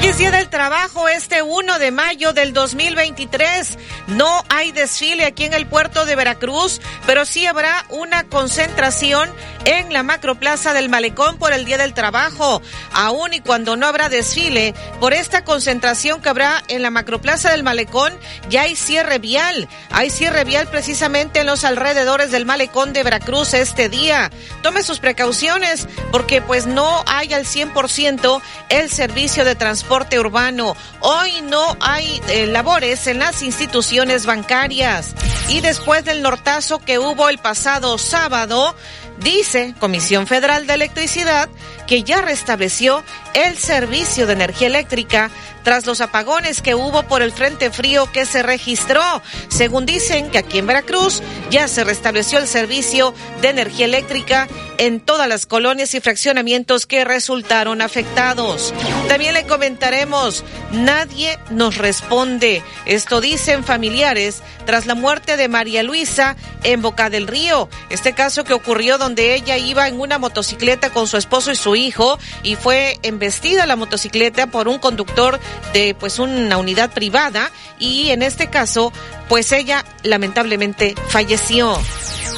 Hoy es Día del Trabajo, este 1 de mayo del 2023. No hay desfile aquí en el puerto de Veracruz, pero sí habrá una concentración en la macroplaza del Malecón por el Día del Trabajo. Aún y cuando no habrá desfile, por esta concentración que habrá en la macroplaza del Malecón, ya hay cierre vial. Hay cierre vial precisamente en los alrededores del Malecón de Veracruz este día. Tome sus precauciones porque pues no hay al 100% el servicio de transporte urbano. Hoy no hay eh, labores en las instituciones bancarias. Y después del nortazo que hubo el pasado sábado, dice Comisión Federal de Electricidad que ya restableció el servicio de energía eléctrica tras los apagones que hubo por el frente frío que se registró. Según dicen que aquí en Veracruz ya se restableció el servicio de energía eléctrica en todas las colonias y fraccionamientos que resultaron afectados. También le comentaremos, nadie nos responde. Esto dicen familiares tras la muerte de María Luisa en Boca del Río. Este caso que ocurrió donde ella iba en una motocicleta con su esposo y su hijo y fue embestida la motocicleta por un conductor de pues una unidad privada. Y en este caso pues ella lamentablemente falleció.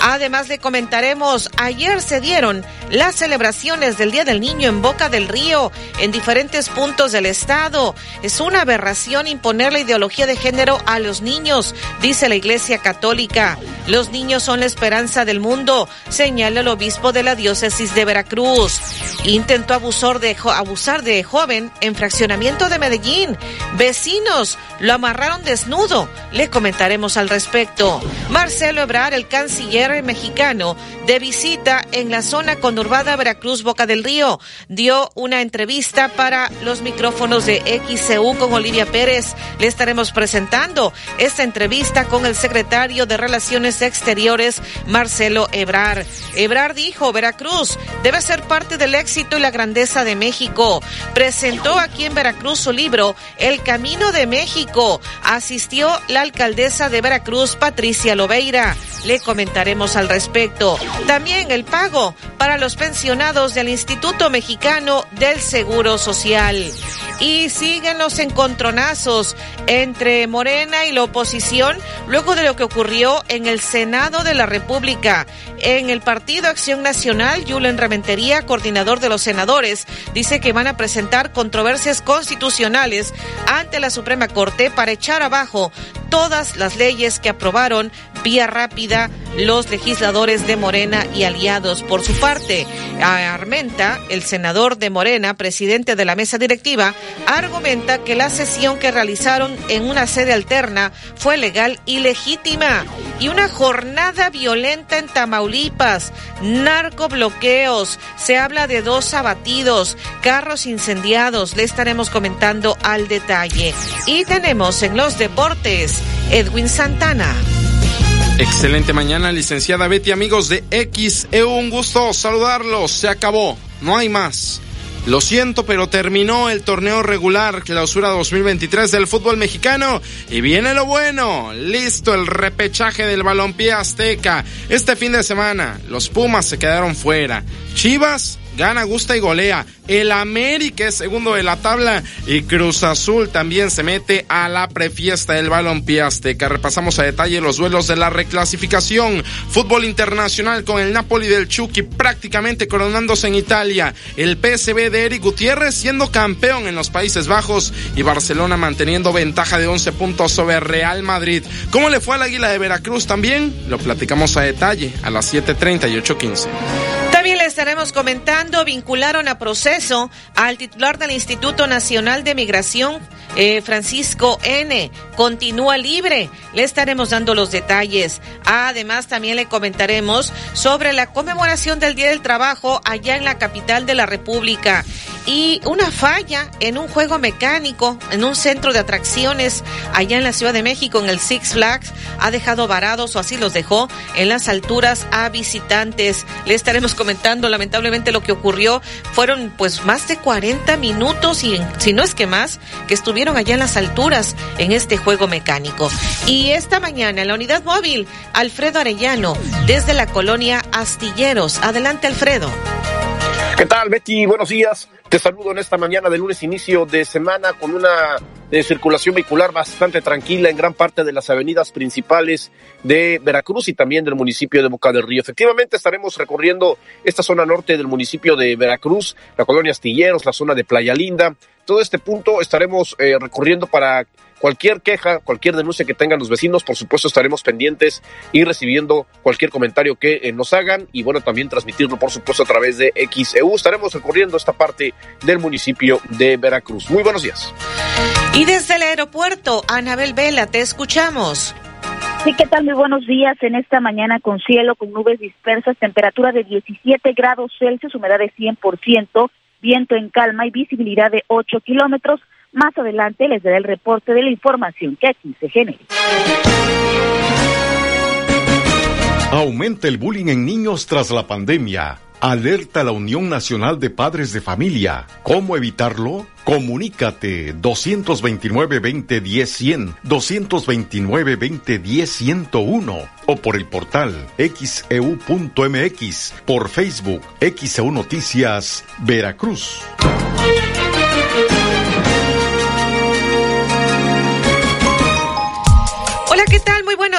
Además le comentaremos, ayer se dieron las celebraciones del Día del Niño en Boca del Río, en diferentes puntos del estado. Es una aberración imponer la ideología de género a los niños, dice la Iglesia Católica. Los niños son la esperanza del mundo, señala el obispo de la diócesis de Veracruz. Intentó abusar de, abusar de joven en fraccionamiento de Medellín. Vecinos lo amarraron desnudo. Le comentaremos al respecto. Marcelo Ebrar, el canciller mexicano, de visita en la zona conurbada Veracruz Boca del Río, dio una entrevista para los micrófonos de XCU con Olivia Pérez. Le estaremos presentando esta entrevista con el secretario de Relaciones Exteriores, Marcelo Ebrar. Ebrar dijo, Veracruz debe ser parte del éxito y la grandeza de México. Presentó aquí en Veracruz su libro, El Camino de México. Asistió la alcaldesa de Veracruz, Patricia Lobeira. Le comentaremos al respecto. También el pago para los pensionados del Instituto Mexicano del Seguro Social. Y siguen los encontronazos entre Morena y la oposición luego de lo que ocurrió en el Senado de la República. En el Partido Acción Nacional, Julen Rementería, coordinador de los senadores, dice que van a presentar controversias constitucionales ante la Suprema Corte para echar abajo todas las leyes que aprobaron vía rápida los legisladores de Morena y aliados. Por su parte, Armenta, el senador de Morena, presidente de la mesa directiva, argumenta que la sesión que realizaron en una sede alterna fue legal y legítima. Y una jornada violenta en Tamaulipas, narcobloqueos, se habla de dos abatidos, carros incendiados, le estaremos comentando al detalle. Y tenemos en los deportes Edwin Santana. Excelente mañana, licenciada Betty, amigos de XEU, un gusto saludarlos. Se acabó, no hay más. Lo siento, pero terminó el torneo regular clausura 2023 del fútbol mexicano y viene lo bueno. Listo el repechaje del balompié azteca. Este fin de semana los Pumas se quedaron fuera. Chivas gana, gusta y golea. El América es segundo de la tabla y Cruz Azul también se mete a la prefiesta del balompié azteca. Repasamos a detalle los duelos de la reclasificación. Fútbol internacional con el Napoli del Chucky prácticamente coronándose en Italia. El PSV de Eric Gutiérrez siendo campeón en los Países Bajos y Barcelona manteniendo ventaja de 11 puntos sobre Real Madrid. ¿Cómo le fue al Águila de Veracruz también? Lo platicamos a detalle a las 7.30 y 8.15. También le estaremos comentando, vincularon a proceso al titular del Instituto Nacional de Migración, eh, Francisco N. Continúa libre. Le estaremos dando los detalles. Además, también le comentaremos sobre la conmemoración del Día del Trabajo allá en la capital de la República y una falla en un juego mecánico en un centro de atracciones allá en la Ciudad de México, en el Six Flags, ha dejado varados o así los dejó en las alturas a visitantes. Le estaremos comentando lamentablemente lo que ocurrió. Fueron pues más de 40 minutos y si no es que más, que estuvieron allá en las alturas en este juego mecánico. Y esta mañana en la unidad móvil, Alfredo Arellano, desde la colonia Astilleros. Adelante, Alfredo. ¿Qué tal, Betty? Buenos días. Te saludo en esta mañana de lunes, inicio de semana, con una eh, circulación vehicular bastante tranquila en gran parte de las avenidas principales de Veracruz y también del municipio de Boca del Río. Efectivamente, estaremos recorriendo esta zona norte del municipio de Veracruz, la colonia Astilleros, la zona de Playa Linda. Todo este punto estaremos eh, recorriendo para Cualquier queja, cualquier denuncia que tengan los vecinos, por supuesto estaremos pendientes y recibiendo cualquier comentario que eh, nos hagan y bueno, también transmitirlo por supuesto a través de XEU. Estaremos recorriendo esta parte del municipio de Veracruz. Muy buenos días. Y desde el aeropuerto, Anabel Vela, te escuchamos. Sí, ¿qué tal? Muy buenos días. En esta mañana con cielo, con nubes dispersas, temperatura de 17 grados Celsius, humedad de 100%, viento en calma y visibilidad de 8 kilómetros. Más adelante les daré el reporte de la información que aquí se genera. Aumenta el bullying en niños tras la pandemia. Alerta la Unión Nacional de Padres de Familia. ¿Cómo evitarlo? Comunícate 229-2010-100, 229-2010-101 o por el portal xeu.mx, e por Facebook, XEU Noticias, Veracruz.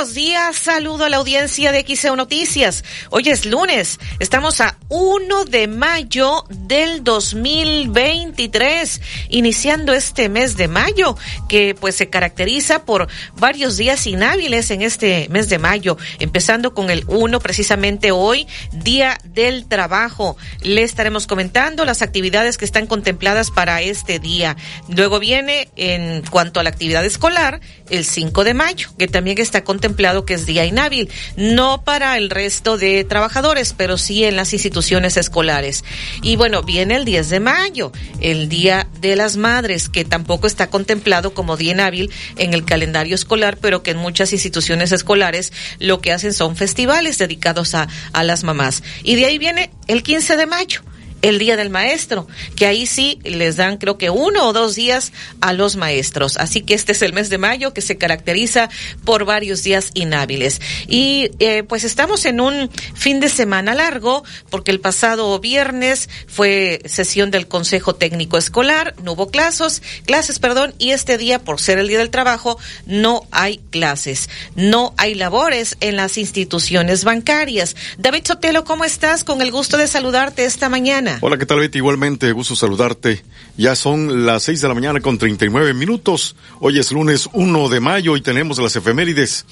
Buenos días. Saludo a la audiencia de XEO Noticias. Hoy es lunes. Estamos a 1 de mayo del 2023, iniciando este mes de mayo, que pues se caracteriza por varios días inhábiles en este mes de mayo, empezando con el 1 precisamente hoy, Día del Trabajo. Le estaremos comentando las actividades que están contempladas para este día. Luego viene, en cuanto a la actividad escolar, el 5 de mayo, que también está contemplado empleado que es día inhábil, no para el resto de trabajadores, pero sí en las instituciones escolares. Y bueno, viene el 10 de mayo, el Día de las Madres, que tampoco está contemplado como día inhábil en el calendario escolar, pero que en muchas instituciones escolares lo que hacen son festivales dedicados a, a las mamás. Y de ahí viene el 15 de mayo el Día del Maestro, que ahí sí les dan creo que uno o dos días a los maestros. Así que este es el mes de mayo que se caracteriza por varios días inhábiles. Y eh, pues estamos en un fin de semana largo porque el pasado viernes fue sesión del Consejo Técnico Escolar, no hubo clases, clases, perdón, y este día por ser el Día del Trabajo no hay clases, no hay labores en las instituciones bancarias. David Sotelo, ¿cómo estás? Con el gusto de saludarte esta mañana. Hola, ¿qué tal Betty? Igualmente, gusto saludarte. Ya son las seis de la mañana con 39 minutos. Hoy es lunes 1 de mayo y tenemos las efemérides.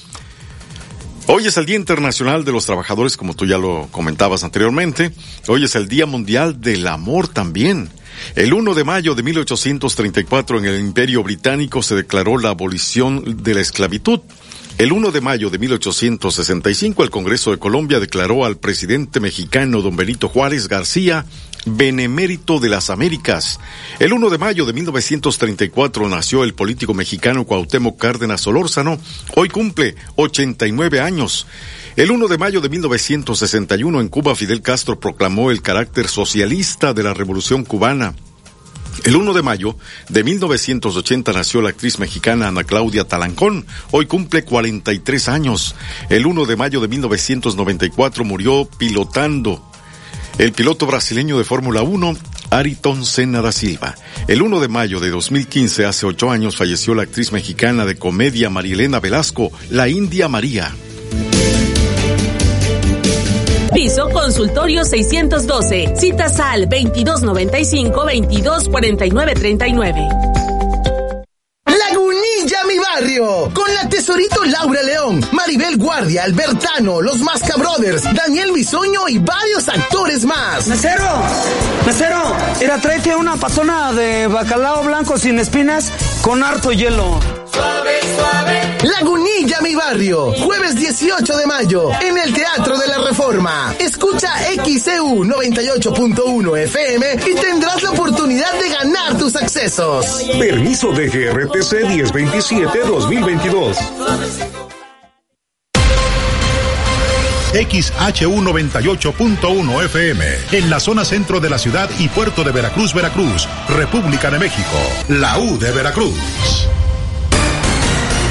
Hoy es el Día Internacional de los Trabajadores, como tú ya lo comentabas anteriormente. Hoy es el Día Mundial del Amor también. El 1 de mayo de 1834 en el Imperio Británico se declaró la abolición de la esclavitud. El 1 de mayo de 1865 el Congreso de Colombia declaró al presidente mexicano don Benito Juárez García benemérito de las Américas. El 1 de mayo de 1934 nació el político mexicano Cuauhtémoc Cárdenas Solórzano. Hoy cumple 89 años. El 1 de mayo de 1961 en Cuba Fidel Castro proclamó el carácter socialista de la Revolución cubana. El 1 de mayo de 1980 nació la actriz mexicana Ana Claudia Talancón. Hoy cumple 43 años. El 1 de mayo de 1994 murió pilotando el piloto brasileño de Fórmula 1, Ariton Senna da Silva. El 1 de mayo de 2015, hace ocho años, falleció la actriz mexicana de comedia Marielena Velasco, la India María. Piso Consultorio 612. Citas al 2295 224939. Lagunilla, mi barrio. Con la tesorito Laura León, Maribel Guardia, Albertano, los Masca Brothers, Daniel Bisoño y varios actores más. Mesero, mesero, era tráete una patona de bacalao blanco sin espinas con harto hielo. Suave, suave. Lagunilla, mi barrio. Jueves 18 de mayo, en el Teatro de la Reforma. Escucha XCU 98.1 FM y tendrás la oportunidad de ganar tus accesos. Permiso de GRTC 1027-2022. XHU 98.1 FM, en la zona centro de la ciudad y puerto de Veracruz, Veracruz, República de México, la U de Veracruz.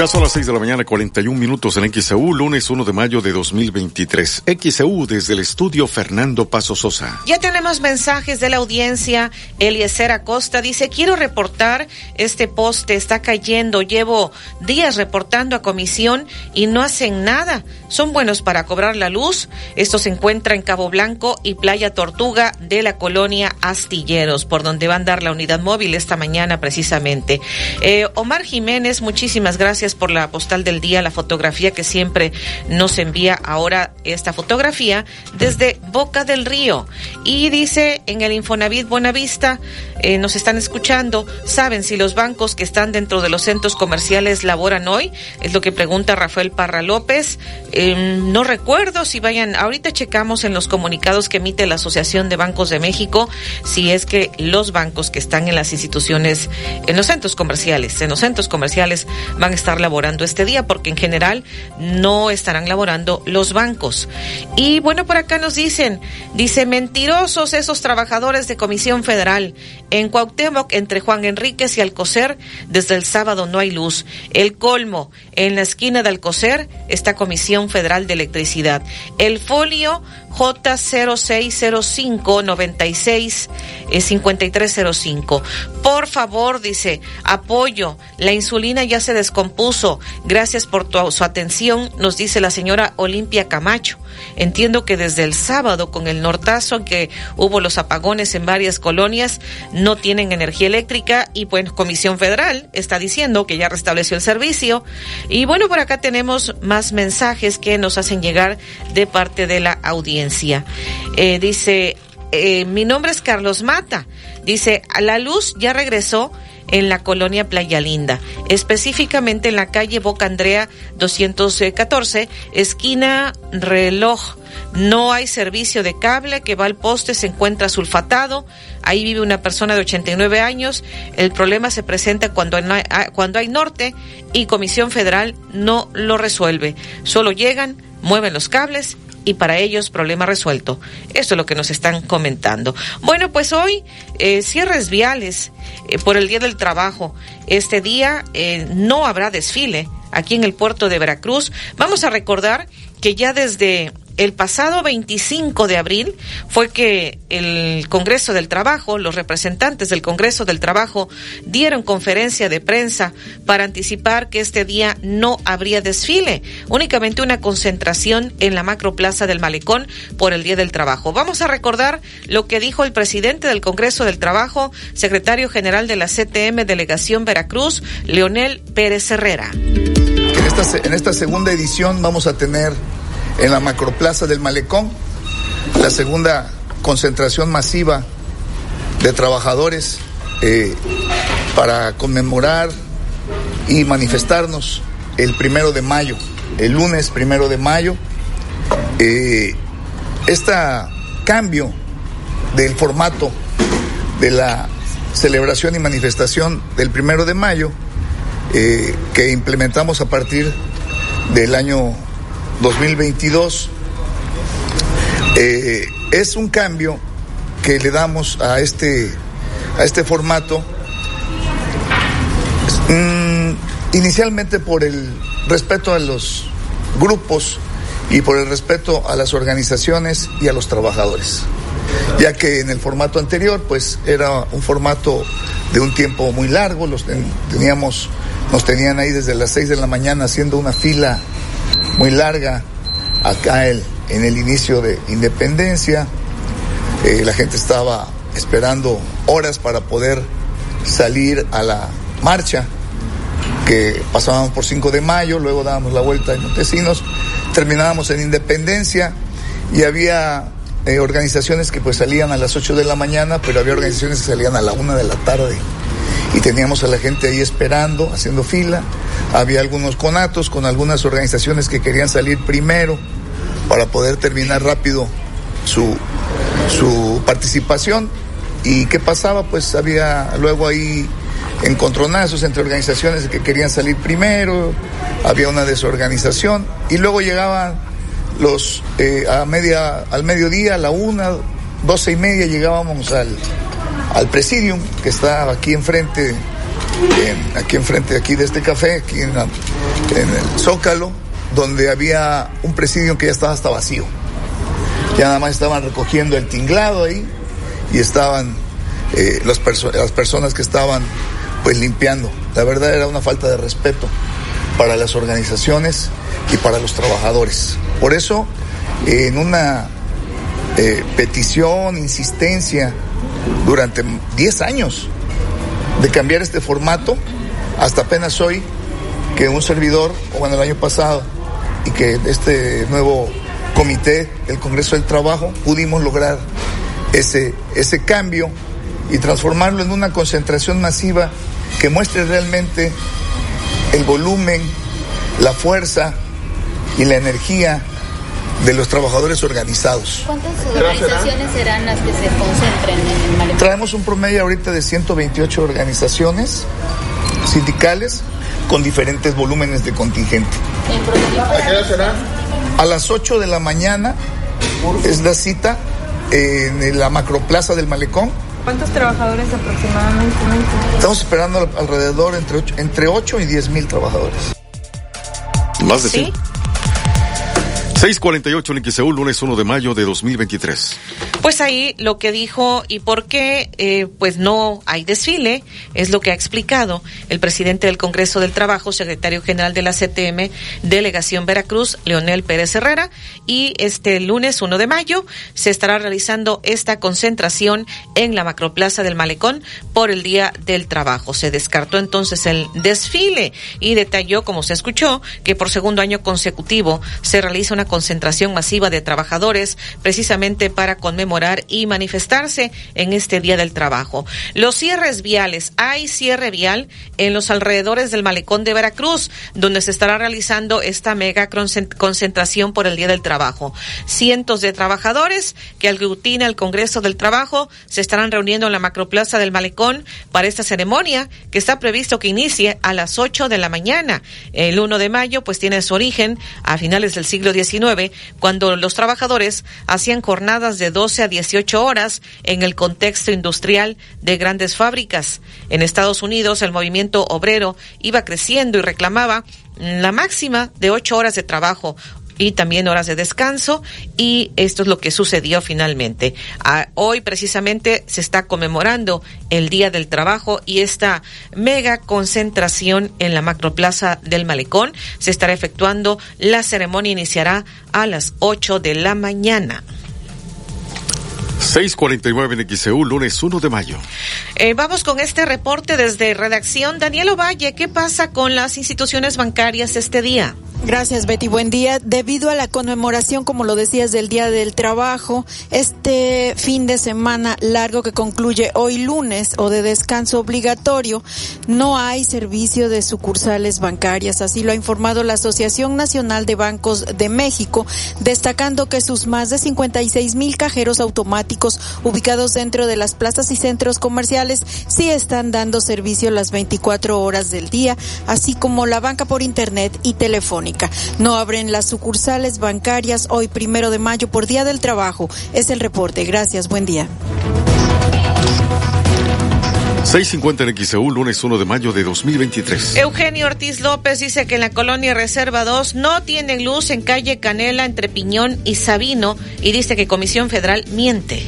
Ya son las 6 de la mañana, 41 minutos en XEU, lunes 1 de mayo de 2023. XEU desde el estudio Fernando Paso Sosa. Ya tenemos mensajes de la audiencia. Eliezer Acosta dice, quiero reportar, este poste está cayendo, llevo días reportando a comisión y no hacen nada. Son buenos para cobrar la luz. Esto se encuentra en Cabo Blanco y Playa Tortuga de la colonia Astilleros, por donde va a andar la unidad móvil esta mañana precisamente. Eh, Omar Jiménez, muchísimas gracias por la postal del día, la fotografía que siempre nos envía ahora esta fotografía desde Boca del Río. Y dice en el Infonavit Buenavista, eh, nos están escuchando, ¿saben si los bancos que están dentro de los centros comerciales laboran hoy? Es lo que pregunta Rafael Parra López. Eh, no recuerdo si vayan, ahorita checamos en los comunicados que emite la Asociación de Bancos de México si es que los bancos que están en las instituciones, en los centros comerciales, en los centros comerciales van a estar laborando este día, porque en general no estarán laborando los bancos. Y bueno, por acá nos dicen, dice, mentirosos esos trabajadores de Comisión Federal. En Cuauhtémoc, entre Juan Enríquez y Alcocer, desde el sábado no hay luz. El colmo, en la esquina de Alcocer está Comisión Federal de Electricidad. El folio J0605 96 5305. Por favor, dice, apoyo, la insulina ya se descompuso. Gracias por su atención, nos dice la señora Olimpia Camacho. Entiendo que desde el sábado con el nortazo que hubo los apagones en varias colonias, no tienen energía eléctrica y pues Comisión Federal está diciendo que ya restableció el servicio. Y bueno, por acá tenemos más mensajes que nos hacen llegar de parte de la audiencia. Eh, dice, eh, mi nombre es Carlos Mata. Dice, la luz ya regresó en la colonia Playa Linda, específicamente en la calle Boca Andrea 214, esquina reloj. No hay servicio de cable que va al poste, se encuentra sulfatado. Ahí vive una persona de 89 años. El problema se presenta hay, cuando hay norte y Comisión Federal no lo resuelve. Solo llegan, mueven los cables y para ellos problema resuelto. Esto es lo que nos están comentando. Bueno, pues hoy eh, cierres viales eh, por el Día del Trabajo. Este día eh, no habrá desfile aquí en el puerto de Veracruz. Vamos a recordar que ya desde el pasado 25 de abril fue que el Congreso del Trabajo, los representantes del Congreso del Trabajo dieron conferencia de prensa para anticipar que este día no habría desfile, únicamente una concentración en la macroplaza del Malecón por el Día del Trabajo. Vamos a recordar lo que dijo el presidente del Congreso del Trabajo, secretario general de la CTM Delegación Veracruz, Leonel Pérez Herrera. En esta, en esta segunda edición vamos a tener en la macroplaza del Malecón, la segunda concentración masiva de trabajadores eh, para conmemorar y manifestarnos el primero de mayo, el lunes primero de mayo. Eh, este cambio del formato de la celebración y manifestación del primero de mayo eh, que implementamos a partir del año 2022 eh, es un cambio que le damos a este a este formato mm, inicialmente por el respeto a los grupos y por el respeto a las organizaciones y a los trabajadores ya que en el formato anterior pues era un formato de un tiempo muy largo, los teníamos, nos tenían ahí desde las 6 de la mañana haciendo una fila muy larga acá el, en el inicio de independencia, eh, la gente estaba esperando horas para poder salir a la marcha que pasábamos por 5 de mayo, luego dábamos la vuelta en Montesinos, terminábamos en Independencia y había eh, organizaciones que pues salían a las 8 de la mañana, pero había organizaciones que salían a la 1 de la tarde. Y teníamos a la gente ahí esperando, haciendo fila. Había algunos conatos con algunas organizaciones que querían salir primero para poder terminar rápido su, su participación. ¿Y qué pasaba? Pues había luego ahí encontronazos entre organizaciones que querían salir primero, había una desorganización y luego llegaban los eh, a media, al mediodía, a la una, doce y media llegábamos al, al presidium que está aquí enfrente, aquí enfrente aquí de este café, aquí en, el Zócalo, donde había un presidium que ya estaba hasta vacío. Ya nada más estaban recogiendo el tinglado ahí y estaban eh, las, las personas que estaban pues limpiando. La verdad era una falta de respeto para las organizaciones y para los trabajadores. Por eso, en una eh, petición, insistencia durante 10 años de cambiar este formato, hasta apenas hoy que un servidor, o bueno, el año pasado, y que este nuevo comité del Congreso del Trabajo pudimos lograr ese, ese cambio y transformarlo en una concentración masiva que muestre realmente el volumen, la fuerza y la energía de los trabajadores organizados. ¿Cuántas organizaciones serán las que se concentren en el malecón? Traemos un promedio ahorita de 128 organizaciones sindicales con diferentes volúmenes de contingente. ¿A qué hora será? A las 8 de la mañana es la cita en la macroplaza del malecón. ¿Cuántos trabajadores aproximadamente? Estamos esperando alrededor entre 8, entre 8 y 10 mil trabajadores. Más de ¿Sí? 648 en XEU, lunes 1 de mayo de 2023. Pues ahí lo que dijo y por qué eh, pues no hay desfile es lo que ha explicado el presidente del Congreso del Trabajo, secretario general de la CTM, delegación Veracruz, Leonel Pérez Herrera, y este lunes 1 de mayo se estará realizando esta concentración en la macroplaza del Malecón por el Día del Trabajo. Se descartó entonces el desfile y detalló, como se escuchó, que por segundo año consecutivo se realiza una concentración masiva de trabajadores precisamente para conmemorar y manifestarse en este Día del Trabajo. Los cierres viales, hay cierre vial en los alrededores del malecón de Veracruz, donde se estará realizando esta mega concentración por el Día del Trabajo. Cientos de trabajadores que aglutina el Congreso del Trabajo se estarán reuniendo en la macroplaza del malecón para esta ceremonia que está previsto que inicie a las 8 de la mañana. El 1 de mayo pues tiene su origen a finales del siglo XIX cuando los trabajadores hacían jornadas de 12 a 18 horas en el contexto industrial de grandes fábricas. En Estados Unidos, el movimiento obrero iba creciendo y reclamaba la máxima de ocho horas de trabajo y también horas de descanso y esto es lo que sucedió finalmente. Ah, hoy precisamente se está conmemorando el Día del Trabajo y esta mega concentración en la macroplaza del Malecón se estará efectuando. La ceremonia iniciará a las 8 de la mañana. 649 en XEU, lunes 1 de mayo. Eh, vamos con este reporte desde redacción. Daniel Ovalle, ¿qué pasa con las instituciones bancarias este día? Gracias, Betty. Buen día. Debido a la conmemoración, como lo decías, del Día del Trabajo, este fin de semana largo que concluye hoy lunes o de descanso obligatorio, no hay servicio de sucursales bancarias. Así lo ha informado la Asociación Nacional de Bancos de México, destacando que sus más de 56 mil cajeros automáticos ubicados dentro de las plazas y centros comerciales sí están dando servicio las 24 horas del día, así como la banca por internet y telefónica. No abren las sucursales bancarias hoy primero de mayo por Día del Trabajo. Es el reporte. Gracias. Buen día. 650 en XEU, lunes 1 de mayo de 2023. Eugenio Ortiz López dice que en la colonia Reserva 2 no tienen luz en calle Canela entre Piñón y Sabino y dice que Comisión Federal miente.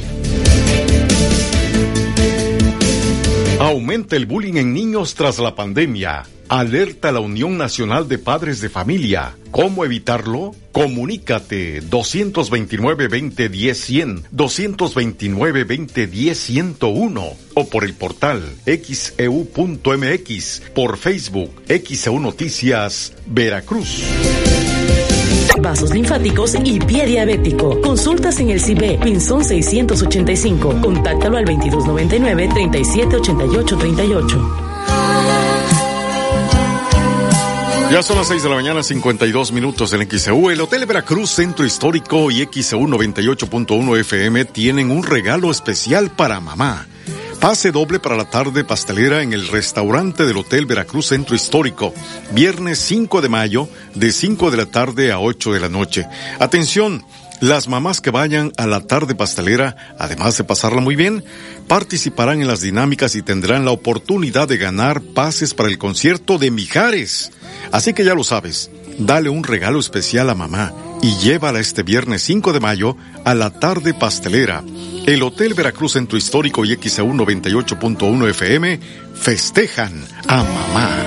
Aumenta el bullying en niños tras la pandemia. Alerta la Unión Nacional de Padres de Familia. ¿Cómo evitarlo? Comunícate 229-2010-100, 229-2010-101 o por el portal xeu.mx, e por Facebook, XEU Noticias, Veracruz. Vasos linfáticos y pie diabético. Consultas en el CIBE, Pinzón 685. Contáctalo al 2299-378838. Ya son las 6 de la mañana, 52 minutos en XEU. El Hotel Veracruz Centro Histórico y XEU 98.1 FM tienen un regalo especial para mamá. Pase doble para la tarde pastelera en el restaurante del Hotel Veracruz Centro Histórico. Viernes 5 de mayo, de 5 de la tarde a 8 de la noche. Atención, las mamás que vayan a la tarde pastelera, además de pasarla muy bien, participarán en las dinámicas y tendrán la oportunidad de ganar pases para el concierto de Mijares. Así que ya lo sabes, dale un regalo especial a mamá y llévala este viernes 5 de mayo a la tarde pastelera. El Hotel Veracruz Centro Histórico y XAU 98.1 FM festejan a mamá.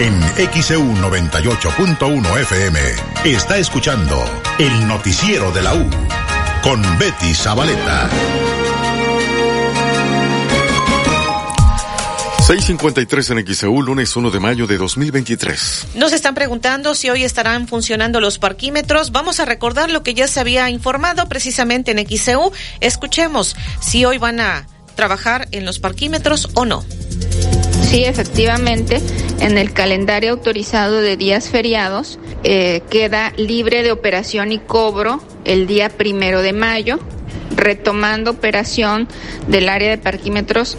en XEU 98.1 FM está escuchando el noticiero de la U con Betty Zabaleta. 653 en XEU, lunes 1 de mayo de 2023. Nos están preguntando si hoy estarán funcionando los parquímetros. Vamos a recordar lo que ya se había informado precisamente en XEU. Escuchemos si hoy van a trabajar en los parquímetros o no. Sí, efectivamente, en el calendario autorizado de días feriados eh, queda libre de operación y cobro el día primero de mayo, retomando operación del área de parquímetros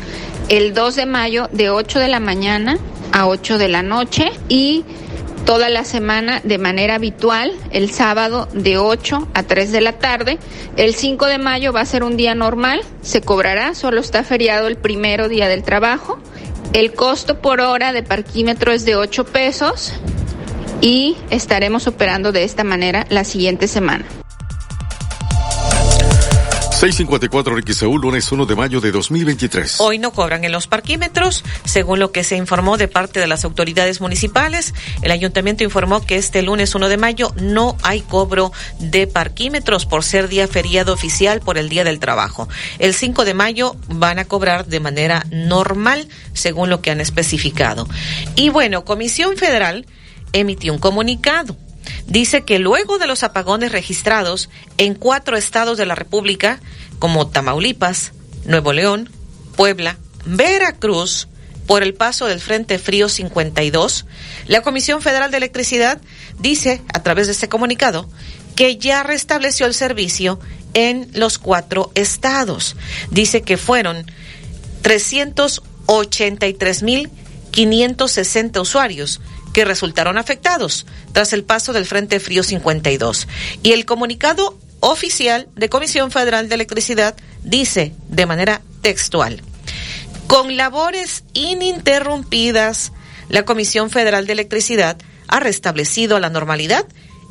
el 2 de mayo de 8 de la mañana a 8 de la noche y toda la semana de manera habitual, el sábado de 8 a 3 de la tarde. El 5 de mayo va a ser un día normal, se cobrará, solo está feriado el primero día del trabajo el costo por hora de parquímetro es de 8 pesos y estaremos operando de esta manera la siguiente semana. 654 XEU, lunes 1 de mayo de 2023. Hoy no cobran en los parquímetros, según lo que se informó de parte de las autoridades municipales. El ayuntamiento informó que este lunes 1 de mayo no hay cobro de parquímetros por ser día feriado oficial por el Día del Trabajo. El 5 de mayo van a cobrar de manera normal, según lo que han especificado. Y bueno, Comisión Federal emitió un comunicado dice que luego de los apagones registrados en cuatro estados de la República, como Tamaulipas, Nuevo León, Puebla, Veracruz, por el paso del Frente Frío 52, la Comisión Federal de Electricidad dice, a través de este comunicado, que ya restableció el servicio en los cuatro estados. Dice que fueron 383.560 usuarios que resultaron afectados tras el paso del Frente Frío 52. Y el comunicado oficial de Comisión Federal de Electricidad dice de manera textual, con labores ininterrumpidas, la Comisión Federal de Electricidad ha restablecido la normalidad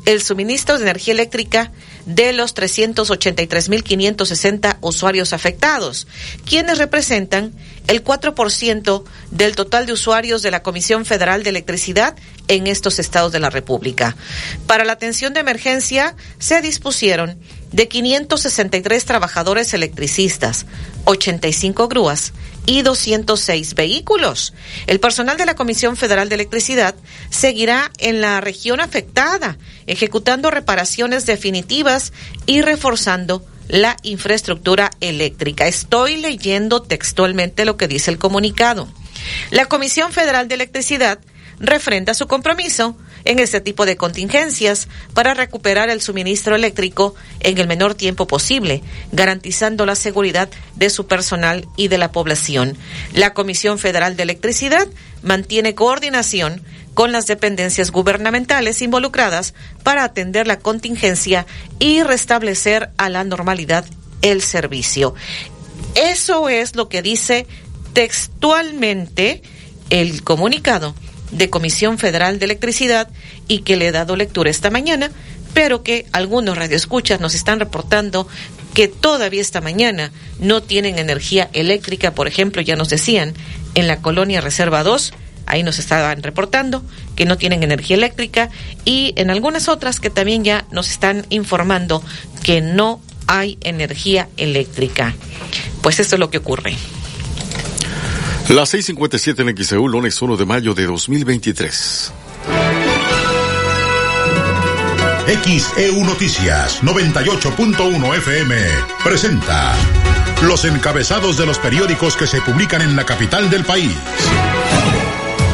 el suministro de energía eléctrica de los 383.560 usuarios afectados, quienes representan el 4% del total de usuarios de la Comisión Federal de Electricidad en estos estados de la República. Para la atención de emergencia se dispusieron de 563 trabajadores electricistas, 85 grúas y 206 vehículos. El personal de la Comisión Federal de Electricidad seguirá en la región afectada, ejecutando reparaciones definitivas y reforzando la infraestructura eléctrica. Estoy leyendo textualmente lo que dice el comunicado. La Comisión Federal de Electricidad refrenda su compromiso en este tipo de contingencias para recuperar el suministro eléctrico en el menor tiempo posible, garantizando la seguridad de su personal y de la población. La Comisión Federal de Electricidad mantiene coordinación con las dependencias gubernamentales involucradas para atender la contingencia y restablecer a la normalidad el servicio. Eso es lo que dice textualmente el comunicado de Comisión Federal de Electricidad y que le he dado lectura esta mañana, pero que algunos radioescuchas nos están reportando que todavía esta mañana no tienen energía eléctrica, por ejemplo, ya nos decían, en la colonia Reserva 2, ahí nos estaban reportando que no tienen energía eléctrica y en algunas otras que también ya nos están informando que no hay energía eléctrica. Pues esto es lo que ocurre. Las 6:57 en XEU, lunes 1 de mayo de 2023. XEU Noticias 98.1 FM presenta los encabezados de los periódicos que se publican en la capital del país.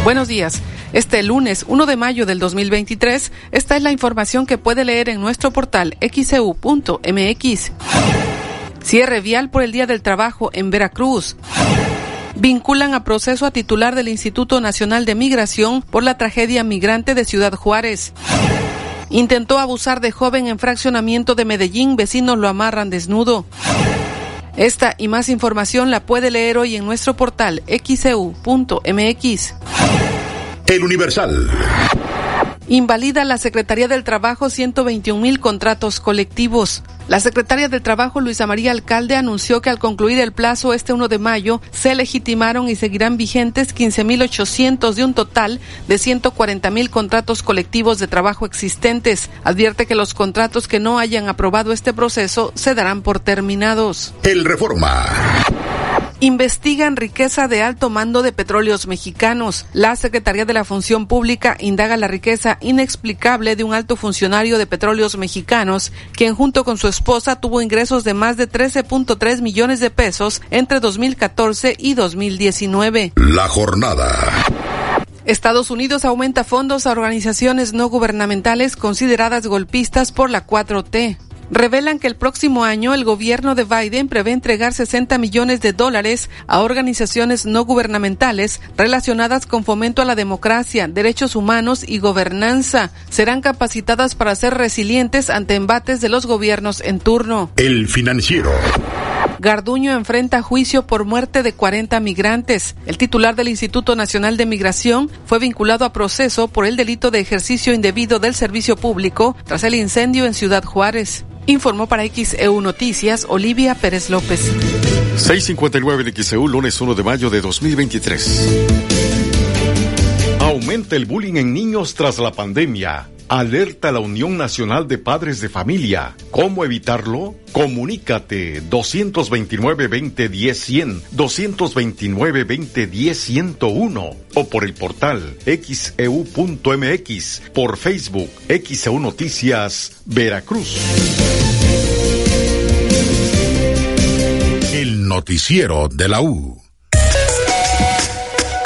Buenos días. Este lunes 1 de mayo del 2023, esta es la información que puede leer en nuestro portal xeu.mx. Cierre vial por el Día del Trabajo en Veracruz vinculan a proceso a titular del Instituto Nacional de Migración por la tragedia migrante de Ciudad Juárez. Intentó abusar de joven en fraccionamiento de Medellín, vecinos lo amarran desnudo. Esta y más información la puede leer hoy en nuestro portal xeu.mx. El Universal. Invalida la Secretaría del Trabajo 121 mil contratos colectivos. La secretaria del Trabajo, Luisa María Alcalde, anunció que al concluir el plazo este 1 de mayo, se legitimaron y seguirán vigentes 15.800 de un total de 140.000 contratos colectivos de trabajo existentes. Advierte que los contratos que no hayan aprobado este proceso se darán por terminados. El Reforma. Investigan riqueza de alto mando de petróleos mexicanos. La Secretaría de la Función Pública indaga la riqueza inexplicable de un alto funcionario de petróleos mexicanos, quien junto con su esposa tuvo ingresos de más de 13.3 millones de pesos entre 2014 y 2019. La jornada. Estados Unidos aumenta fondos a organizaciones no gubernamentales consideradas golpistas por la 4T revelan que el próximo año el gobierno de Biden prevé entregar 60 millones de dólares a organizaciones no gubernamentales relacionadas con fomento a la democracia, derechos humanos y gobernanza. Serán capacitadas para ser resilientes ante embates de los gobiernos en turno. El financiero. Garduño enfrenta juicio por muerte de 40 migrantes. El titular del Instituto Nacional de Migración fue vinculado a proceso por el delito de ejercicio indebido del servicio público tras el incendio en Ciudad Juárez. Informó para XEU Noticias Olivia Pérez López. 659 en XEU, lunes 1 de mayo de 2023. Aumenta el bullying en niños tras la pandemia. Alerta la Unión Nacional de Padres de Familia. ¿Cómo evitarlo? Comunícate 229-2010-100, 229-2010-101 o por el portal xeu.mx, por Facebook XEU Noticias Veracruz. El noticiero de la U.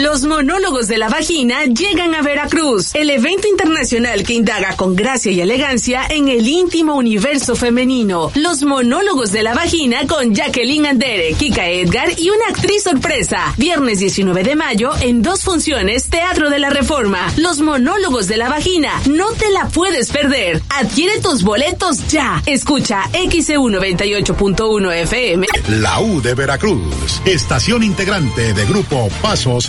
Los monólogos de la vagina llegan a Veracruz, el evento internacional que indaga con gracia y elegancia en el íntimo universo femenino. Los monólogos de la vagina con Jacqueline Andere, Kika Edgar y una actriz sorpresa. Viernes 19 de mayo en dos funciones Teatro de la Reforma. Los monólogos de la vagina, no te la puedes perder. Adquiere tus boletos ya. Escucha XEU 98.1 FM. La U de Veracruz, estación integrante de Grupo Pasos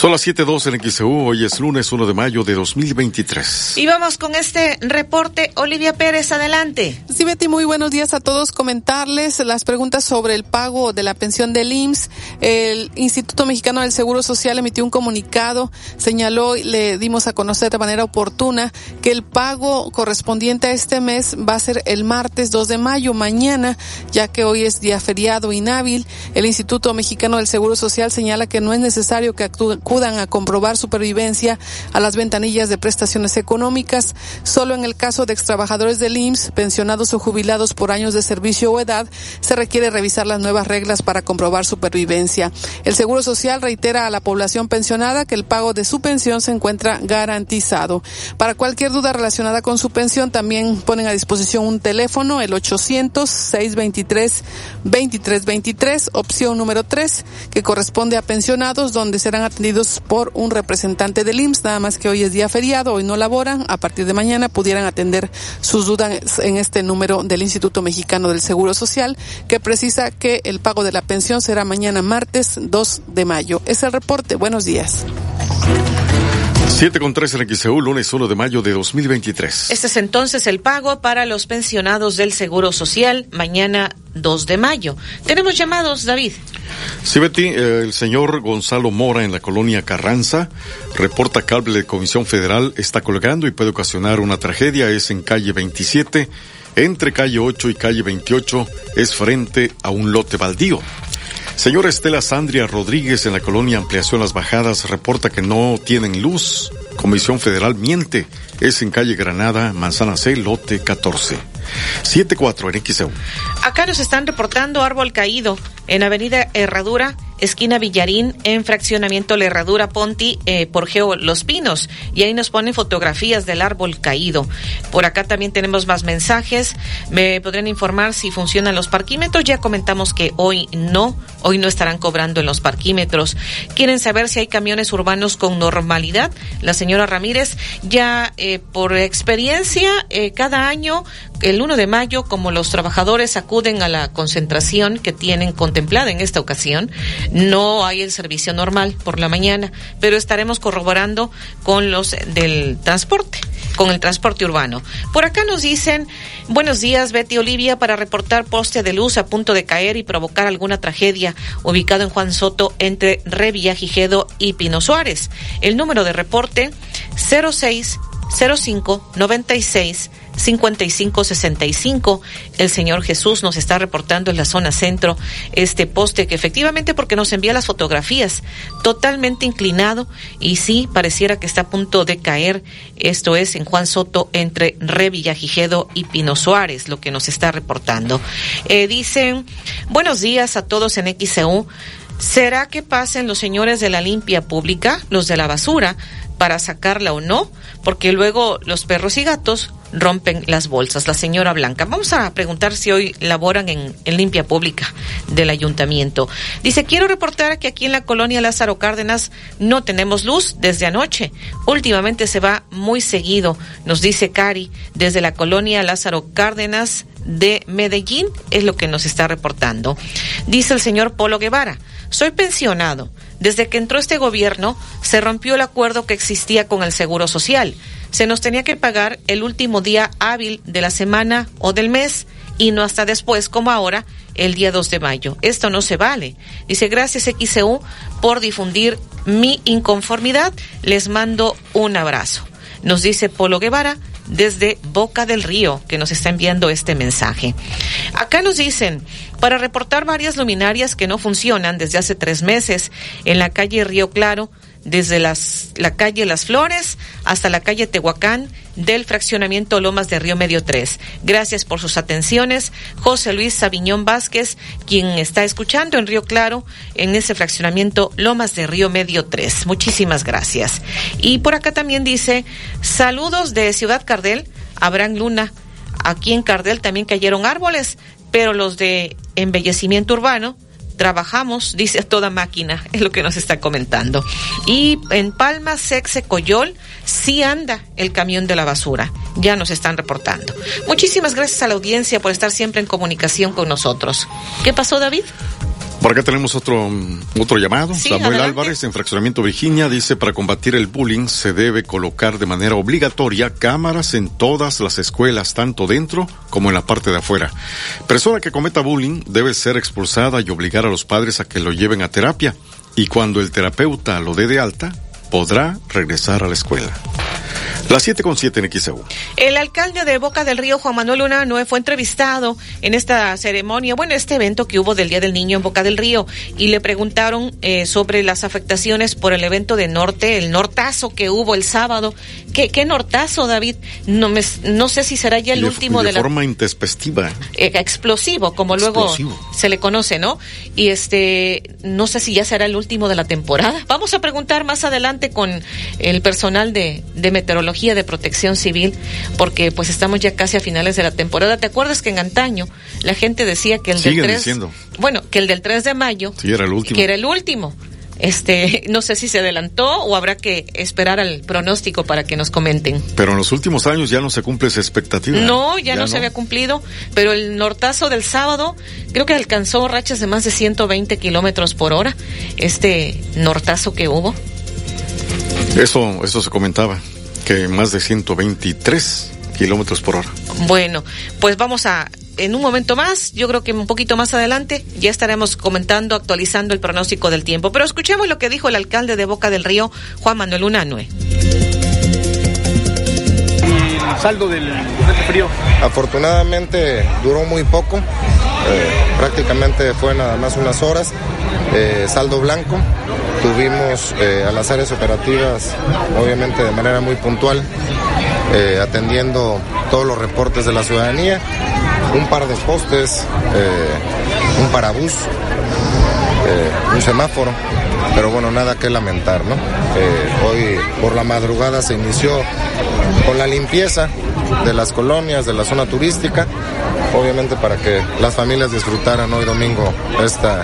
Son las 7.2 en XEU, hoy es lunes 1 de mayo de 2023. Y vamos con este reporte. Olivia Pérez, adelante. Sí, Betty, muy buenos días a todos. Comentarles las preguntas sobre el pago de la pensión del IMSS. El Instituto Mexicano del Seguro Social emitió un comunicado, señaló y le dimos a conocer de manera oportuna que el pago correspondiente a este mes va a ser el martes 2 de mayo, mañana, ya que hoy es día feriado inhábil. El Instituto Mexicano del Seguro Social señala que no es necesario que actúen acudan a comprobar supervivencia a las ventanillas de prestaciones económicas. Solo en el caso de extrabajadores del IMSS, pensionados o jubilados por años de servicio o edad, se requiere revisar las nuevas reglas para comprobar supervivencia. El Seguro Social reitera a la población pensionada que el pago de su pensión se encuentra garantizado. Para cualquier duda relacionada con su pensión, también ponen a disposición un teléfono, el 800-623-2323, opción número 3, que corresponde a pensionados, donde serán atendidos por un representante del IMSS, nada más que hoy es día feriado, hoy no laboran, a partir de mañana pudieran atender sus dudas en este número del Instituto Mexicano del Seguro Social, que precisa que el pago de la pensión será mañana martes 2 de mayo. Es el reporte. Buenos días. 7 con 3 en XEU, lunes 1 de mayo de 2023. Este es entonces el pago para los pensionados del Seguro Social, mañana 2 de mayo. Tenemos llamados, David. Sí, Betty, eh, el señor Gonzalo Mora en la colonia Carranza reporta cable de Comisión Federal está colgando y puede ocasionar una tragedia. Es en calle 27, entre calle 8 y calle 28, es frente a un lote baldío. Señora Estela Sandria Rodríguez en la colonia Ampliación Las Bajadas reporta que no tienen luz. Comisión Federal miente. Es en calle Granada, Manzana C, lote 14. 7-4 en XEU. Acá nos están reportando árbol caído en Avenida Herradura, esquina Villarín, en fraccionamiento La Herradura Ponti, eh, por Geo Los Pinos. Y ahí nos ponen fotografías del árbol caído. Por acá también tenemos más mensajes. Me podrían informar si funcionan los parquímetros. Ya comentamos que hoy no, hoy no estarán cobrando en los parquímetros. Quieren saber si hay camiones urbanos con normalidad. La señora Ramírez, ya eh, por experiencia, eh, cada año el 1 de mayo, como los trabajadores acuden a la concentración que tienen contemplada en esta ocasión, no hay el servicio normal por la mañana, pero estaremos corroborando con los del transporte, con el transporte urbano. Por acá nos dicen, buenos días Betty Olivia, para reportar poste de luz a punto de caer y provocar alguna tragedia ubicado en Juan Soto entre Revillagigedo y Pino Suárez. El número de reporte 06 05 96 5565. El Señor Jesús nos está reportando en la zona centro este poste que efectivamente porque nos envía las fotografías totalmente inclinado y sí pareciera que está a punto de caer. Esto es en Juan Soto entre Re Villagigedo y Pino Suárez, lo que nos está reportando. Eh, dicen, buenos días a todos en XEU. ¿Será que pasen los señores de la limpia pública, los de la basura, para sacarla o no? Porque luego los perros y gatos rompen las bolsas. La señora Blanca. Vamos a preguntar si hoy laboran en, limpia pública del ayuntamiento. Dice, quiero reportar que aquí en la colonia Lázaro Cárdenas no tenemos luz desde anoche. Últimamente se va muy seguido, nos dice Cari, desde la colonia Lázaro Cárdenas de Medellín, es lo que nos está reportando. Dice el señor Polo Guevara, soy pensionado. Desde que entró este gobierno, se rompió el acuerdo que existía con el Seguro Social se nos tenía que pagar el último día hábil de la semana o del mes y no hasta después, como ahora, el día 2 de mayo. Esto no se vale. Dice, gracias XCU por difundir mi inconformidad. Les mando un abrazo. Nos dice Polo Guevara desde Boca del Río, que nos está enviando este mensaje. Acá nos dicen, para reportar varias luminarias que no funcionan desde hace tres meses en la calle Río Claro, desde la calle Las Flores hasta la calle Tehuacán del fraccionamiento Lomas de Río Medio 3. Gracias por sus atenciones. José Luis Sabiñón Vázquez, quien está escuchando en Río Claro, en ese fraccionamiento Lomas de Río Medio 3. Muchísimas gracias. Y por acá también dice, saludos de Ciudad Cardel, Abraham Luna. Aquí en Cardel también cayeron árboles, pero los de embellecimiento urbano trabajamos, dice toda máquina, es lo que nos está comentando. Y en Palma, Sexe, Coyol, sí anda el camión de la basura. Ya nos están reportando. Muchísimas gracias a la audiencia por estar siempre en comunicación con nosotros. ¿Qué pasó, David? Por acá tenemos otro, mm, otro llamado. Samuel Álvarez, en Fraccionamiento Virginia, dice, para combatir el bullying se debe colocar de manera obligatoria cámaras en todas las escuelas, tanto dentro como en la parte de afuera. Persona que cometa bullying debe ser expulsada y obligar a los padres a que lo lleven a terapia. Y cuando el terapeuta lo dé de alta, podrá regresar a la escuela. Las 7 con 7 en XEU. El alcalde de Boca del Río, Juan Manuel Luna fue entrevistado en esta ceremonia, bueno, este evento que hubo del Día del Niño en Boca del Río, y le preguntaron eh, sobre las afectaciones por el evento de Norte, el nortazo que hubo el sábado. ¿Qué, qué nortazo, David? No, me, no sé si será ya el último de, de forma intespectiva. Eh, explosivo, como luego se le conoce, ¿no? Y este, no sé si ya será el último de la temporada. Vamos a preguntar más adelante con el personal de, de meteorología de protección civil, porque pues estamos ya casi a finales de la temporada. ¿Te acuerdas que en antaño la gente decía que el del 3, bueno, que el del 3 de mayo, era el último. que era el último? Este, no sé si se adelantó o habrá que esperar al pronóstico para que nos comenten. Pero en los últimos años ya no se cumple esa expectativa. No, ya, no, se había cumplido, pero el nortazo del sábado creo que alcanzó rachas de más de 120 kilómetros por hora, este nortazo que hubo. Eso, eso se comentaba que más de 123 kilómetros por hora. Bueno, pues vamos a en un momento más, yo creo que un poquito más adelante, ya estaremos comentando, actualizando el pronóstico del tiempo. Pero escuchemos lo que dijo el alcalde de Boca del Río, Juan Manuel Unanue. ¿El saldo del Afortunadamente duró muy poco, eh, prácticamente fue nada más unas horas, eh, saldo blanco. Tuvimos a las áreas operativas, obviamente de manera muy puntual, eh, atendiendo todos los reportes de la ciudadanía, un par de postes, un parabús, un semáforo, pero bueno, nada que lamentar, ¿no? hoy por la madrugada se inició con la limpieza de las colonias, de la zona turística, obviamente para que las familias disfrutaran hoy domingo esta,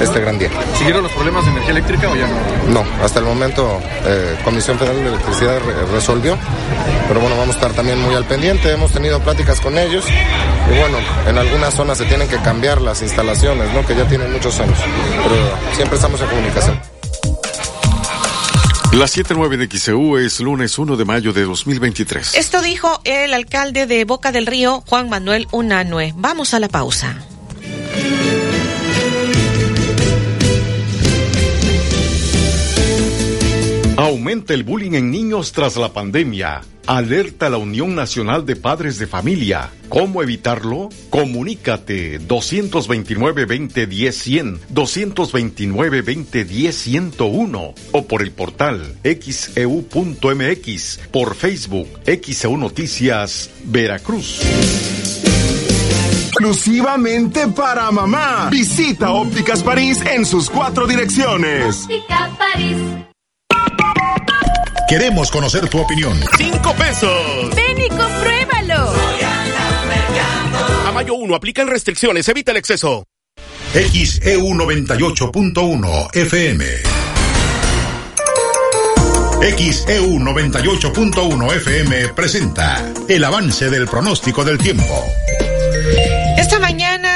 este gran día. ¿Siguieron los problemas de energía eléctrica o ya no? No, hasta el momento eh, Comisión Federal de Electricidad resolvió, pero bueno, vamos a estar también muy al pendiente, hemos tenido pláticas con ellos y bueno, en algunas zonas se tienen que cambiar las instalaciones, ¿no? que ya tienen muchos años, pero siempre estamos en comunicación. Las 7.9 de XEU es lunes 1 de mayo de 2023. Esto dijo el alcalde de Boca del Río, Juan Manuel Unanue. Vamos a la pausa. Aumenta el bullying en niños tras la pandemia. Alerta la Unión Nacional de Padres de Familia. ¿Cómo evitarlo? Comunícate 229-2010-100, 229-2010-101 o por el portal xeu.mx, por Facebook, XEU Noticias, Veracruz. Exclusivamente para mamá. Visita Ópticas París en sus cuatro direcciones. Óptica París. Queremos conocer tu opinión. ¡Cinco pesos! ¡Ven y compruébalo! A mayo 1 aplican restricciones, evita el exceso. XEU 98.1 FM. XEU 98.1 FM presenta el avance del pronóstico del tiempo.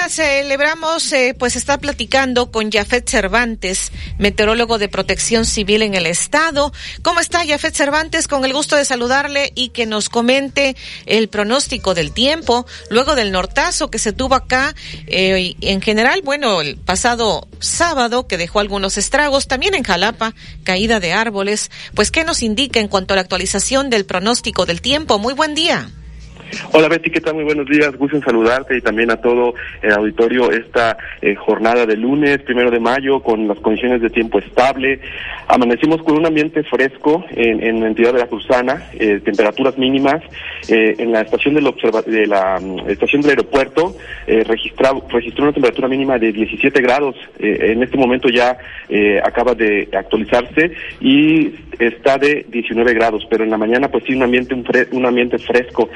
Celebramos, eh, pues está platicando con Jafet Cervantes, meteorólogo de protección civil en el estado. ¿Cómo está Jafet Cervantes? Con el gusto de saludarle y que nos comente el pronóstico del tiempo luego del nortazo que se tuvo acá. Eh, en general, bueno, el pasado sábado que dejó algunos estragos, también en Jalapa, caída de árboles. Pues, ¿qué nos indica en cuanto a la actualización del pronóstico del tiempo? Muy buen día. Hola Betty, ¿qué tal? Muy buenos días. Gusto en saludarte y también a todo el auditorio esta eh, jornada de lunes, primero de mayo, con las condiciones de tiempo estable. Amanecimos con un ambiente fresco en, la entidad de la Cruzana, eh, temperaturas mínimas. Eh, en la estación del de la mm, estación del aeropuerto registró, registró una temperatura mínima de 17 grados. en este momento ya acaba de actualizarse y está de 19 grados, pero en la mañana pues sí un ambiente un ambiente fresco.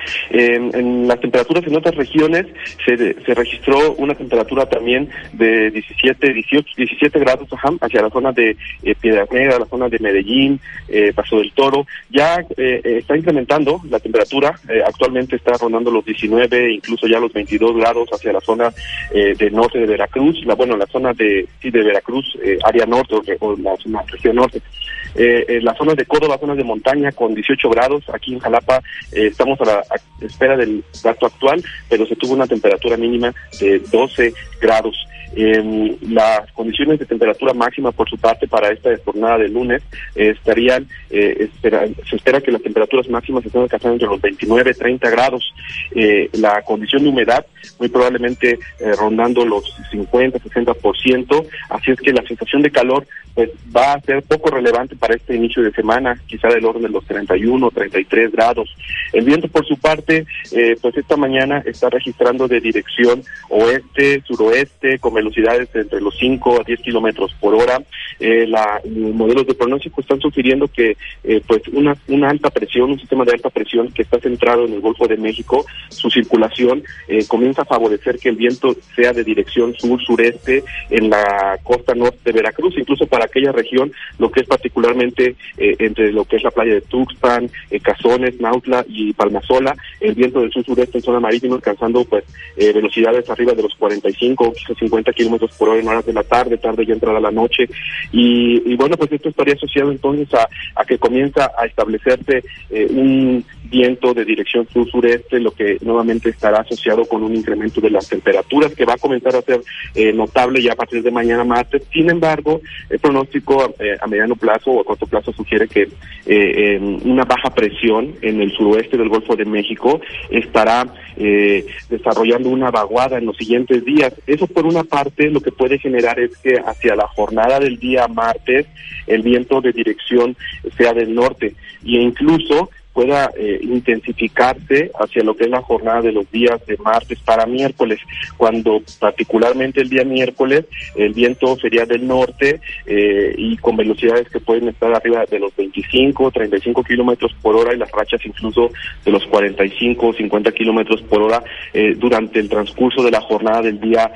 En, las temperaturas en otras regiones se, se registró una temperatura también de 17, 18, 17 grados hacia la zona de eh, Piedra Negra, la zona de Medellín, eh, Paso del Toro. Ya eh, eh, está incrementando la temperatura, actualmente está rondando los 19, incluso ya los 22 grados hacia la zona del norte de Veracruz, la, bueno, la zona de, sí, de Veracruz, área norte o, la, la región norte. Eh, en las zonas de Córdoba, zonas de montaña con 18 grados. Aquí en Jalapa eh, estamos a la espera del dato actual, pero se tuvo una temperatura mínima de 12 grados. Eh, las condiciones de temperatura máxima, por su parte, para esta jornada de lunes eh, estarían, eh, se espera que las temperaturas máximas estén alcanzando entre los 29 y 30 grados. Eh, la condición de humedad, muy probablemente rondando los 50, 60%, así es que la sensación de calor pues va a ser poco relevante para este inicio de semana, quizá del orden de los 31, 33 grados. El viento, por su parte, pues esta mañana está registrando de dirección oeste, suroeste, velocidades entre los 5 a 10 kilómetros por hora. Eh, la, los modelos de pronóstico están sugiriendo que eh, pues una, una alta presión, un sistema de alta presión que está centrado en el Golfo de México, su circulación eh, comienza a favorecer que el viento sea de dirección sur-sureste en la costa norte de Veracruz, incluso para aquella región, lo que es particularmente entre lo que es la playa de Tuxpan, Cazones, Nautla y Palmasola, el viento del sur-sureste en zona marítima alcanzando pues velocidades arriba de los 45 50 kilómetros por hora en horas de la tarde, tarde ya entrada la noche. Y, bueno, pues esto estaría asociado entonces a, que comienza a establecerse eh, un viento de dirección sur-sureste, lo que nuevamente estará asociado con un incremento de las temperaturas que va a comenzar a ser eh, notable ya a partir de mañana martes. Sin embargo, el pronóstico eh, a mediano plazo o a corto plazo sugiere que una baja presión en el suroeste del Golfo de México estará desarrollando una vaguada en los siguientes días. Eso por una parte lo que puede generar es que hacia la jornada del día martes el viento de dirección sea del norte. E incluso pueda eh, intensificarse hacia lo que es la jornada de los días de martes para miércoles, cuando particularmente el día miércoles el viento sería del norte eh, y con velocidades que pueden estar arriba de los 25, 35 kilómetros por hora y las rachas incluso de los 45 o 50 kilómetros por hora eh, durante el transcurso de la jornada del día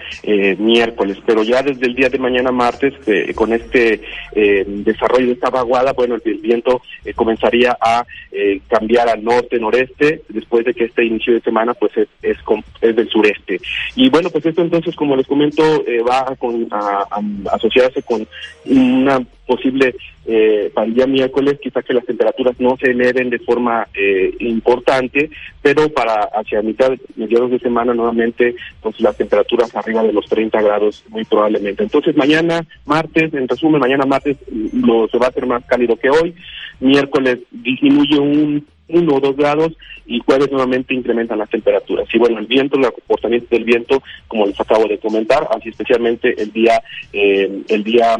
miércoles. Pero ya desde el día de mañana martes, con este desarrollo de esta vaguada, bueno, el, viento comenzaría a cambiar al norte, noreste, después de que este inicio de semana pues es, es, es del sureste. Y bueno, pues esto entonces, como les comento, eh, va a, asociarse con una posible eh, para el día miércoles, quizá que las temperaturas no se eleven de forma eh, importante, pero para hacia mitad, mediados de semana nuevamente, pues las temperaturas arriba de los 30 grados muy probablemente. Entonces mañana, martes, en resumen, mañana martes lo, se va a hacer más cálido que hoy, miércoles disminuye un uno o dos grados y jueves nuevamente incrementan las temperaturas. Y bueno, el viento, el comportamiento del viento, como les acabo de comentar, así especialmente el día eh, el día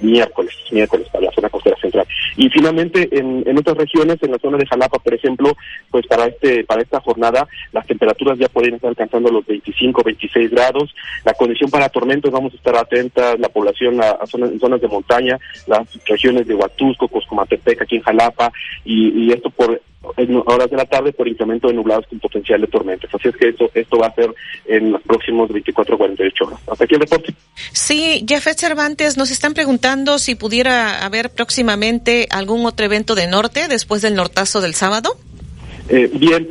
miércoles, miércoles para la zona costera central. Y finalmente en, en otras regiones, en la zona de Jalapa, por ejemplo, pues para este para esta jornada las temperaturas ya pueden estar alcanzando los 25, 26 grados. La condición para tormentos vamos a estar atentas, la población a, zonas, en zonas de montaña, las regiones de Huatusco, Coscomatepec, aquí en Jalapa, y esto por en horas de la tarde por incremento de nublados con potencial de tormentas. Así es que esto, esto va a ser en los próximos 24 o 48 horas. Hasta aquí el reporte. Sí, Jeffet Cervantes, nos están preguntando si pudiera haber próximamente algún otro evento de norte después del nortazo del sábado. Eh, bien,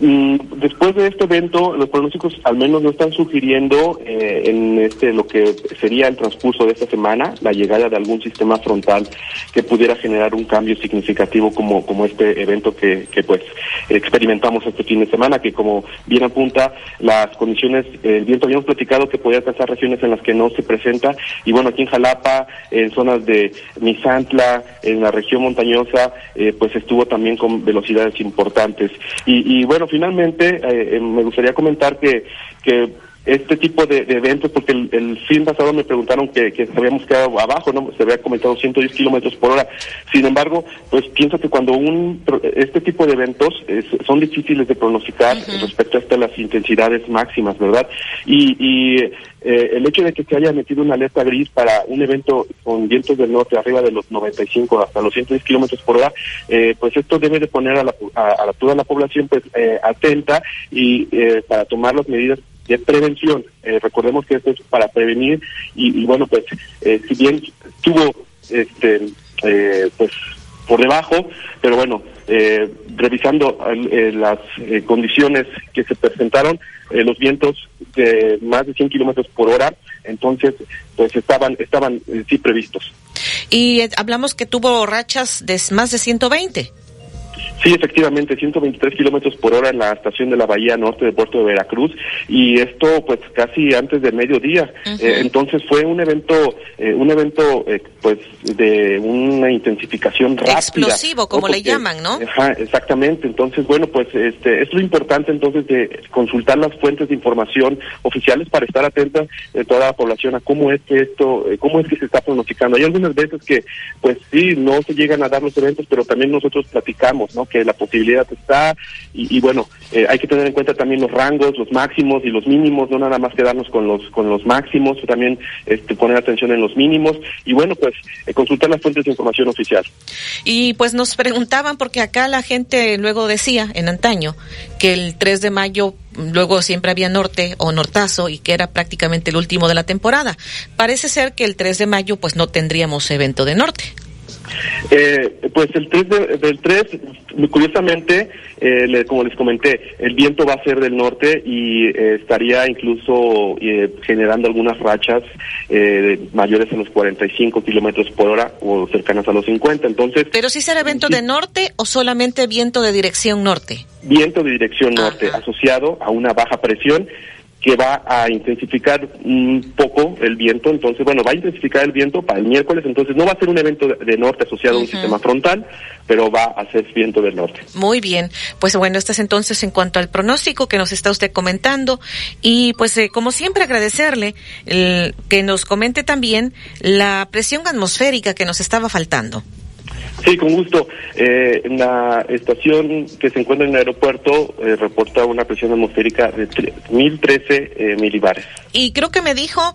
después de este evento, los pronósticos al menos no están sugiriendo eh, en este lo que sería el transcurso de esta semana la llegada de algún sistema frontal que pudiera generar un cambio significativo como como este evento que, que pues experimentamos este fin de semana, que como bien apunta las condiciones, el viento habíamos platicado que podía alcanzar regiones en las que no se presenta y bueno aquí en Jalapa, en zonas de Misantla, en la región montañosa, eh, pues estuvo también con velocidades importantes. Y bueno finalmente, eh, eh, me gustaría comentar que, que este tipo de, eventos, porque el, fin pasado me preguntaron que, que habíamos quedado abajo, no se había comentado 110 kilómetros por hora. Sin embargo, pues pienso que cuando un este tipo de eventos son difíciles de pronosticar respecto a las intensidades máximas, ¿verdad? Y, y eh, el hecho de que se haya metido una alerta gris para un evento con vientos del norte arriba de los 95 hasta los 110 kilómetros por hora, eh, pues esto debe de poner a, la, a, toda la población pues eh, atenta y para tomar las medidas de prevención. Eh, recordemos que esto es para prevenir y, bueno, pues eh, si bien tuvo este eh, pues por debajo, pero bueno, revisando las condiciones que se presentaron, los vientos de más de 100 kilómetros por hora, entonces pues estaban estaban sí previstos. Y hablamos que tuvo rachas de más de 120. Sí, efectivamente, 123 kilómetros por hora en la estación de la Bahía Norte de Puerto de Veracruz y esto pues casi antes del mediodía. Eh, entonces fue un evento, eh, un evento eh, pues de una intensificación rápida. Explosivo, como le llaman, ¿no? Ajá, exactamente. Entonces, bueno, pues este es lo importante entonces de consultar las fuentes de información oficiales para estar atenta de toda la población a cómo es que esto, cómo es que se está pronosticando. Hay algunas veces que pues sí, no se llegan a dar los eventos, pero también nosotros platicamos, ¿no? Que la posibilidad está y, bueno, eh, hay que tener en cuenta también los rangos, los máximos y los mínimos, no nada más quedarnos con los con los máximos, también este, poner atención en los mínimos y bueno, pues eh, consultar las fuentes de información oficial. Y pues nos preguntaban, porque acá la gente luego decía en antaño que el 3 de mayo luego siempre había norte o nortazo y que era prácticamente el último de la temporada. Parece ser que el 3 de mayo pues no tendríamos evento de norte. Eh, pues el 3 del 3, curiosamente, eh, como les comenté, el viento va a ser del norte y eh, estaría incluso eh, generando algunas rachas mayores a los 45 kilómetros por hora o cercanas a los 50. Entonces. ¿Pero si será viento de norte o solamente viento de dirección norte? Viento de dirección norte, asociado a una baja presión que va a intensificar un poco el viento, entonces, bueno, va a intensificar el viento para el miércoles, entonces no va a ser un evento de, norte asociado a un sistema frontal, pero va a ser viento del norte. Muy bien, pues bueno, esto es entonces en cuanto al pronóstico que nos está usted comentando. Y pues eh, como siempre agradecerle que nos comente también la presión atmosférica que nos estaba faltando. Sí, con gusto. Eh, la estación que se encuentra en el aeropuerto eh, reporta una presión atmosférica de 1013 eh, milibares. Y creo que me dijo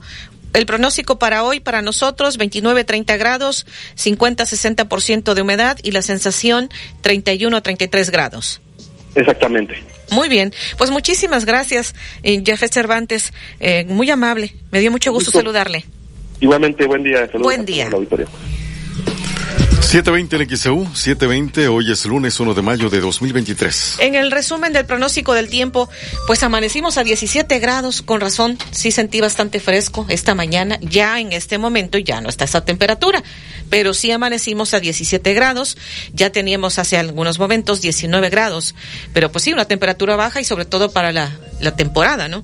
el pronóstico para hoy, para nosotros, 29-30 grados, 50-60% de humedad y la sensación 31-33 grados. Exactamente. Muy bien, pues muchísimas gracias, eh, Jeffet Cervantes, eh, muy amable, me dio mucho gusto, saludarle. Igualmente, buen día. buen día. 720 en XEU, 720, hoy es lunes 1 de mayo de 2023. En el resumen del pronóstico del tiempo, pues amanecimos a 17 grados, con razón, sí sentí bastante fresco esta mañana, ya en este momento ya no está esa temperatura, pero sí amanecimos a 17 grados, ya teníamos hace algunos momentos 19 grados, pero pues sí, una temperatura baja y sobre todo para la, temporada, ¿no?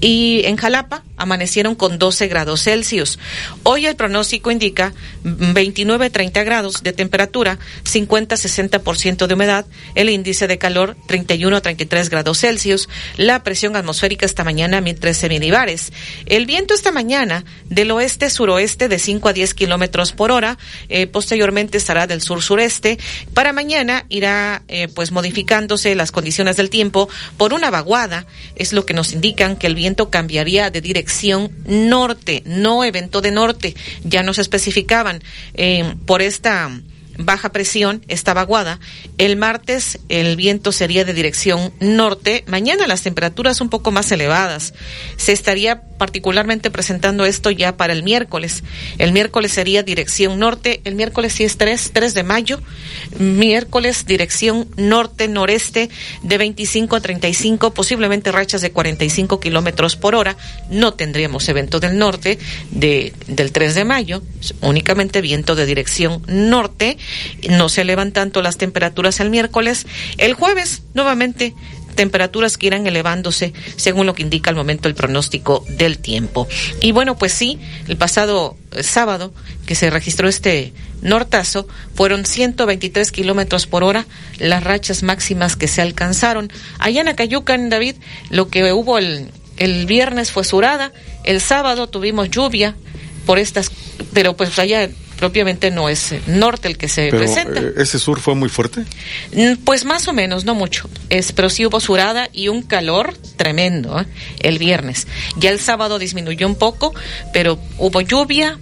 Y en Jalapa amanecieron con 12 grados Celsius. Hoy el pronóstico indica 29-30 grados de temperatura, 50-60% de humedad, el índice de calor 31-33 grados Celsius, la presión atmosférica esta mañana 1013 milibares. El viento esta mañana del oeste-suroeste de 5 a 10 kilómetros por hora, eh, posteriormente estará del sur-sureste. Para mañana irá eh, pues modificándose las condiciones del tiempo por una vaguada, es lo que nos indican que el viento cambiaría de dirección norte, no evento de norte, ya nos especificaban eh, por esta baja presión, esta vaguada. El martes el viento sería de dirección norte. Mañana las temperaturas un poco más elevadas. Se estaría particularmente presentando esto ya para el miércoles. El miércoles sería dirección norte. El miércoles sí es 3, 3 de mayo. Miércoles dirección norte-noreste de 25 a 35, posiblemente rachas de 45 kilómetros por hora. No tendríamos evento del norte de, del 3 de mayo, únicamente viento de dirección norte. No se elevan tanto las temperaturas el miércoles. El jueves, nuevamente, temperaturas que irán elevándose según lo que indica al momento el pronóstico del tiempo. Y bueno, pues sí, el pasado eh, sábado que se registró este nortazo fueron 123 kilómetros por hora las rachas máximas que se alcanzaron. Allá en Acayucan, David, lo que hubo el, el viernes fue surada, el sábado tuvimos lluvia por estas, pero pues allá propiamente no es norte el que se presenta. Eh, ¿Ese sur fue muy fuerte? Mm, pues más o menos, no mucho. Es, pero sí hubo surada y un calor tremendo ¿eh? el viernes. Ya el sábado disminuyó un poco, pero hubo lluvia,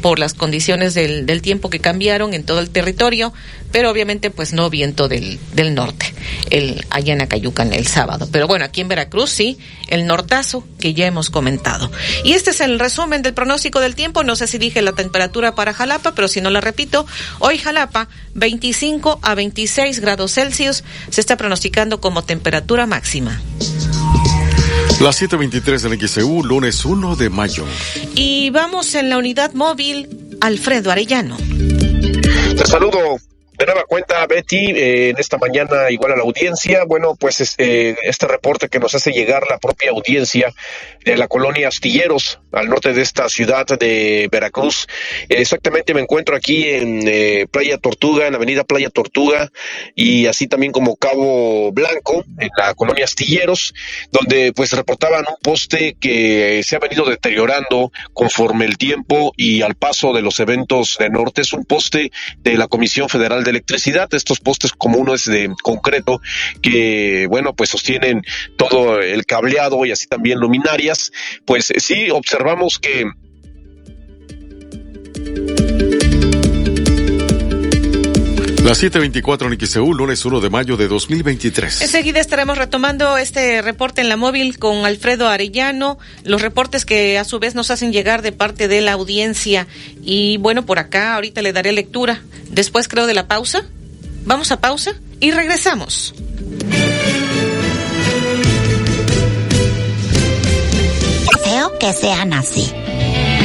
por las condiciones del, del, tiempo que cambiaron en todo el territorio, pero obviamente pues no viento del, del norte, el, allá en Acayucan el sábado. Pero bueno, aquí en Veracruz sí, el nortazo que ya hemos comentado. Y este es el resumen del pronóstico del tiempo, no sé si dije la temperatura para Jalapa, pero si no la repito, hoy Jalapa 25 a 26 grados Celsius se está pronosticando como temperatura máxima. Las 7.23 en XEU, lunes 1 de mayo. Y vamos en la unidad móvil, Alfredo Arellano. Te saludo, de nueva cuenta, Betty, eh, en esta mañana igual a la audiencia. Bueno, pues este, este reporte que nos hace llegar la propia audiencia de la colonia Astilleros, al norte de esta ciudad de Veracruz. exactamente me encuentro aquí en eh, Playa Tortuga, en la avenida Playa Tortuga, y así también como Cabo Blanco, en la colonia Astilleros, donde pues reportaban un poste que se ha venido deteriorando conforme el tiempo y al paso de los eventos de norte. Es un poste de la Comisión Federal de electricidad. Estos postes, como uno es de concreto, que, bueno, pues sostienen todo el cableado y así también luminarias, pues sí observamos que las 7.24 en XEU, lunes 1 de mayo de 2023. Enseguida estaremos retomando este reporte en la móvil con Alfredo Arellano, los reportes que a su vez nos hacen llegar de parte de la audiencia. Y bueno, por acá ahorita le daré lectura. Después creo de la pausa. Vamos a pausa y regresamos. Deseo que sean así.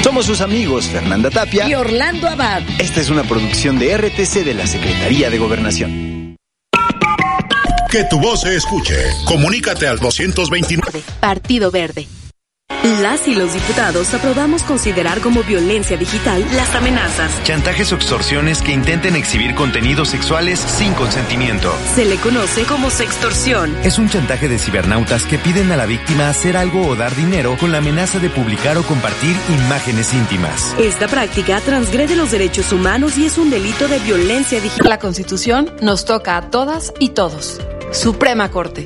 Somos sus amigos Fernanda Tapia y Orlando Abad. Esta es una producción de RTC de la Secretaría de Gobernación. Que tu voz se escuche. Comunícate al 229. Partido Verde. Las y los diputados aprobamos considerar como violencia digital las amenazas, chantajes o extorsiones que intenten exhibir contenidos sexuales sin consentimiento. Se le conoce como sextorsión. Es un chantaje de cibernautas que piden a la víctima hacer algo o dar dinero con la amenaza de publicar o compartir imágenes íntimas. Esta práctica transgrede los derechos humanos y es un delito de violencia digital. La Constitución nos toca a todas y todos. Suprema Corte.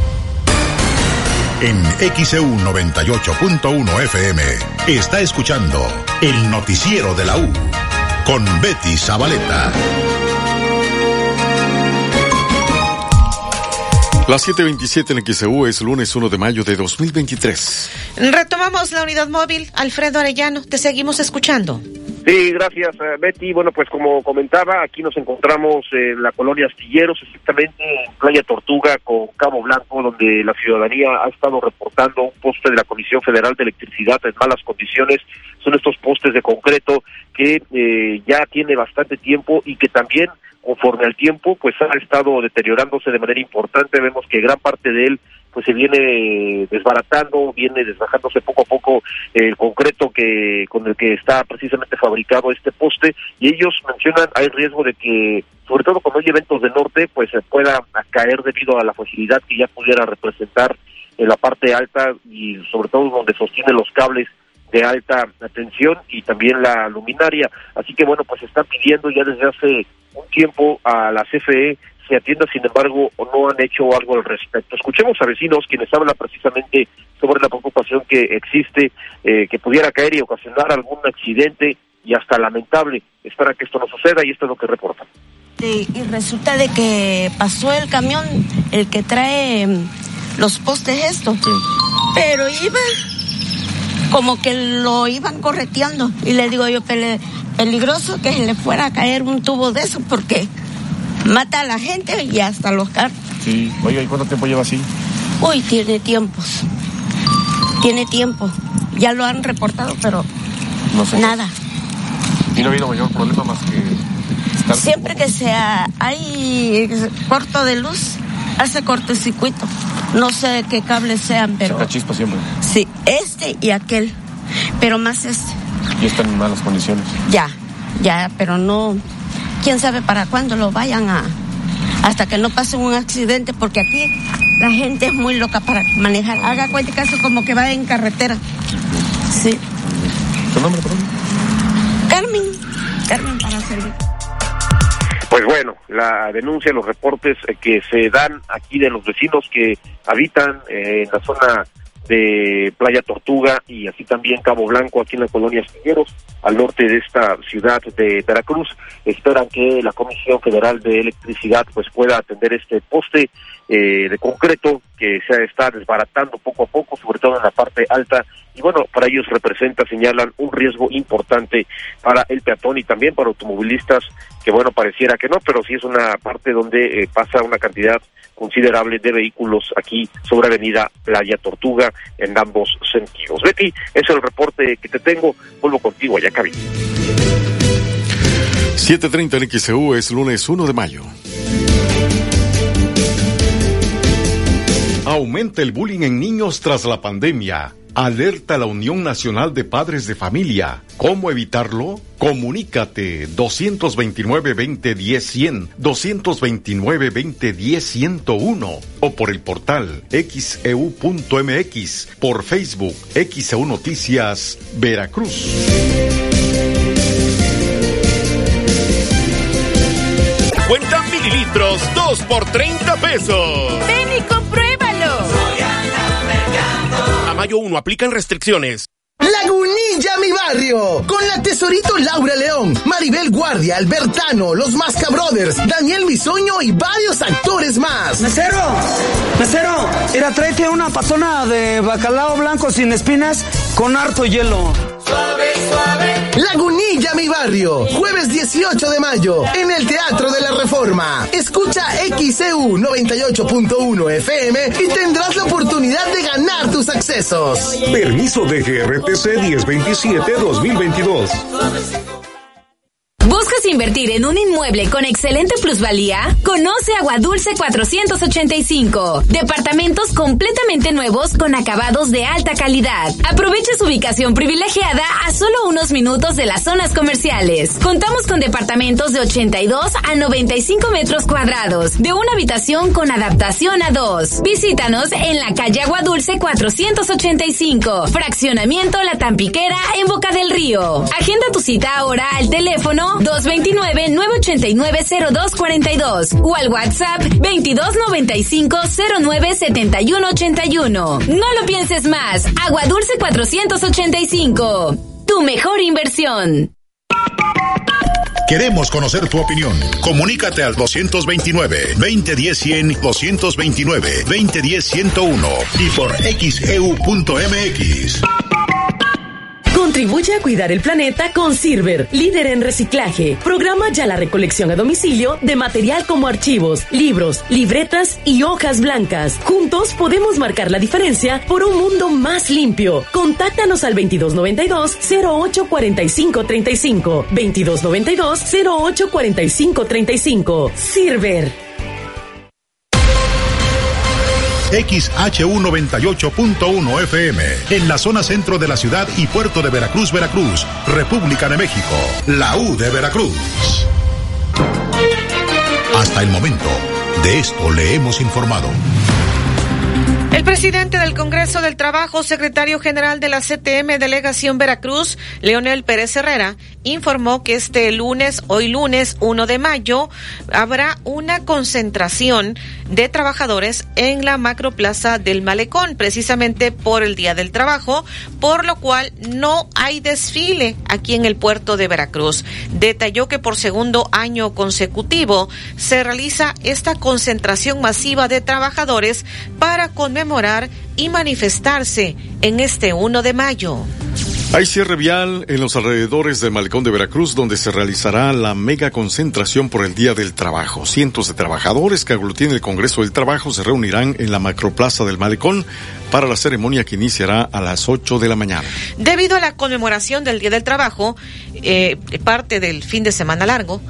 En XEU 98.1 FM está escuchando el noticiero de la U con Betty Zabaleta. Las 7:27 en XEU es lunes 1 de mayo de 2023. Retomamos la unidad móvil. Alfredo Arellano, te seguimos escuchando. Sí, gracias, eh, Betty. Bueno, pues como comentaba, aquí nos encontramos en la colonia Astilleros, exactamente en Playa Tortuga con Cabo Blanco, donde la ciudadanía ha estado reportando un poste de la Comisión Federal de Electricidad en malas condiciones. Son estos postes de concreto que eh, ya tiene bastante tiempo y que también conforme al tiempo, pues ha estado deteriorándose de manera importante. Vemos que gran parte de él pues se viene desbaratando, viene desbajándose poco a poco el concreto que con el que está precisamente fabricado este poste y ellos mencionan hay riesgo de que sobre todo cuando hay eventos de norte pues se pueda caer debido a la facilidad que ya pudiera representar en la parte alta y sobre todo donde sostiene los cables de alta tensión y también la luminaria. Así que bueno, pues están pidiendo ya desde hace un tiempo a la CFE se atienda, sin embargo, o no han hecho algo al respecto. Escuchemos a vecinos quienes hablan precisamente sobre la preocupación que existe, eh, que pudiera caer y ocasionar algún accidente y hasta lamentable. Espera que esto no suceda y esto es lo que reportan. y resulta de que pasó el camión, el que trae mm, los postes estos, pero iba como que lo iban correteando y le digo yo peligroso que se le fuera a caer un tubo de eso porque mata a la gente y hasta los carros. Sí, oiga, ¿y cuánto tiempo lleva así? Uy, tiene tiempos. Tiene tiempo. Ya lo han reportado, pero no sé. nada. ¿Y no ha habido mayor problema más que estar... Siempre que sea hay corto de luz, hace cortocircuito. No sé qué cables sean, pero... Saca chispa siempre. Sí, este y aquel, pero más este. Y están en malas condiciones. Ya, ya, pero no quién sabe para cuándo lo vayan a, hasta que no pase un accidente, porque aquí la gente es muy loca para manejar. Haga cualquier caso como que va en carretera. Sí. ¿Tu nombre, por Carmen. Carmen para servir. Pues bueno, la denuncia, los reportes que se dan aquí de los vecinos que habitan en la zona de Playa Tortuga y así también Cabo Blanco aquí en la colonia Astilleros, al norte de esta ciudad de Veracruz. Esperan que la Comisión Federal de Electricidad pues pueda atender este poste eh, de concreto que se está desbaratando poco a poco, sobre todo en la parte alta y bueno, para ellos representa, señalan, un riesgo importante para el peatón y también para automovilistas, que bueno, pareciera que no, pero sí es una parte donde eh, pasa una cantidad considerable de vehículos aquí sobre Avenida Playa Tortuga en ambos sentidos. Betty, es el reporte que te tengo. Vuelvo contigo allá, Cabi. 7.30 en XCU es lunes 1 de mayo. Aumenta el bullying en niños tras la pandemia. Alerta a la Unión Nacional de Padres de Familia. ¿Cómo evitarlo? Comunícate 229-2010-100, 229-2010-101 o por el portal xeu.mx, e por Facebook, XEU Noticias, Veracruz. Cuenta mililitros, 2 por 30 pesos. Mayo 1 aplican restricciones. Lagunilla, mi barrio. Con la tesorito Laura León, Maribel Guardia, Albertano, los Masca Brothers, Daniel Bisoño y varios actores más. Mesero, mesero, era tráete una patona de bacalao blanco sin espinas con harto hielo. Suave, suave. Lagunilla, mi barrio. Jueves 18 de mayo, en el Teatro de la Reforma. Escucha XCU 98.1 FM y tendrás la oportunidad de ganar tus accesos. Permiso de GRTC 1027-2022. ¿Buscas invertir en un inmueble con excelente plusvalía? Conoce Aguadulce 485. Departamentos completamente nuevos con acabados de alta calidad. Aprovecha su ubicación privilegiada a solo unos minutos de las zonas comerciales. Contamos con departamentos de 82 a 95 metros cuadrados, de una habitación con adaptación a dos. Visítanos en la calle Aguadulce 485, fraccionamiento La Tampiquera en Boca del Río. Agenda tu cita ahora al teléfono 229-989-0242 o al WhatsApp 2295-097181. No lo pienses más. Agua Dulce 485. Tu mejor inversión. Queremos conocer tu opinión. Comunícate al 229-2010-100, 229-2010-101 y por xeu.mx. Contribuye a cuidar el planeta con Silver, líder en reciclaje. Programa ya la recolección a domicilio de material como archivos, libros, libretas y hojas blancas. Juntos podemos marcar la diferencia por un mundo más limpio. Contáctanos al 2292 084535 2292 084535 Silver. XHU98.1 FM, en la zona centro de la ciudad y puerto de Veracruz, Veracruz, República de México, la U de Veracruz. Hasta el momento, de esto le hemos informado. El presidente del Congreso del Trabajo, secretario general de la CTM Delegación Veracruz, Leonel Pérez Herrera, informó que este lunes, hoy lunes 1 de mayo, habrá una concentración de trabajadores en la macroplaza del Malecón, precisamente por el Día del Trabajo, por lo cual no hay desfile aquí en el puerto de Veracruz. Detalló que por segundo año consecutivo se realiza esta concentración masiva de trabajadores para conmemorar y manifestarse en este 1 de mayo. Hay cierre vial en los alrededores del Malecón de Veracruz, donde se realizará la mega concentración por el Día del Trabajo. Cientos de trabajadores que aglutinan el Congreso del Trabajo se reunirán en la macroplaza del Malecón para la ceremonia que iniciará a las 8 de la mañana. Debido a la conmemoración del Día del Trabajo, eh, parte del fin de semana largo,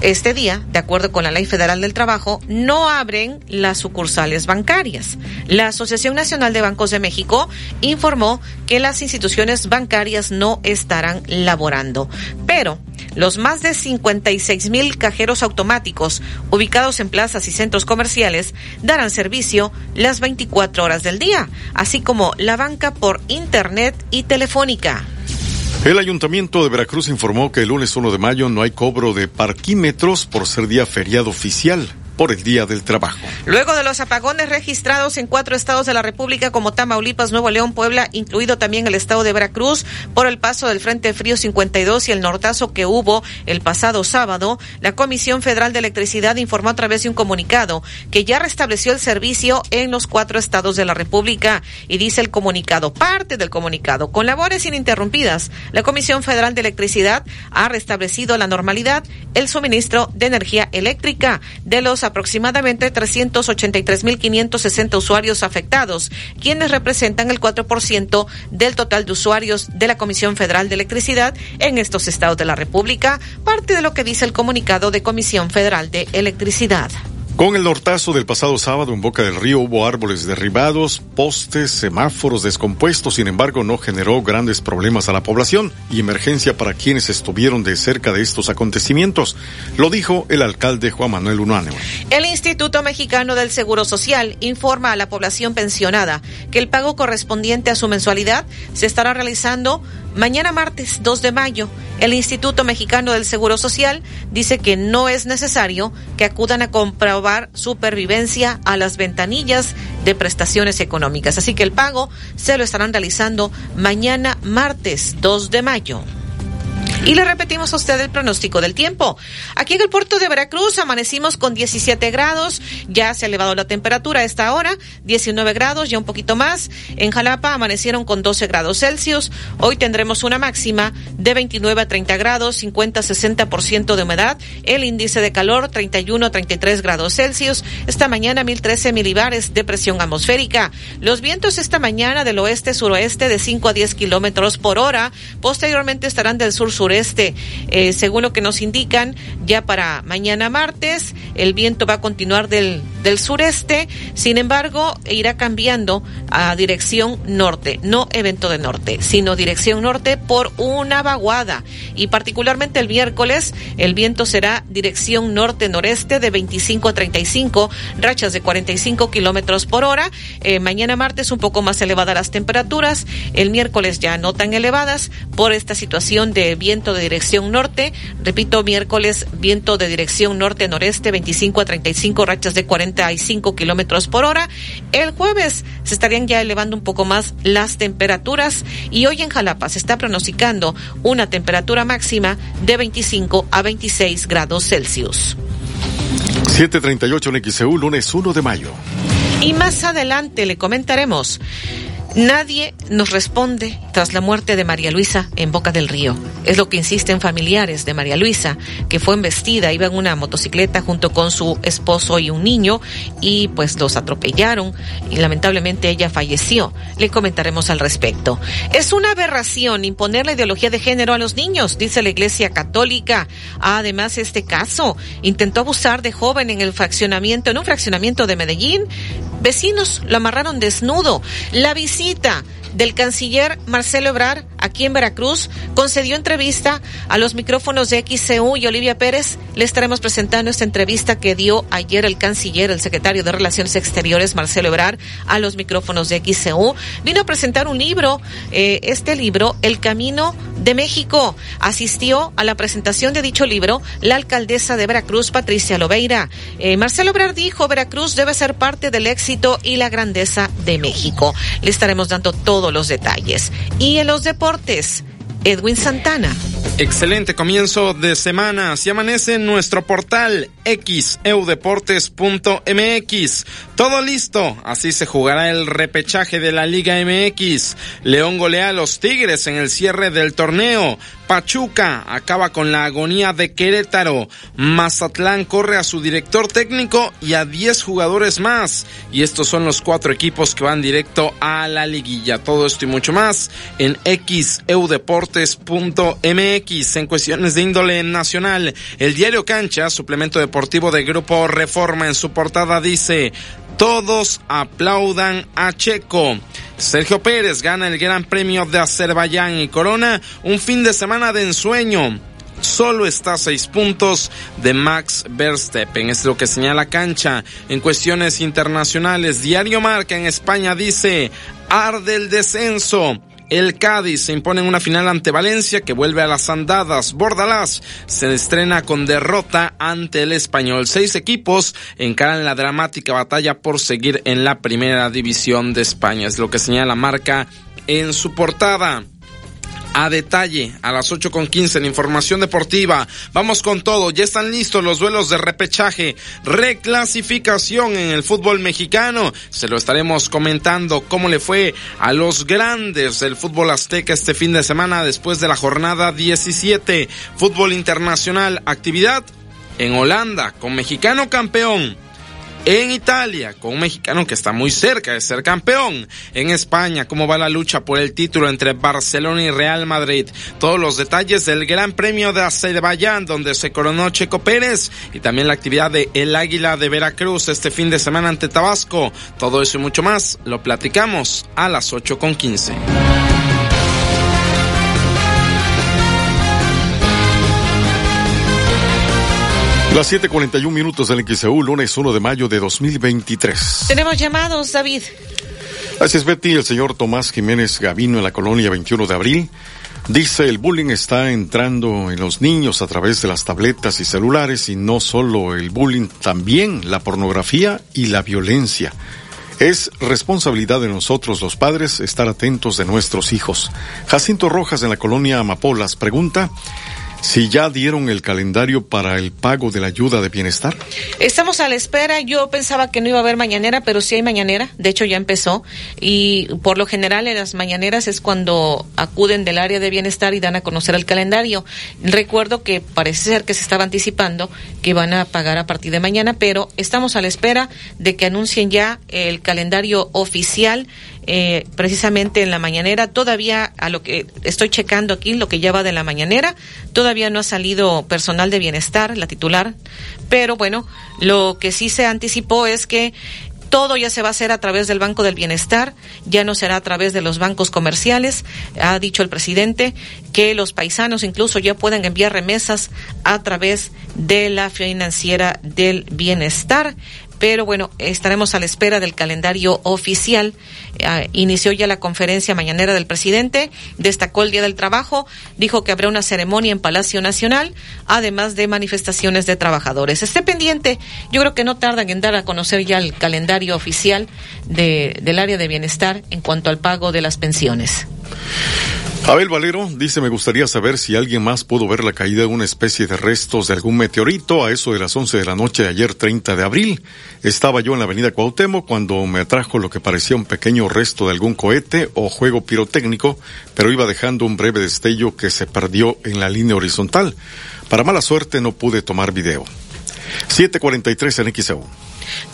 este día, de acuerdo con la Ley Federal del Trabajo, no abren las sucursales bancarias. La Asociación Nacional de Bancos de México informó que las instituciones bancarias no estarán laborando, pero los más de 56 mil cajeros automáticos ubicados en plazas y centros comerciales darán servicio las 24 horas del día, así como la banca por Internet y telefónica. El Ayuntamiento de Veracruz informó que el lunes 1 de mayo no hay cobro de parquímetros por ser día feriado oficial por el Día del Trabajo. Luego de los apagones registrados en cuatro estados de la República como Tamaulipas, Nuevo León, Puebla, incluido también el estado de Veracruz, por el paso del Frente Frío 52 y el nortazo que hubo el pasado sábado, la Comisión Federal de Electricidad informó a través de un comunicado que ya restableció el servicio en los cuatro estados de la República y dice el comunicado, parte del comunicado, con labores ininterrumpidas, la Comisión Federal de Electricidad ha restablecido la normalidad el suministro de energía eléctrica de los aproximadamente 383.560 usuarios afectados, quienes representan el 4% del total de usuarios de la Comisión Federal de Electricidad en estos estados de la República, parte de lo que dice el comunicado de Comisión Federal de Electricidad. Con el nortazo del pasado sábado en Boca del Río hubo árboles derribados, postes, semáforos descompuestos, sin embargo no generó grandes problemas a la población y emergencia para quienes estuvieron de cerca de estos acontecimientos, lo dijo el alcalde Juan Manuel Unánimo. El Instituto Mexicano del Seguro Social informa a la población pensionada que el pago correspondiente a su mensualidad se estará realizando Mañana martes 2 de mayo, el Instituto Mexicano del Seguro Social dice que no es necesario que acudan a comprobar supervivencia a las ventanillas de prestaciones económicas. Así que el pago se lo estarán realizando mañana martes 2 de mayo. Y le repetimos a usted el pronóstico del tiempo. Aquí en el puerto de Veracruz amanecimos con 17 grados, ya se ha elevado la temperatura a esta hora, 19 grados, ya un poquito más. En Jalapa amanecieron con 12 grados Celsius. Hoy tendremos una máxima de 29 a 30 grados, 50-60% de humedad. El índice de calor 31 a 33 grados Celsius. Esta mañana 1013 milibares de presión atmosférica. Los vientos esta mañana del oeste-suroeste de 5 a 10 kilómetros por hora. Posteriormente estarán del sur-sureste. Eh, según lo que nos indican, ya para mañana martes, el viento va a continuar del, del sureste. Sin embargo, irá cambiando a dirección norte. No evento de norte, sino dirección norte por una vaguada. Y particularmente el miércoles, el viento será dirección norte-noreste de 25 a 35, rachas de 45 kilómetros por hora. Eh, mañana martes, un poco más elevadas las temperaturas. El miércoles ya no tan elevadas por esta situación de viento de dirección norte. Repito, miércoles, viento de dirección norte-noreste, 25 a 35, rachas de 45 kilómetros por hora. El jueves se estarían ya elevando un poco más las temperaturas y hoy en Jalapa se está pronosticando una temperatura máxima de 25 a 26 grados Celsius. 738 en XEU, lunes 1 de mayo. Y más adelante le comentaremos. Nadie nos responde tras la muerte de María Luisa en Boca del Río. Es lo que insisten familiares de María Luisa, que fue embestida, iba en una motocicleta junto con su esposo y un niño y pues los atropellaron y lamentablemente ella falleció. Le comentaremos al respecto. Es una aberración imponer la ideología de género a los niños, dice la Iglesia Católica. Además, este caso intentó abusar de joven en el fraccionamiento, en un fraccionamiento de Medellín vecinos lo amarraron desnudo. La visita del canciller Marcelo Ebrar aquí en Veracruz concedió entrevista a los micrófonos de XCU y Olivia Pérez. Le estaremos presentando esta entrevista que dio ayer el canciller, el secretario de Relaciones Exteriores Marcelo Ebrar a los micrófonos de XCU. Vino a presentar un libro, eh, este libro, El Camino de México. Asistió a la presentación de dicho libro la alcaldesa de Veracruz, Patricia Lobeira. Eh, Marcelo Ebrar dijo, Veracruz debe ser parte del éxito y la grandeza de México. Le estaremos dando todos los detalles. Y en los deportes, Edwin Santana. Excelente comienzo de semana. Si amanece en nuestro portal xeudeportes.mx. Todo listo. Así se jugará el repechaje de la Liga MX. León golea a los Tigres en el cierre del torneo. Pachuca acaba con la agonía de Querétaro. Mazatlán corre a su director técnico y a 10 jugadores más. Y estos son los cuatro equipos que van directo a la liguilla. Todo esto y mucho más en xeudeportes.mx. En cuestiones de índole nacional, el diario Cancha, suplemento deportivo de Grupo Reforma, en su portada dice: Todos aplaudan a Checo. Sergio Pérez gana el Gran Premio de Azerbaiyán y Corona un fin de semana de ensueño. Solo está a seis puntos de Max Verstappen. Es lo que señala cancha. En cuestiones internacionales, Diario Marca en España dice, arde el descenso. El Cádiz se impone en una final ante Valencia que vuelve a las andadas. Bordalás se estrena con derrota ante el español. Seis equipos encaran la dramática batalla por seguir en la primera división de España. Es lo que señala marca en su portada a detalle a las 8 con 15 en información deportiva. Vamos con todo, ya están listos los duelos de repechaje, reclasificación en el fútbol mexicano. Se lo estaremos comentando cómo le fue a los grandes del fútbol azteca este fin de semana después de la jornada 17. Fútbol internacional, actividad en Holanda con mexicano campeón en Italia, con un mexicano que está muy cerca de ser campeón. En España, cómo va la lucha por el título entre Barcelona y Real Madrid. Todos los detalles del Gran Premio de Azerbaiyán, donde se coronó Checo Pérez. Y también la actividad de El Águila de Veracruz este fin de semana ante Tabasco. Todo eso y mucho más lo platicamos a las 8 Las 7:41 minutos del XEU, lunes 1 de mayo de 2023. Tenemos llamados, David. Así es, Betty. El señor Tomás Jiménez Gavino en la colonia 21 de abril dice el bullying está entrando en los niños a través de las tabletas y celulares y no solo el bullying, también la pornografía y la violencia. Es responsabilidad de nosotros los padres estar atentos de nuestros hijos. Jacinto Rojas en la colonia Amapolas pregunta, si ya dieron el calendario para el pago de la ayuda de bienestar. Estamos a la espera. Yo pensaba que no iba a haber mañanera, pero sí hay mañanera. De hecho, ya empezó. Y por lo general en las mañaneras es cuando acuden del área de bienestar y dan a conocer el calendario. Recuerdo que parece ser que se estaba anticipando que van a pagar a partir de mañana, pero estamos a la espera de que anuncien ya el calendario oficial eh, precisamente en la mañanera. Todavía a lo que estoy checando aquí, lo que ya va de la mañanera, todavía no ha salido personal de bienestar, la titular, pero bueno, lo que sí se anticipó es que todo ya se va a hacer a través del Banco del Bienestar, ya no será a través de los bancos comerciales. Ha dicho el presidente que los paisanos incluso ya pueden enviar remesas a través de la financiera del bienestar pero bueno, estaremos a la espera del calendario oficial. Eh, inició ya la conferencia mañanera del presidente, destacó el Día del Trabajo, dijo que habrá una ceremonia en Palacio Nacional, además de manifestaciones de trabajadores. Esté pendiente, yo creo que no tardan en dar a conocer ya el calendario oficial de, del área de bienestar en cuanto al pago de las pensiones. Abel Valero dice, me gustaría saber si alguien más pudo ver la caída de una especie de restos de algún meteorito a eso de las 11 de la noche de ayer 30 de abril. Estaba yo en la avenida Cuauhtémoc cuando me atrajo lo que parecía un pequeño resto de algún cohete o juego pirotécnico, pero iba dejando un breve destello que se perdió en la línea horizontal. Para mala suerte no pude tomar video. 743 en XEU.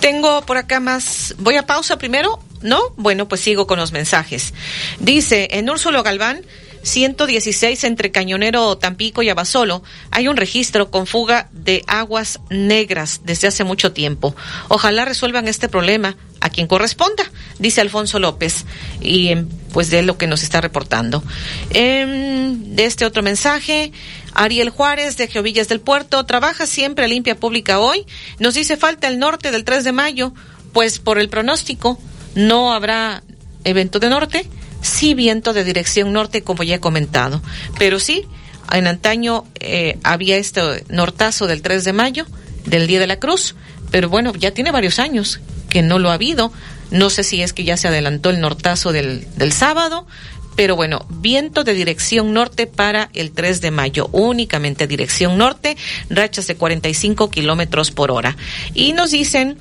Tengo por acá más. Voy a pausa primero, ¿no? Bueno, pues sigo con los mensajes. Dice, en Úrsulo Galván, 116 entre Cañonero Tampico y Abasolo, hay un registro con fuga de aguas negras desde hace mucho tiempo. Ojalá resuelvan este problema a quien corresponda, dice Alfonso López, y em, pues de lo que nos está reportando. Em, de este otro mensaje, Ariel Juárez de Geovillas del Puerto, trabaja siempre a limpia pública hoy, nos dice falta el norte del 3 de mayo, pues por el pronóstico no habrá evento de norte, sí viento de dirección norte, como ya he comentado. Pero sí, en antaño eh, había este nortazo del 3 de mayo, del Día de la Cruz, pero bueno, ya tiene varios años que no lo ha habido. No sé si es que ya se adelantó el nortazo del, del sábado, pero bueno, viento de dirección norte para el 3 de mayo, únicamente dirección norte, rachas de 45 kilómetros por hora. Y nos dicen,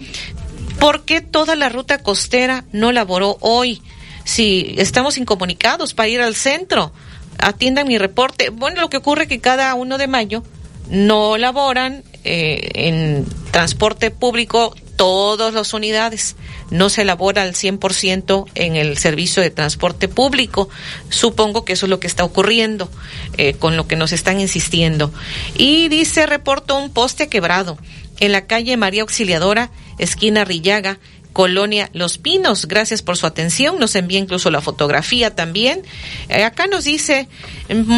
¿por qué toda la ruta costera no laboró hoy? Si estamos incomunicados para ir al centro, atiendan mi reporte. Bueno, lo que ocurre es que cada uno de mayo no laboran eh, en transporte público todas las unidades. No se elabora al 100% en el servicio de transporte público. Supongo que eso es lo que está ocurriendo eh, con lo que nos están insistiendo. Y dice, reporto un poste quebrado en la calle María Auxiliadora, esquina Rillaga, Colonia Los Pinos. Gracias por su atención. Nos envía incluso la fotografía también. Eh, acá nos dice,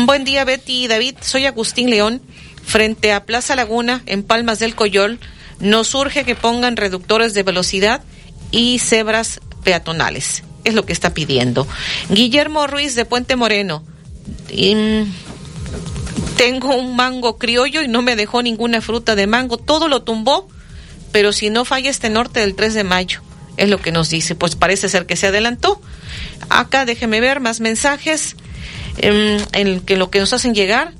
buen día Betty y David, soy Agustín León, frente a Plaza Laguna, en Palmas del Coyol. Nos urge que pongan reductores de velocidad y cebras peatonales. Es lo que está pidiendo. Guillermo Ruiz de Puente Moreno. tengo un mango criollo y no me dejó ninguna fruta de mango. Todo lo tumbó pero si no falla este norte del 3 de mayo, es lo que nos dice, pues parece ser que se adelantó. Acá déjeme ver más mensajes en, em, en que lo que nos hacen llegar.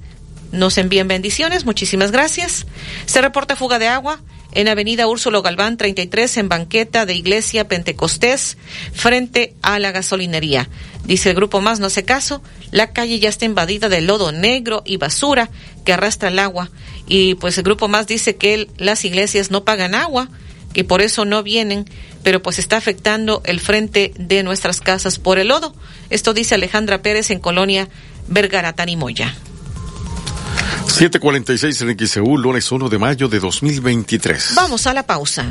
Nos envían bendiciones, muchísimas gracias. Se reporta fuga de agua en Avenida Úrsulo Galván 33 en banqueta de Iglesia Pentecostés frente a la gasolinería. Dice el grupo más, no hace caso, la calle ya está invadida de lodo negro y basura que arrastra el agua y pues el grupo más dice que las iglesias no pagan agua, que por eso no vienen, pero pues está afectando el frente de nuestras casas por el lodo. Esto dice Alejandra Pérez en Colonia Vergaratán y Moya. 746 en XEU, lunes 1 de mayo de 2023. Vamos a la pausa.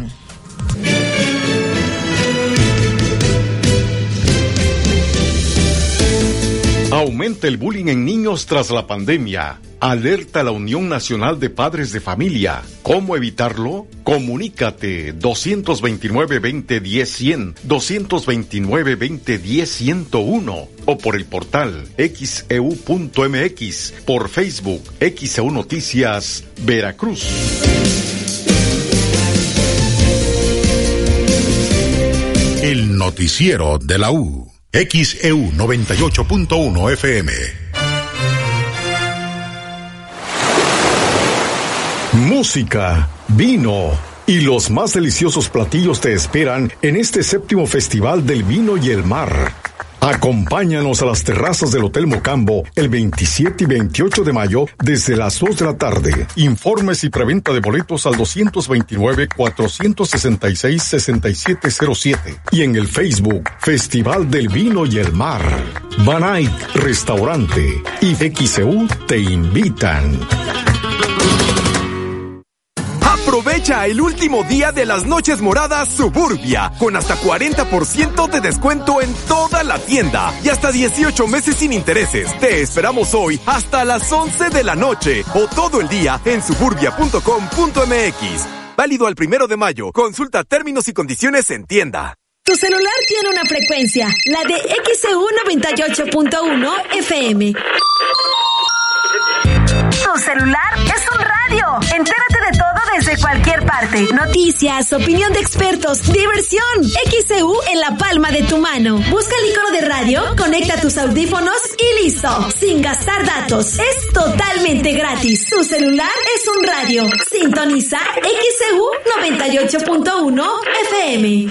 Aumenta el bullying en niños tras la pandemia. Alerta la Unión Nacional de Padres de Familia. ¿Cómo evitarlo? Comunícate 229-2010-100, 229-2010-101 o por el portal xeu.mx, e por Facebook XEU Noticias Veracruz. El noticiero de la U. XEU 98.1 FM. Música, vino y los más deliciosos platillos te esperan en este séptimo Festival del Vino y el Mar. Acompáñanos a las terrazas del Hotel Mocambo el 27 y 28 de mayo desde las 2 de la tarde. Informes y preventa de boletos al 229-466-6707 y en el Facebook Festival del Vino y el Mar. Banait Restaurante y XEU te invitan. Aprovecha el último día de las noches moradas Suburbia, con hasta 40% de descuento en toda la tienda y hasta 18 meses sin intereses. Te esperamos hoy hasta las 11 de la noche o todo el día en suburbia.com.mx. Válido al primero de mayo. Consulta términos y condiciones en tienda. Tu celular tiene una frecuencia, la de XEU 98.1 FM. Tu celular es un radio. Entérate de desde cualquier parte. Noticias, opinión de expertos, diversión. XEU en la palma de tu mano. Busca el icono de radio, conecta tus audífonos y listo. Sin gastar datos. Es totalmente gratis. Tu celular es un radio. Sintoniza XEU 98.1 FM.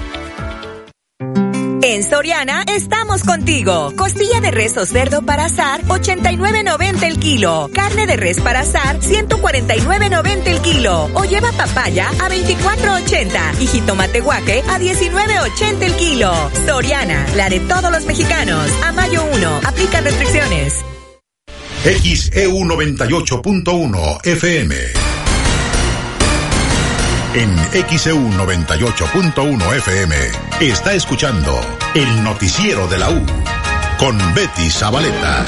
En Soriana estamos contigo. Costilla de res o para asar, 89.90 el kilo. Carne de res para asar, 149.90 el kilo. O lleva papaya a 24.80 y jitomate guaque a 19.80 el kilo. Soriana, la de todos los mexicanos. A mayo 1, aplican restricciones. XEU 98.1 FM. En XEU 98.1 FM está escuchando el noticiero de la U con Betty Zabaleta.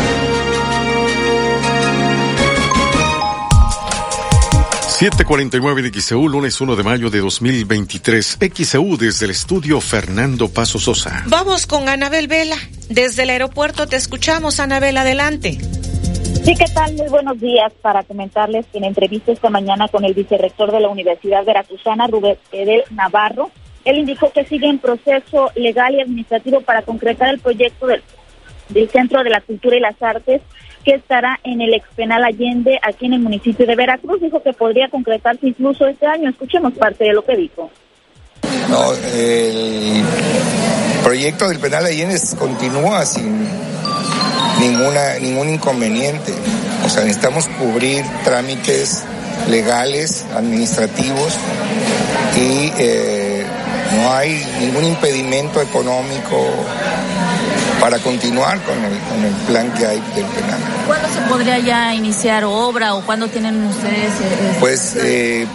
749 de XEU, lunes 1 de mayo de 2023. XEU desde el estudio Fernando Paso Sosa. Vamos con Anabel Vela. Desde el aeropuerto te escuchamos, Anabel, adelante. Sí, ¿qué tal? Muy buenos días para comentarles que en entrevista esta mañana con el vicerrector de la Universidad Veracruzana, Rubén Edel Navarro, él indicó que sigue en proceso legal y administrativo para concretar el proyecto del, del Centro de la Cultura y las Artes que estará en el expenal Allende, aquí en el municipio de Veracruz. Dijo que podría concretarse incluso este año. Escuchemos parte de lo que dijo. No, el proyecto del penal Allende continúa sin ninguna, ningún inconveniente. O sea, necesitamos cubrir trámites legales, administrativos y eh, no hay ningún impedimento económico para continuar con el, con el plan que hay del penal. ¿Cuándo se podría ya iniciar obra o cuándo tienen ustedes? Eh, pues eh,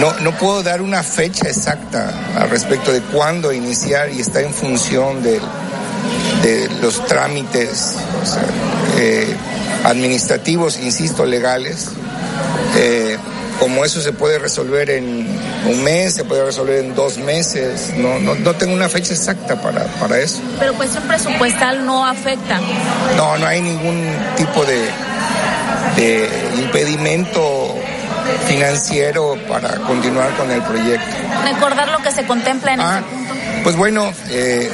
no, no puedo dar una fecha exacta al respecto de cuándo iniciar y está en función del de los trámites o sea, eh, administrativos, insisto, legales. Eh, como eso se puede resolver en un mes, se puede resolver en dos meses, no, no, no tengo una fecha exacta para, para eso. Pero cuestión presupuestal no afecta. No, no hay ningún tipo de, de impedimento financiero para continuar con el proyecto. Recordar lo que se contempla en ah, este punto. Pues bueno, eh,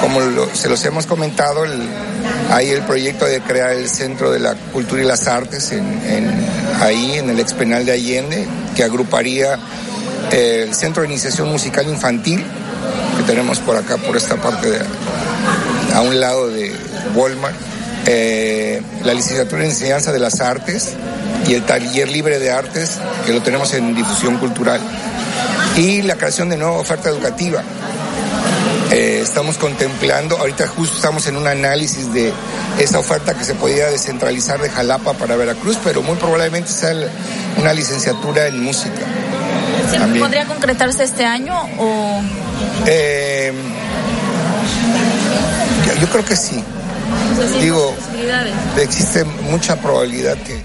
como se los hemos comentado, hay el proyecto de crear el Centro de la Cultura y las Artes ahí en el expenal de Allende, que agruparía eh, el Centro de Iniciación Musical Infantil, que tenemos por acá, por esta parte, de, a un lado de Walmart, eh, la licenciatura en Enseñanza de las Artes y el taller libre de artes, que lo tenemos en difusión cultural, y la creación de nueva oferta educativa. Eh, estamos contemplando, ahorita justo estamos en un análisis de esa oferta que se podía descentralizar de Jalapa para Veracruz, pero muy probablemente sea el, una licenciatura en música. ¿Sí, ¿Podría concretarse este año o...? Eh, yo, yo, creo que sí. sí Digo, existe mucha probabilidad que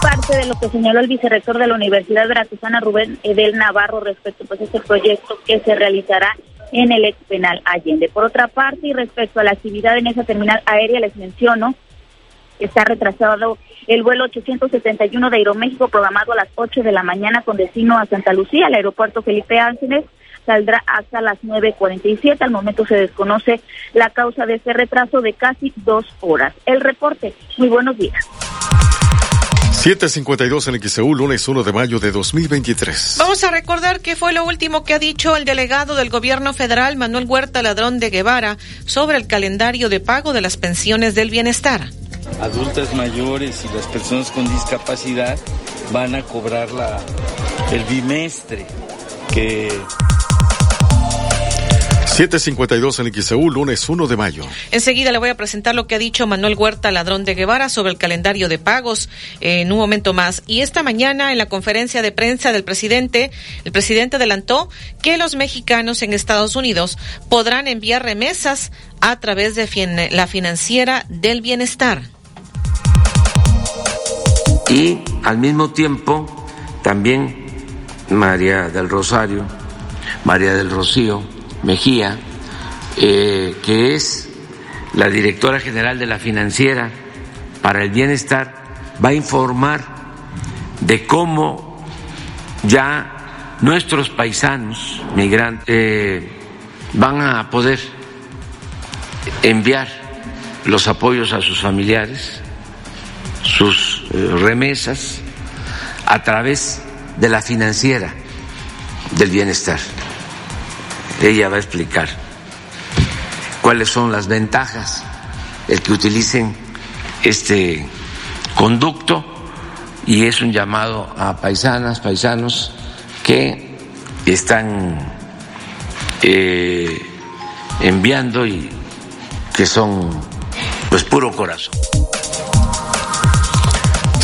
parte de lo que señaló el vicerrector de la Universidad Veracruzana, Rubén Edel Navarro, respecto pues, a este proyecto que se realizará en el ex penal Allende. Por otra parte, y respecto a la actividad en esa terminal aérea, les menciono que está retrasado el vuelo 871 de Aeroméxico programado a las 8 de la mañana con destino a Santa Lucía, el aeropuerto Felipe Ángeles saldrá hasta las 9.47. Al momento se desconoce la causa de ese retraso de casi dos horas. El reporte. Muy buenos días. 752 en XEU, lunes 1 de mayo de 2023. Vamos a recordar que fue lo último que ha dicho el delegado del gobierno federal, Manuel Huerta Ladrón de Guevara, sobre el calendario de pago de las pensiones del bienestar. Adultas mayores y las personas con discapacidad van a cobrar la, el bimestre que 752 en XEU, lunes 1 de mayo. Enseguida le voy a presentar lo que ha dicho Manuel Huerta Ladrón de Guevara sobre el calendario de pagos eh, en un momento más. Y esta mañana en la conferencia de prensa del presidente, el presidente adelantó que los mexicanos en Estados Unidos podrán enviar remesas a través de fin la financiera del bienestar. Y al mismo tiempo también María del Rosario, María del Rocío, Mejía, eh, que es la directora general de la financiera para el bienestar, va a informar de cómo ya nuestros paisanos migrantes eh, van a poder enviar los apoyos a sus familiares, sus eh, remesas, a través de la financiera del bienestar ella va a explicar cuáles son las ventajas el que utilicen este conducto y es un llamado a paisanas, paisanos que están eh, enviando y que son pues puro corazón.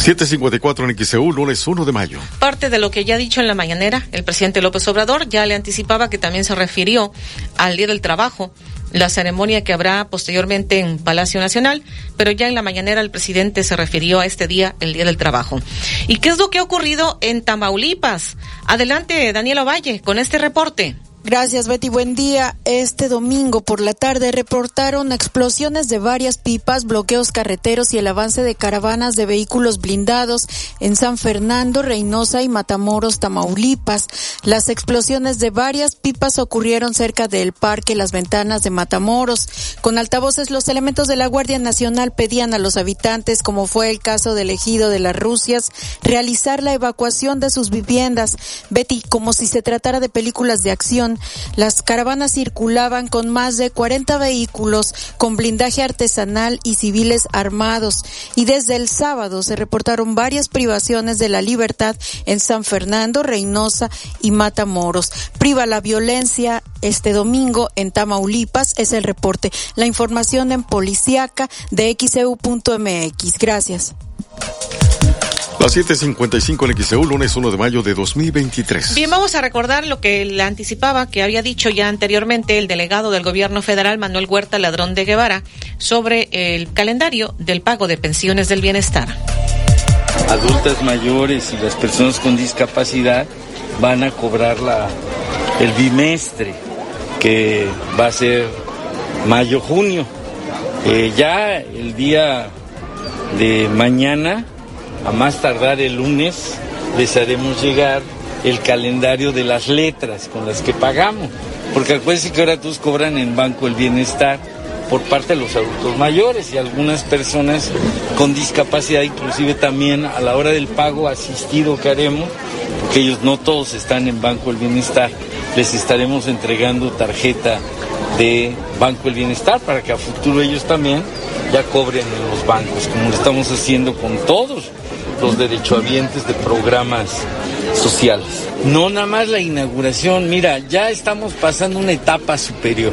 754 en XEU, lunes 1 de mayo. Parte de lo que ya ha dicho en la mañanera, el presidente López Obrador ya le anticipaba que también se refirió al Día del Trabajo, la ceremonia que habrá posteriormente en Palacio Nacional, pero ya en la mañanera el presidente se refirió a este día, el Día del Trabajo. ¿Y qué es lo que ha ocurrido en Tamaulipas? Adelante, Daniela Valle, con este reporte. Gracias, Betty. Buen día. Este domingo por la tarde reportaron explosiones de varias pipas, bloqueos carreteros y el avance de caravanas de vehículos blindados en San Fernando, Reynosa y Matamoros, Tamaulipas. Las explosiones de varias pipas ocurrieron cerca del Parque Las Ventanas de Matamoros. Con altavoces, los elementos de la Guardia Nacional pedían a los habitantes, como fue el caso del ejido de las Rusias, realizar la evacuación de sus viviendas. Betty, como si se tratara de películas de acción, las caravanas circulaban con más de 40 vehículos con blindaje artesanal y civiles armados y desde el sábado se reportaron varias privaciones de la libertad en San Fernando, Reynosa y Matamoros. Priva la violencia este domingo en Tamaulipas es el reporte. La información en Policiaca de xeu.mx. Gracias. Las 7.55 en XEU, lunes 1 de mayo de 2023. Bien, vamos a recordar lo que le anticipaba, que había dicho ya anteriormente el delegado del gobierno federal, Manuel Huerta Ladrón de Guevara, sobre el calendario del pago de pensiones del bienestar. Adultas mayores y las personas con discapacidad van a cobrar la, el bimestre, que va a ser mayo-junio. Eh, ya el día de mañana a más tardar el lunes les haremos llegar el calendario de las letras con las que pagamos. Porque acuérdense que ahora todos cobran en Banco el Bienestar por parte de los adultos mayores y algunas personas con discapacidad, inclusive también a la hora del pago asistido que haremos, porque ellos no todos están en Banco el Bienestar, les estaremos entregando tarjeta de Banco el Bienestar para que a futuro ellos también ya cobren en los bancos, como lo estamos haciendo con todos los derechohabientes de programas sociales. No nada más la inauguración, mira, ya estamos pasando una etapa superior,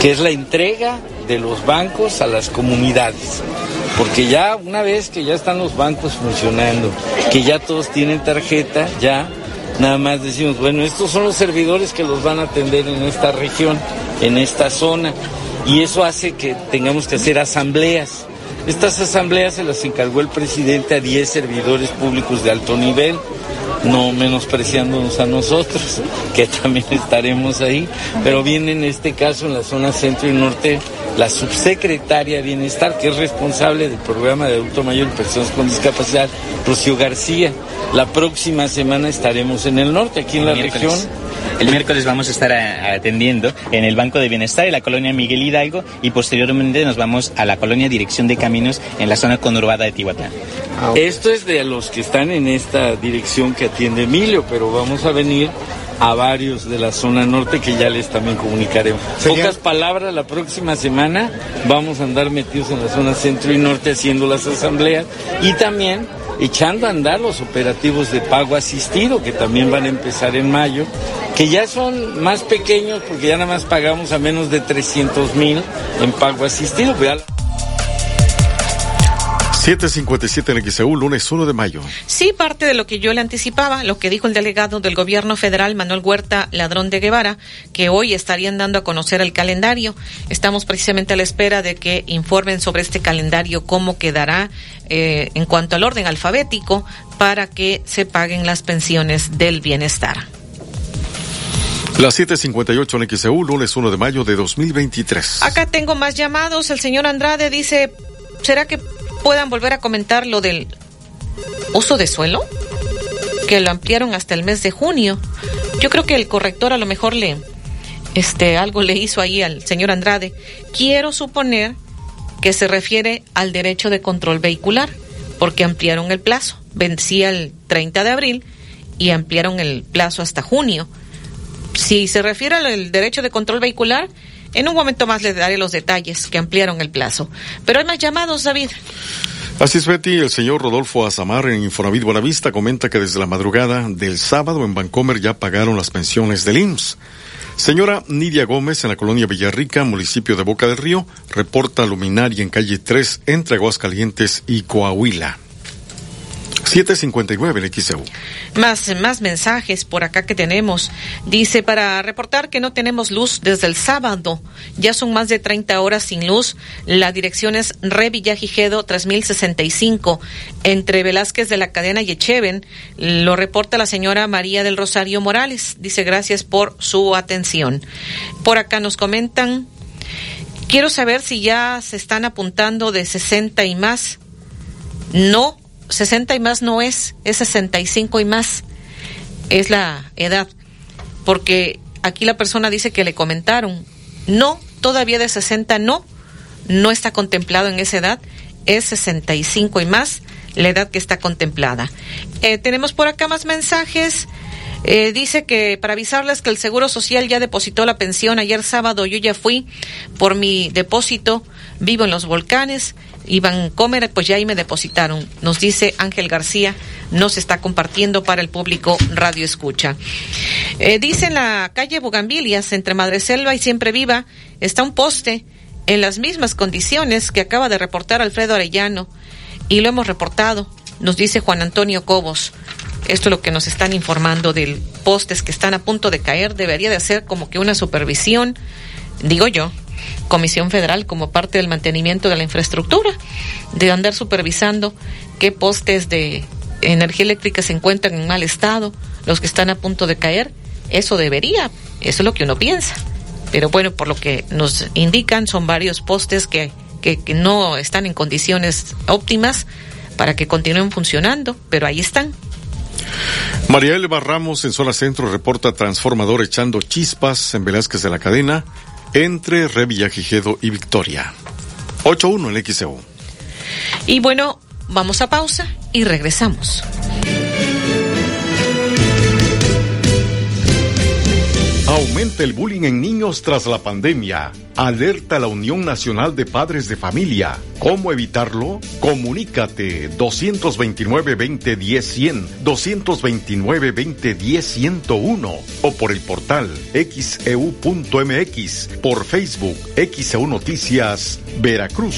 que es la entrega de los bancos a las comunidades. Porque ya una vez que ya están los bancos funcionando, que ya todos tienen tarjeta, ya nada más decimos, bueno, estos son los servidores que los van a atender en esta región, en esta zona. Y eso hace que tengamos que hacer asambleas estas asambleas se las encargó el presidente a 10 servidores públicos de alto nivel, no menospreciándonos a nosotros, que también estaremos ahí, pero viene en este caso en la zona centro y norte la subsecretaria de Bienestar, que es responsable del programa de adulto mayor y personas con discapacidad, Rocío García. La próxima semana estaremos en el norte, aquí en la región el miércoles vamos a estar atendiendo en el Banco de Bienestar en la colonia Miguel Hidalgo y posteriormente nos vamos a la colonia Dirección de Caminos en la zona conurbada de Tihuatán. Ah, Esto es de los que están en esta dirección que atiende Emilio, pero vamos a venir a varios de la zona norte que ya les también comunicaremos. Pocas palabras, la próxima semana vamos a andar metidos en la zona centro y norte haciendo las asambleas y también echando a andar los operativos de pago asistido que también van a empezar en mayo, que ya son más pequeños porque ya nada más pagamos a menos de 300 mil en pago asistido. 757 en XEU, lunes 1 de mayo. Sí, parte de lo que yo le anticipaba, lo que dijo el delegado del gobierno federal, Manuel Huerta Ladrón de Guevara, que hoy estarían dando a conocer el calendario. Estamos precisamente a la espera de que informen sobre este calendario, cómo quedará eh, en cuanto al orden alfabético, para que se paguen las pensiones del bienestar. Las 7:58 en XEU, lunes 1 de mayo de 2023. Acá tengo más llamados. El señor Andrade dice: ¿será que puedan volver a comentar lo del uso de suelo? Que lo ampliaron hasta el mes de junio. Yo creo que el corrector a lo mejor le, este, algo le hizo ahí al señor Andrade. Quiero suponer que se refiere al derecho de control vehicular, porque ampliaron el plazo. Vencía el 30 de abril y ampliaron el plazo hasta junio. Si se refiere al derecho de control vehicular, en un momento más les daré los detalles que ampliaron el plazo. Pero hay más llamados, David. Así es, Betty. El señor Rodolfo Azamar en Infonavit Buenavista comenta que desde la madrugada del sábado en Vancomer ya pagaron las pensiones del IMSS. Señora Nidia Gómez, en la colonia Villarrica, municipio de Boca del Río, reporta luminaria en calle 3 entre Aguascalientes y Coahuila. 759 el XEU. Más, más mensajes por acá que tenemos. Dice, para reportar que no tenemos luz desde el sábado. Ya son más de 30 horas sin luz. La dirección es Re Villagigedo 3065, entre Velázquez de la Cadena y Echeven. Lo reporta la señora María del Rosario Morales. Dice, gracias por su atención. Por acá nos comentan, quiero saber si ya se están apuntando de 60 y más. No, 60 y más no es, es 65 y más. Es la edad. Porque aquí la persona dice que le comentaron, no, todavía de 60 no, no está contemplado en esa edad, es 65 y más la edad que está contemplada. Eh, tenemos por acá más mensajes. Eh, dice que para avisarles que el Seguro Social ya depositó la pensión ayer sábado, yo ya fui por mi depósito, vivo en los volcanes, Iván Comer, pues ya ahí me depositaron. Nos dice Ángel García, no se está compartiendo para el público Radio Escucha. Eh, dice en la calle Bugambilias, entre Madreselva y Siempre Viva, está un poste en las mismas condiciones que acaba de reportar Alfredo Arellano y lo hemos reportado, nos dice Juan Antonio Cobos. Esto es lo que nos están informando del postes que están a punto de caer. Debería de hacer como que una supervisión, digo yo, Comisión Federal como parte del mantenimiento de la infraestructura, de andar supervisando qué postes de energía eléctrica se encuentran en mal estado, los que están a punto de caer. Eso debería, eso es lo que uno piensa. Pero bueno, por lo que nos indican, son varios postes que, que, no están en condiciones óptimas para que continúen funcionando, pero ahí están. María Elba Ramos en zona centro reporta transformador echando chispas en Velázquez de la cadena entre Revillagigedo y Victoria. 8-1 el XEU. Y bueno, vamos a pausa y regresamos. Aumenta el bullying en niños tras la pandemia. Alerta la Unión Nacional de Padres de Familia. ¿Cómo evitarlo? Comunícate 229-2010-100, 229-2010-101 o por el portal xeu.mx, por Facebook XEU Noticias, Veracruz.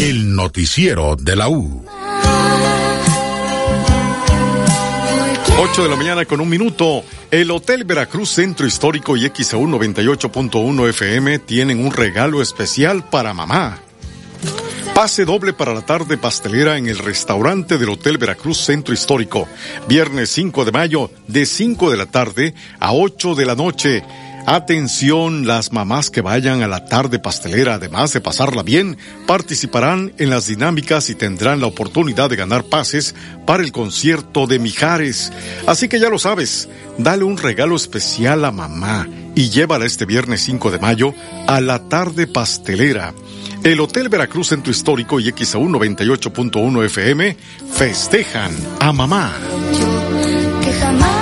El noticiero de la U. 8 de la mañana con un minuto. El Hotel Veracruz Centro Histórico y XAU 98.1 FM tienen un regalo especial para mamá. Pase doble para la tarde pastelera en el restaurante del Hotel Veracruz Centro Histórico. Viernes 5 de mayo de 5 de la tarde a 8 de la noche. Atención, las mamás que vayan a la tarde pastelera, además de pasarla bien, participarán en las dinámicas y tendrán la oportunidad de ganar pases para el concierto de Mijares. Así que ya lo sabes, dale un regalo especial a mamá y llévala este viernes 5 de mayo a la tarde pastelera. El Hotel Veracruz Centro Histórico y XAU 98.1 FM festejan a mamá. Que jamás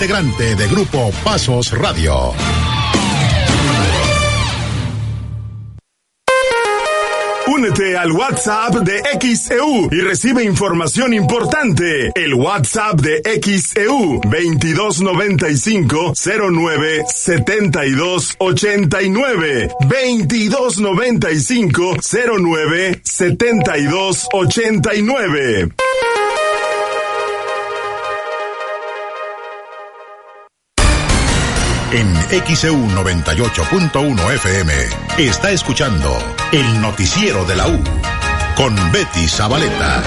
integrante de Grupo Pasos Radio. Únete al WhatsApp de XEU y recibe información importante. El WhatsApp de XEU 2295 09 72 89 2295 09 72 89. en XEU 98.1 FM está escuchando el noticiero de la U con Betty Zabaleta.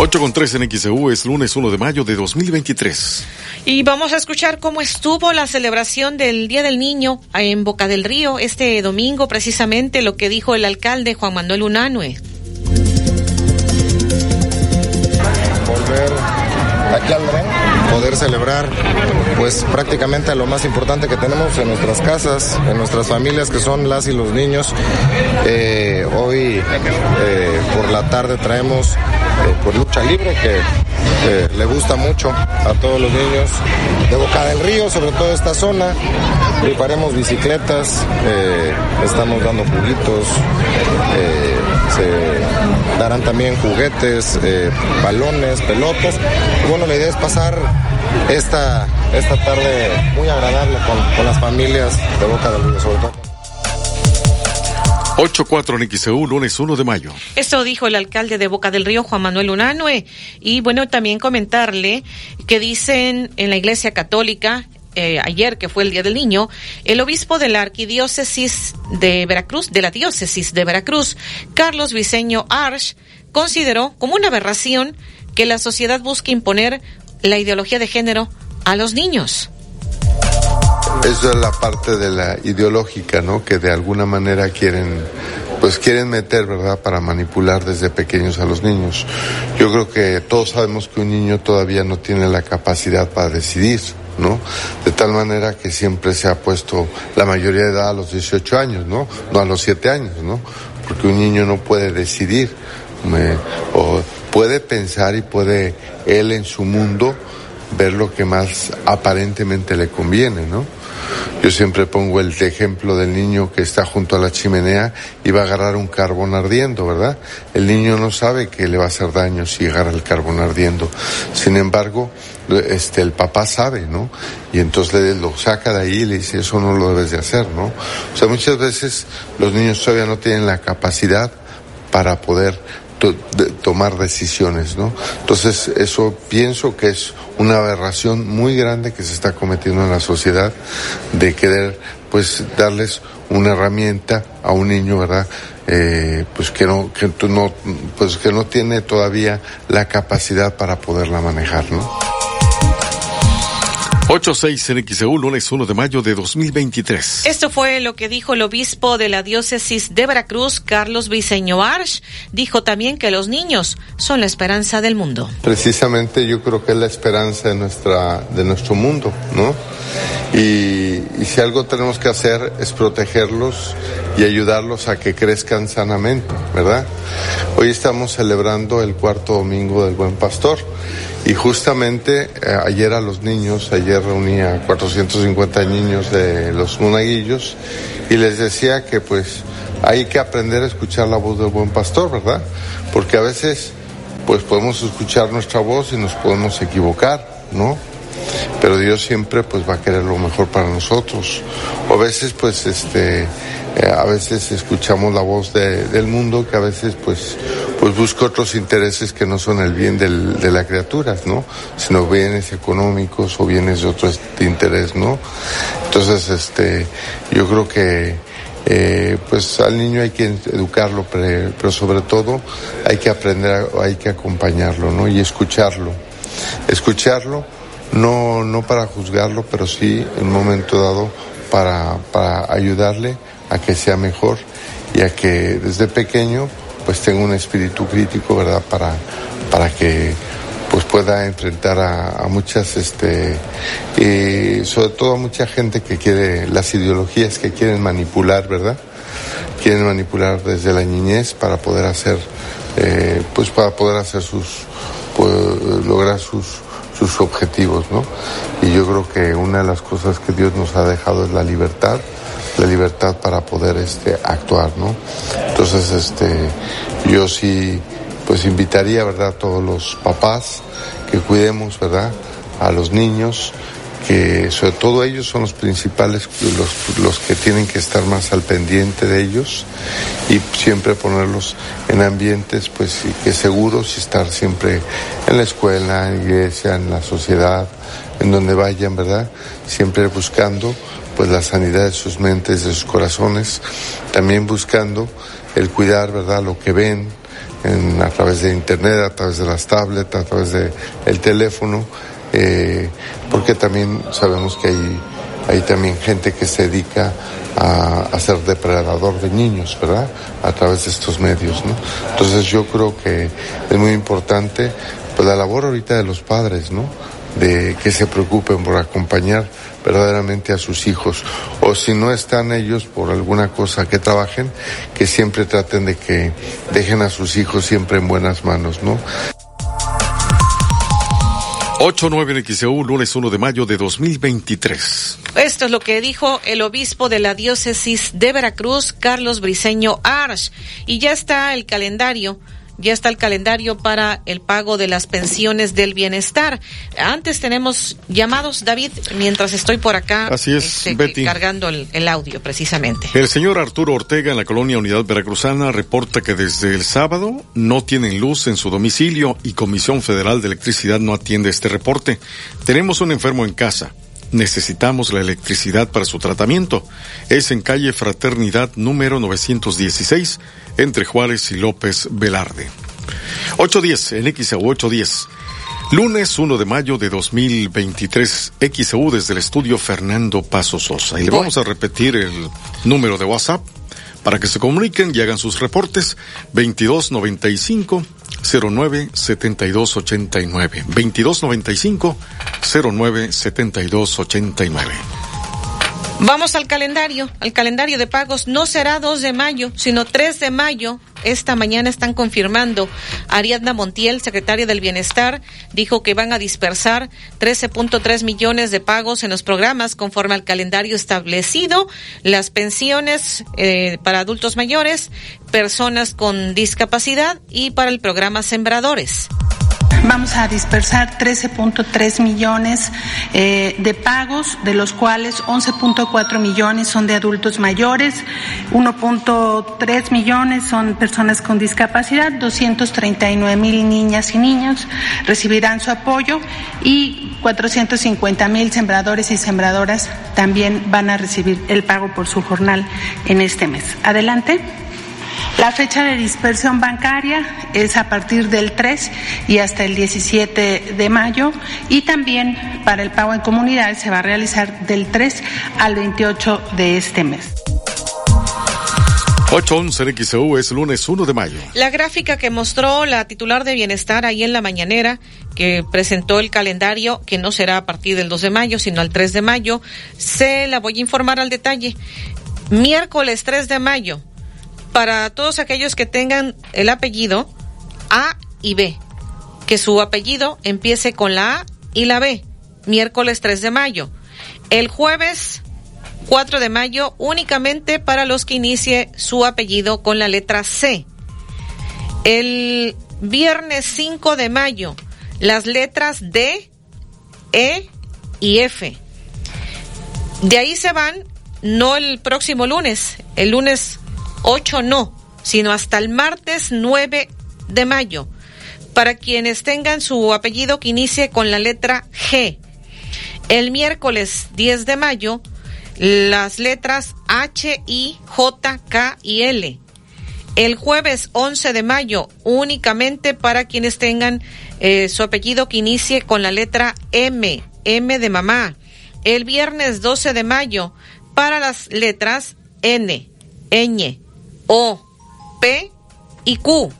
8 con 3 en XEU es lunes 1 de mayo de 2023. Y vamos a escuchar cómo estuvo la celebración del Día del Niño en Boca del Río este domingo, precisamente lo que dijo el alcalde Juan Manuel Unanue. Volver aquí poder celebrar pues prácticamente lo más importante que tenemos en nuestras casas, en nuestras familias que son las y los niños. Eh, hoy eh, por la tarde traemos eh, por lucha libre que le gusta mucho a todos los niños de Boca del Río, sobre todo esta zona. Preparemos bicicletas, estamos dando juguitos, se darán también juguetes, balones, pelotas. bueno, la idea es pasar esta, esta tarde muy agradable con, con las familias de Boca del Río, sobre todo. 8-4 en XEU, lunes 1 de mayo. Esto dijo el alcalde de Boca del Río, Juan Manuel Unanue. Y bueno, también comentarle que dicen en la Iglesia Católica, eh, ayer que fue el Día del Niño, el obispo de la Arquidiócesis de Veracruz, de la Diócesis de Veracruz, Carlos Viceño Arch, consideró como una aberración que la sociedad busque imponer la ideología de género a los niños. Eso es la parte de la ideológica, ¿no? Que de alguna manera quieren, pues quieren meter, ¿verdad? Para manipular desde pequeños a los niños. Yo creo que todos sabemos que un niño todavía no tiene la capacidad para decidir, ¿no? De tal manera que siempre se ha puesto la mayoría de edad a los 18 años, ¿no? No a los 7 años, ¿no? Porque un niño no puede decidir, o puede pensar y puede él en su mundo ver lo que más aparentemente le conviene, ¿no? Yo siempre pongo el ejemplo del niño que está junto a la chimenea y va a agarrar un carbón ardiendo, ¿verdad? El niño no sabe que le va a hacer daño si agarra el carbón ardiendo. Sin embargo, este, el papá sabe, ¿no? Y entonces lo saca de ahí y le dice, eso no lo debes de hacer, ¿no? O sea, muchas veces los niños todavía no tienen la capacidad para poder tomar decisiones, ¿no? Entonces, eso pienso que es una aberración muy grande que se está cometiendo en la sociedad de querer, pues, darles una herramienta a un niño, ¿verdad? Eh, pues que no, que no, pues que no tiene todavía la capacidad para poderla manejar, ¿no? 86 en XEU, lunes 1 de mayo de 2023. Esto fue lo que dijo el obispo de la diócesis de Veracruz, Carlos Viceño Arch. Dijo también que los niños son la esperanza del mundo. Precisamente yo creo que es la esperanza de, nuestra, de nuestro mundo, ¿no? Y, y si algo tenemos que hacer es protegerlos y ayudarlos a que crezcan sanamente, ¿verdad? Hoy estamos celebrando el cuarto domingo del Buen Pastor y justamente eh, ayer a los niños, ayer reunía a 450 niños de los monaguillos y les decía que pues hay que aprender a escuchar la voz del buen pastor, ¿verdad? Porque a veces pues podemos escuchar nuestra voz y nos podemos equivocar, ¿no? Pero Dios siempre pues va a querer lo mejor para nosotros. O a veces pues este eh, a veces escuchamos la voz del mundo que a veces pues pues busca otros intereses que no son el bien del, de la criatura, ¿no? Sino bienes económicos o bienes de otro interés, ¿no? Entonces, este, yo creo que eh, pues al niño hay que educarlo, pero, pero, sobre todo hay que aprender, hay que acompañarlo, ¿no? Y escucharlo. Escucharlo, no, no para juzgarlo, pero sí en un momento dado para, para ayudarle a que sea mejor y a que desde pequeño pues tenga un espíritu crítico, ¿verdad? Para, para que pues pueda enfrentar a, muchas, este, sobre todo a mucha gente que quiere, las ideologías que quieren manipular, ¿verdad? Quieren manipular desde la niñez para poder hacer, eh, pues para poder hacer sus, pues, lograr sus, sus objetivos, ¿no? Y yo creo que una de las cosas que Dios nos ha dejado es la libertad la libertad para poder este, actuar, ¿no? Entonces, este, yo sí, pues invitaría, ¿verdad?, a todos los papás que cuidemos, ¿verdad?, a los niños, que sobre todo ellos son los principales, los, los que tienen que estar más al pendiente de ellos y siempre ponerlos en ambientes pues que seguros y estar siempre en la escuela, en la iglesia, en la sociedad, en donde vayan, ¿verdad? Siempre buscando pues la sanidad de sus mentes, de sus corazones, también buscando el cuidar, ¿verdad?, lo que ven, en, a través de internet, a través de las tablets, a través del el teléfono, eh, porque también sabemos que hay, hay también gente que se dedica a, a, ser depredador de niños, ¿verdad? A través de estos medios, ¿no? Entonces yo creo que es muy importante pues la labor ahorita de los padres, ¿no? De que se preocupen por acompañar verdaderamente a sus hijos. O si no están ellos por alguna cosa que trabajen, que siempre traten de que dejen a sus hijos siempre en buenas manos, ¿no? 8-9 en XEU, lunes 1 de mayo de 2023. Esto es lo que dijo el obispo de la diócesis de Veracruz, Carlos Briceño Arch. Y ya está el calendario ya está el calendario para el pago de las pensiones del bienestar. Antes tenemos llamados, David, mientras estoy por acá. Así es, este, Betty. Cargando el, el, audio, precisamente. El señor Arturo Ortega en la colonia Unidad Veracruzana reporta que desde el sábado no tienen luz en su domicilio y Comisión Federal de Electricidad no atiende este reporte. Tenemos un enfermo en casa. Necesitamos la electricidad para su tratamiento. Es en calle Fraternidad número 916, entre Juárez y López Velarde. 810, en XAU 810. Lunes 1 de mayo de 2023, XAU desde el estudio Fernando Paso Sosa. Y le vamos a repetir el número de WhatsApp para que se comuniquen y hagan sus reportes. 2295 09 72 89 2295 09 72 89 Vamos al calendario, al calendario de pagos. No será 2 de mayo, sino 3 de mayo. Esta mañana están confirmando. Ariadna Montiel, secretaria del Bienestar, dijo que van a dispersar 13.3 millones de pagos en los programas conforme al calendario establecido. Las pensiones eh, para adultos mayores, personas con discapacidad y para el programa Sembradores. Vamos a dispersar 13.3 millones eh, de pagos, de los cuales 11.4 millones son de adultos mayores, 1.3 millones son personas con discapacidad, 239 mil niñas y niños recibirán su apoyo y 450 mil sembradores y sembradoras también van a recibir el pago por su jornal en este mes. Adelante. La fecha de dispersión bancaria es a partir del 3 y hasta el 17 de mayo y también para el pago en comunidad se va a realizar del 3 al 28 de este mes. 811 XEU es lunes 1 de mayo. La gráfica que mostró la titular de Bienestar ahí en la mañanera, que presentó el calendario, que no será a partir del 2 de mayo, sino al 3 de mayo, se la voy a informar al detalle. Miércoles 3 de mayo, para todos aquellos que tengan el apellido A y B, que su apellido empiece con la A y la B, miércoles 3 de mayo. El jueves 4 de mayo únicamente para los que inicie su apellido con la letra C. El viernes 5 de mayo, las letras D, E y F. De ahí se van, no el próximo lunes, el lunes 8 no, sino hasta el martes 9 de mayo. Para quienes tengan su apellido que inicie con la letra G. El miércoles 10 de mayo, las letras H, I, J, K y L. El jueves 11 de mayo, únicamente para quienes tengan eh, su apellido que inicie con la letra M, M de mamá. El viernes 12 de mayo, para las letras N, ñ, o, P y Q.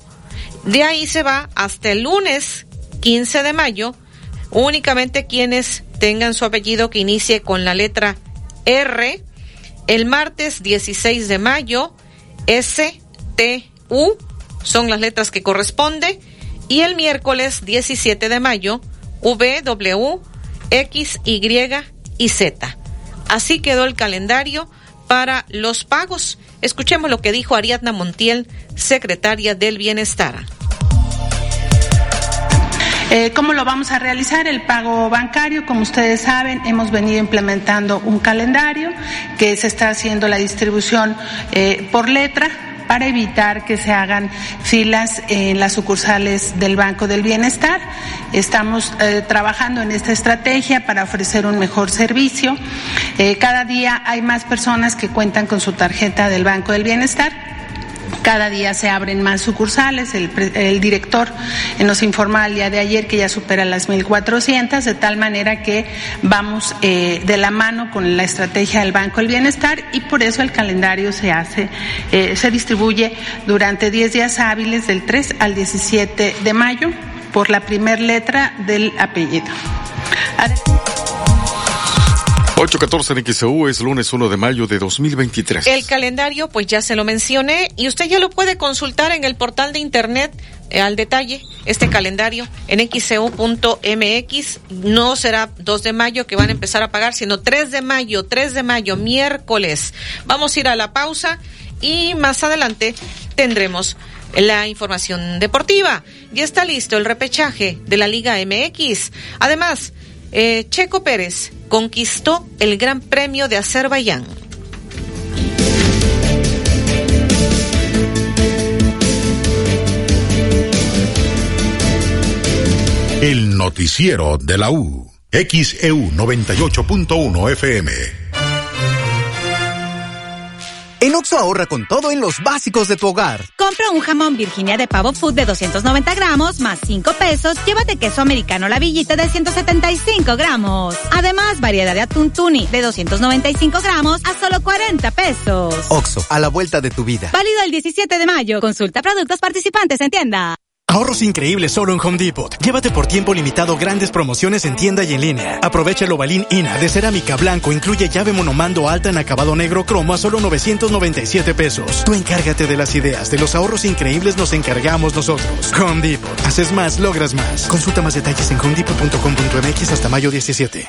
De ahí se va hasta el lunes 15 de mayo, únicamente quienes tengan su apellido que inicie con la letra R. El martes 16 de mayo, S, T, U son las letras que corresponde. Y el miércoles 17 de mayo, V, W, X, Y y Z. Así quedó el calendario para los pagos. Escuchemos lo que dijo Ariadna Montiel, secretaria del Bienestar. Eh, ¿Cómo lo vamos a realizar? El pago bancario, como ustedes saben, hemos venido implementando un calendario que se está haciendo la distribución eh, por letra para evitar que se hagan filas en las sucursales del Banco del Bienestar. Estamos eh, trabajando en esta estrategia para ofrecer un mejor servicio. Eh, cada día hay más personas que cuentan con su tarjeta del Banco del Bienestar cada día se abren más sucursales. El, director nos informa el día de ayer que ya supera las 1.400, de tal manera que vamos eh, de la mano con la estrategia del Banco del Bienestar y por eso el calendario se hace, eh, se distribuye durante 10 días hábiles del 3 al 17 de mayo por la primer letra del apellido. 814 en XEU es lunes 1 de mayo de 2023. El calendario, pues ya se lo mencioné y usted ya lo puede consultar en el portal de internet eh, al detalle este calendario en xeu.mx. No será 2 de mayo que van a empezar a pagar, sino 3 de mayo, 3 de mayo, miércoles. Vamos a ir a la pausa y más adelante tendremos la información deportiva. Ya está listo el repechaje de la Liga MX. Además, eh, Checo Pérez conquistó el Gran Premio de Azerbaiyán. El noticiero de la U. XEU 98.1 FM. En Oxo ahorra con todo en los básicos de tu hogar. Compra un jamón Virginia de pavo food de 290 gramos más 5 pesos. Llévate queso americano la villita de 175 gramos. Además, variedad de atún tuni de 295 gramos a solo 40 pesos. Oxo, a la vuelta de tu vida. Válido el 17 de mayo. Consulta productos participantes en tienda. Ahorros increíbles solo en Home Depot. Llévate por tiempo limitado grandes promociones en tienda y en línea. Aprovecha el Ovalín INA de cerámica blanco. Incluye llave monomando alta en acabado negro cromo a solo 997 pesos. Tú encárgate de las ideas. De los ahorros increíbles nos encargamos nosotros. Home Depot. Haces más, logras más. Consulta más detalles en homedepot.com.mx hasta mayo 17.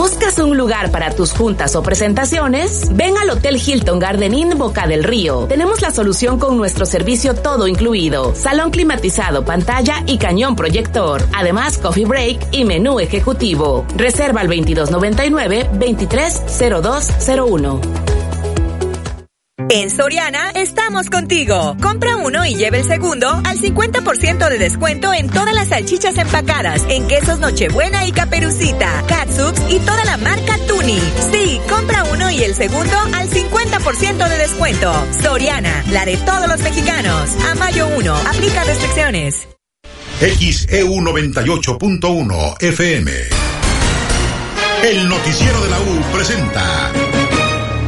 ¿Buscas un lugar para tus juntas o presentaciones? Ven al Hotel Hilton Garden Inn Boca del Río. Tenemos la solución con nuestro servicio todo incluido. Salón climatizado, pantalla y cañón proyector. Además, coffee break y menú ejecutivo. Reserva al 2299-230201. En Soriana estamos contigo. Compra uno y lleve el segundo al 50% de descuento en todas las salchichas empacadas, en quesos Nochebuena y Caperucita, Catsups y toda la marca Tuni. Sí, compra uno y el segundo al 50% de descuento. Soriana, la de todos los mexicanos. A mayo 1, aplica restricciones. XEU 98.1 FM. El noticiero de la U presenta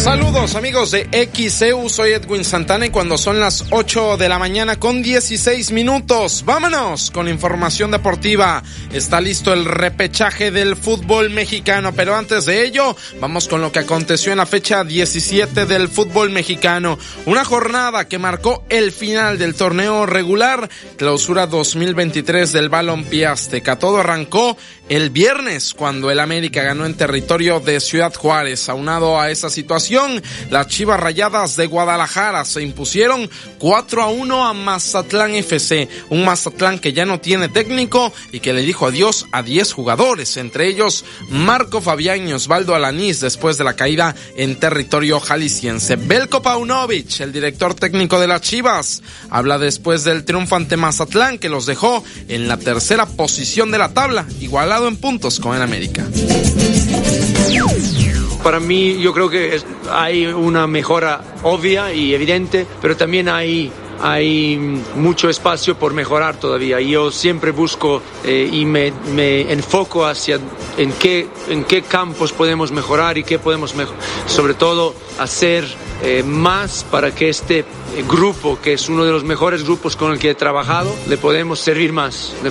Saludos amigos de XEU, soy Edwin Santana y cuando son las 8 de la mañana con 16 minutos, vámonos con información deportiva. Está listo el repechaje del fútbol mexicano, pero antes de ello, vamos con lo que aconteció en la fecha 17 del fútbol mexicano. Una jornada que marcó el final del torneo regular, clausura 2023 del Balompié Azteca. Todo arrancó el viernes cuando el América ganó en territorio de Ciudad Juárez. Aunado a esa situación, las Chivas Rayadas de Guadalajara se impusieron 4 a 1 a Mazatlán FC. Un Mazatlán que ya no tiene técnico y que le dijo adiós a 10 jugadores, entre ellos Marco Fabián y Osvaldo Alanís después de la caída en territorio jalisciense. Belko Paunovic, el director técnico de las Chivas, habla después del triunfo ante Mazatlán que los dejó en la tercera posición de la tabla, igualado en puntos con el América. Para mí yo creo que hay una mejora obvia y evidente, pero también hay hay mucho espacio por mejorar todavía. Yo siempre busco eh, y me, me enfoco hacia en qué, en qué campos podemos mejorar y qué podemos sobre todo hacer eh, más para que este grupo, que es uno de los mejores grupos con el que he trabajado, le podemos servir más. Le-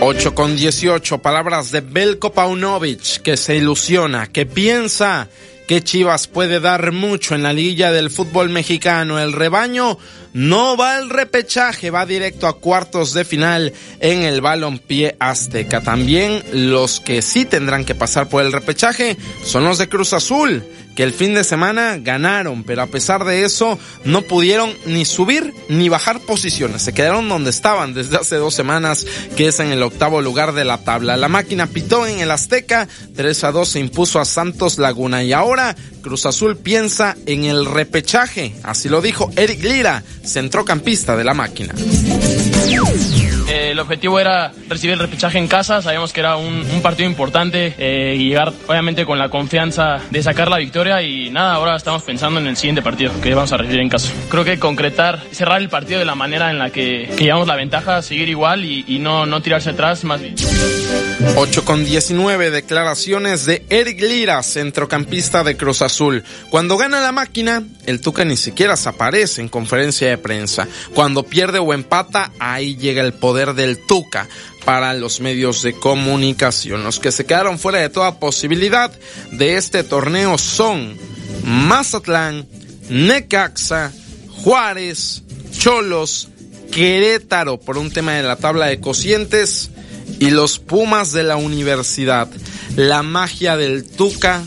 8 con 18, palabras de Belko Paunovic, que se ilusiona, que piensa que Chivas puede dar mucho en la liguilla del fútbol mexicano. El rebaño no va al repechaje, va directo a cuartos de final en el balompié azteca. También los que sí tendrán que pasar por el repechaje son los de Cruz Azul que el fin de semana ganaron, pero a pesar de eso no pudieron ni subir ni bajar posiciones. Se quedaron donde estaban desde hace dos semanas, que es en el octavo lugar de la tabla. La máquina pitó en el Azteca, 3 a 2 se impuso a Santos Laguna y ahora Cruz Azul piensa en el repechaje. Así lo dijo Eric Lira, centrocampista de la máquina. Eh, el objetivo era recibir el repechaje en casa, sabíamos que era un, partido importante eh, y llegar obviamente con la confianza de sacar la victoria y nada, ahora estamos pensando en el siguiente partido que vamos a recibir en casa. Creo que concretar, cerrar el partido de la manera en la que, llevamos la ventaja, seguir igual y, no, no tirarse atrás más bien. 8 con 19 declaraciones de Eric Lira, centrocampista de Cruz Azul. Cuando gana la máquina, el Tuca ni siquiera se aparece en conferencia de prensa. Cuando pierde o empata, ahí llega el poder del Tuca para los medios de comunicación. Los que se quedaron fuera de toda posibilidad de este torneo son Mazatlán, Necaxa, Juárez, Cholos, Querétaro por un tema de la tabla de cocientes y los Pumas de la universidad. La magia del Tuca,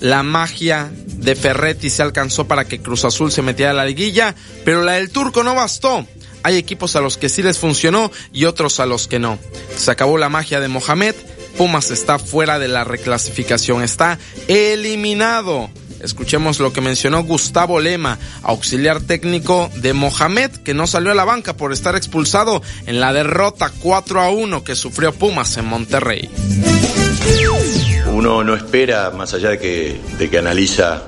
la magia de Ferretti se alcanzó para que Cruz Azul se metiera a la liguilla, pero la del Turco no bastó. Hay equipos a los que sí les funcionó y otros a los que no. Se acabó la magia de Mohamed. Pumas está fuera de la reclasificación, está eliminado. Escuchemos lo que mencionó Gustavo Lema, auxiliar técnico de Mohamed, que no salió a la banca por estar expulsado en la derrota 4 a 1 que sufrió Pumas en Monterrey. Uno no espera, más allá de que, de que analiza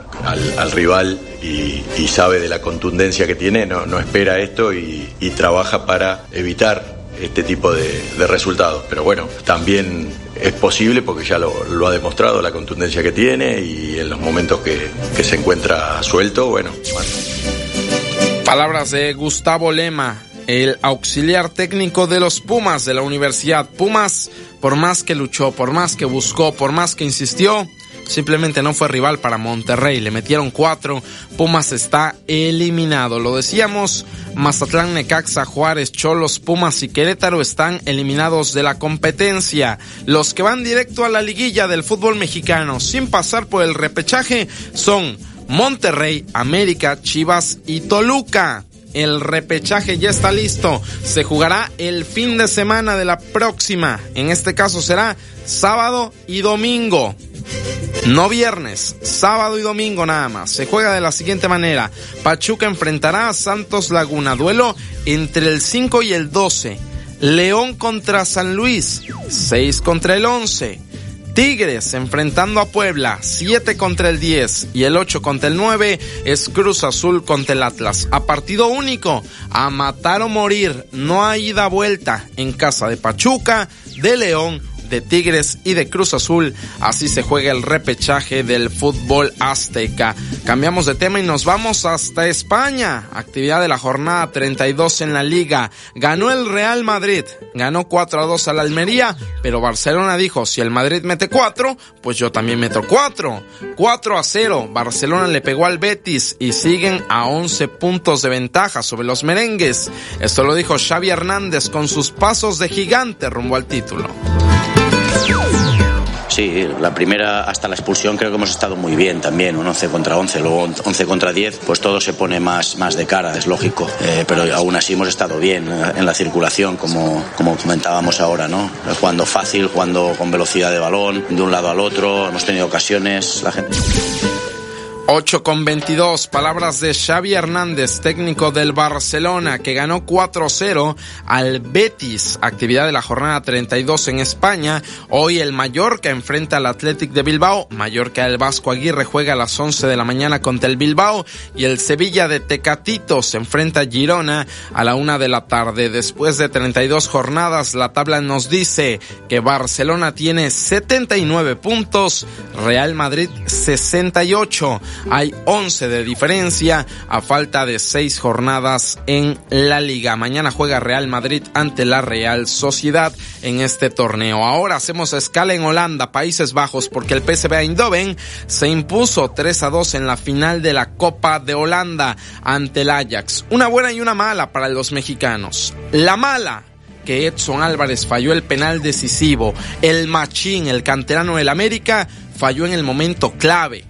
al, rival y, sabe de la contundencia que tiene, no, no espera esto y, trabaja para evitar este tipo de, resultados. Pero bueno, también es posible porque ya lo, ha demostrado la contundencia que tiene y en los momentos que, que se encuentra suelto, bueno. Palabras de Gustavo Lema, el auxiliar técnico de los Pumas de la Universidad. Pumas, por más que luchó, por más que buscó, por más que insistió, simplemente no fue rival para Monterrey. Le metieron cuatro. Pumas está eliminado. Lo decíamos, Mazatlán, Necaxa, Juárez, Cholos, Pumas y Querétaro están eliminados de la competencia. Los que van directo a la liguilla del fútbol mexicano sin pasar por el repechaje son Monterrey, América, Chivas y Toluca. El repechaje ya está listo. Se jugará el fin de semana de la próxima. En este caso será sábado y domingo. No viernes, sábado y domingo nada más. Se juega de la siguiente manera. Pachuca enfrentará a Santos Laguna. Duelo entre el 5 y el 12. León contra San Luis. 6 contra el 11. Tigres enfrentando a Puebla, 7 contra el 10 y el 8 contra el 9 es Cruz Azul contra el Atlas. A partido único, a matar o morir, no hay ida vuelta en casa de Pachuca, de León de Tigres y de Cruz Azul. Así se juega el repechaje del fútbol azteca. Cambiamos de tema y nos vamos hasta España. Actividad de la jornada 32 en la liga. Ganó el Real Madrid. Ganó 4 a 2 a la Almería, pero Barcelona dijo, si el Madrid mete 4, pues yo también meto 4. 4 a 0. Barcelona le pegó al Betis y siguen a 11 puntos de ventaja sobre los merengues. Esto lo dijo Xavi Hernández con sus pasos de gigante rumbo al título. Sí, la primera hasta la expulsión creo que hemos estado muy bien también, un 11 contra 11, luego 11 contra 10, pues todo se pone más, más de cara, es lógico, eh, pero aún así hemos estado bien eh, en la circulación, como, como comentábamos ahora, ¿no? Jugando fácil, jugando con velocidad de balón, de un lado al otro, hemos tenido ocasiones, la gente... 8 con 22, palabras de Xavi Hernández, técnico del Barcelona, que ganó 4-0 al Betis, actividad de la jornada 32 en España. Hoy el Mallorca enfrenta al Athletic de Bilbao, Mallorca el Vasco Aguirre juega a las 11 de la mañana contra el Bilbao y el Sevilla de Tecatito se enfrenta a Girona a la 1 de la tarde. Después de 32 jornadas, la tabla nos dice que Barcelona tiene 79 puntos, Real Madrid 68. Hay 11 de diferencia a falta de 6 jornadas en la liga. Mañana juega Real Madrid ante la Real Sociedad en este torneo. Ahora hacemos escala en Holanda, Países Bajos, porque el PSV Eindhoven se impuso 3 a 2 en la final de la Copa de Holanda ante el Ajax. Una buena y una mala para los mexicanos. La mala que Edson Álvarez falló el penal decisivo. El machín, el canterano del América, falló en el momento clave.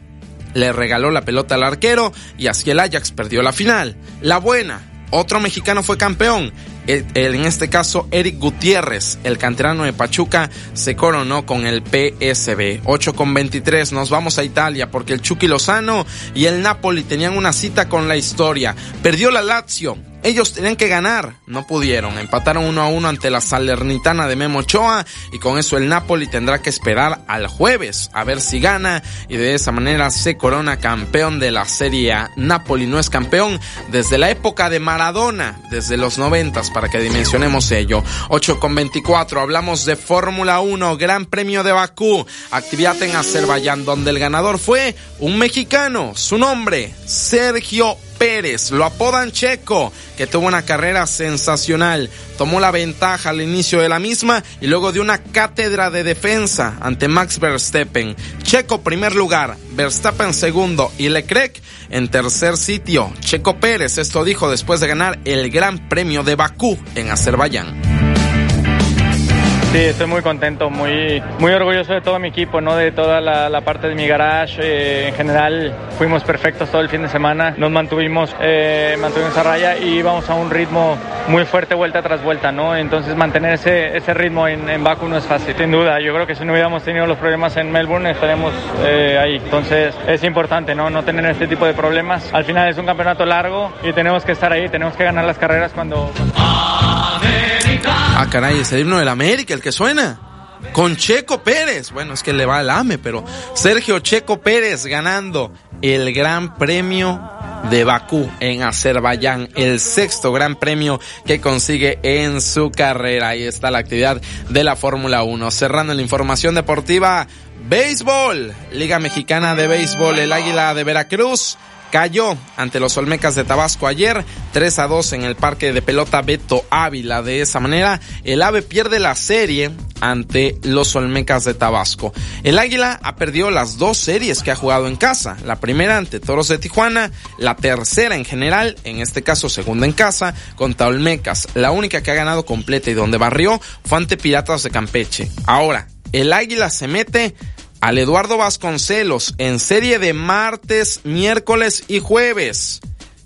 Le regaló la pelota al arquero y así el Ajax perdió la final. La buena, otro mexicano fue campeón. en este caso, Eric Gutiérrez, el canterano de Pachuca, se coronó con el PSB. 8 con 23, nos vamos a Italia porque el Chucky Lozano y el Napoli tenían una cita con la historia. Perdió la Lazio, ellos tenían que ganar, no pudieron. Empataron uno a uno ante la Salernitana de Memo Ochoa y con eso el Napoli tendrá que esperar al jueves a ver si gana y de esa manera se corona campeón de la Serie A. Napoli no es campeón desde la época de Maradona, desde los noventas para que dimensionemos ello. 8 con 24, hablamos de Fórmula 1, Gran Premio de Bakú, actividad en Azerbaiyán donde el ganador fue un mexicano, su nombre, Sergio Pérez, lo apodan Checo, que tuvo una carrera sensacional. Tomó la ventaja al inicio de la misma y luego de una cátedra de defensa ante Max Verstappen. Checo primer lugar, Verstappen segundo y Leclerc en tercer sitio. Checo Pérez esto dijo después de ganar el Gran Premio de Bakú en Azerbaiyán. Sí, estoy muy contento, muy, muy orgulloso de todo mi equipo, ¿no? de toda la, parte de mi garage. Eh, en general fuimos perfectos todo el fin de semana, nos mantuvimos, eh, mantuvimos a raya y íbamos a un ritmo muy fuerte vuelta tras vuelta. ¿no? Entonces mantener ese, ese ritmo en, en Baku no es fácil, sin duda. Yo creo que si no hubiéramos tenido los problemas en Melbourne estaríamos eh, ahí. Entonces es importante ¿no? no tener este tipo de problemas. Al final es un campeonato largo y tenemos que estar ahí, tenemos que ganar las carreras cuando... Ah, caray, es el himno del América el que suena. Con Checo Pérez. Bueno, es que le va al AME, pero Sergio Checo Pérez ganando el Gran Premio de Bakú en Azerbaiyán, el sexto gran premio que consigue en su carrera. Ahí está la actividad de la Fórmula 1. Cerrando la información deportiva, béisbol, Liga Mexicana de Béisbol, el Águila de Veracruz cayó ante los Olmecas de Tabasco ayer 3 a 2 en el parque de pelota Beto Ávila. De esa manera, el AVE pierde la serie ante los Olmecas de Tabasco. El Águila ha perdido las dos series que ha jugado en casa. La primera ante Toros de Tijuana, la tercera en general, en este caso segunda en casa, contra Olmecas. La única que ha ganado completa y donde barrió fue ante Piratas de Campeche. Ahora, el Águila se mete al Eduardo Vasconcelos en serie de martes, miércoles y jueves.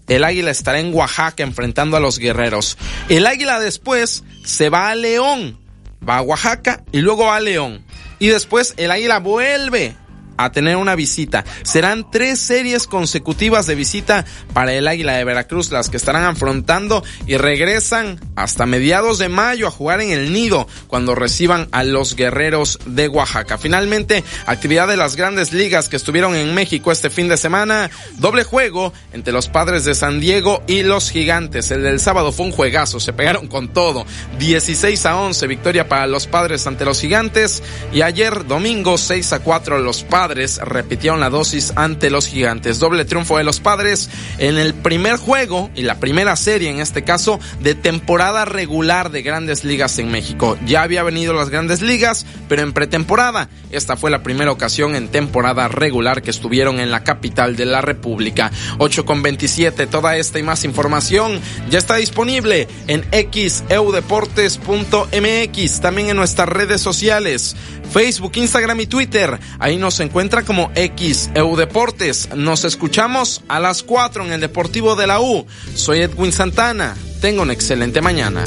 El Águila estará en Oaxaca enfrentando a los guerreros. El Águila después se va a León. Va a Oaxaca y luego va a León. Y después el Águila vuelve a tener una visita. Serán tres series consecutivas de visita para el Águila de Veracruz, las que estarán afrontando y regresan hasta mediados de mayo a jugar en el nido cuando reciban a los guerreros de Oaxaca. Finalmente, actividad de las grandes ligas que estuvieron en México este fin de semana. Doble juego entre los padres de San Diego y los gigantes. El del sábado fue un juegazo, se pegaron con todo. 16 a 11, victoria para los padres ante los gigantes. Y ayer, domingo, 6 a 4, los padres repitieron la dosis ante los gigantes. Doble triunfo de los padres en el primer juego y la primera serie, en este caso, de temporada regular de grandes ligas en México. Ya había venido las grandes ligas, pero en pretemporada. Esta fue la primera ocasión en temporada regular que estuvieron en la capital de la República. 8 con 27, toda esta y más información ya está disponible en xeudeportes.mx, también en nuestras redes sociales. Facebook, Instagram y Twitter. Ahí nos encuentra como XEU Deportes. Nos escuchamos a las 4 en el Deportivo de la U. Soy Edwin Santana. Tengo una excelente mañana.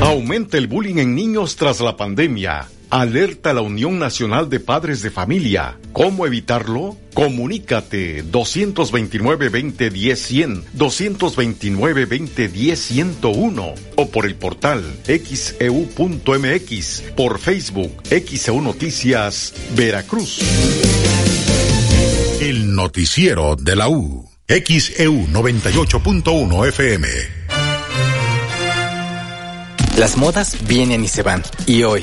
Aumenta el bullying en niños tras la pandemia. Alerta a la Unión Nacional de Padres de Familia. ¿Cómo evitarlo? Comunícate 229-2010-100, 229-2010-101 o por el portal xeu.mx, e por Facebook, XEU Noticias, Veracruz. El noticiero de la U, XEU 98.1 FM. Las modas vienen y se van, y hoy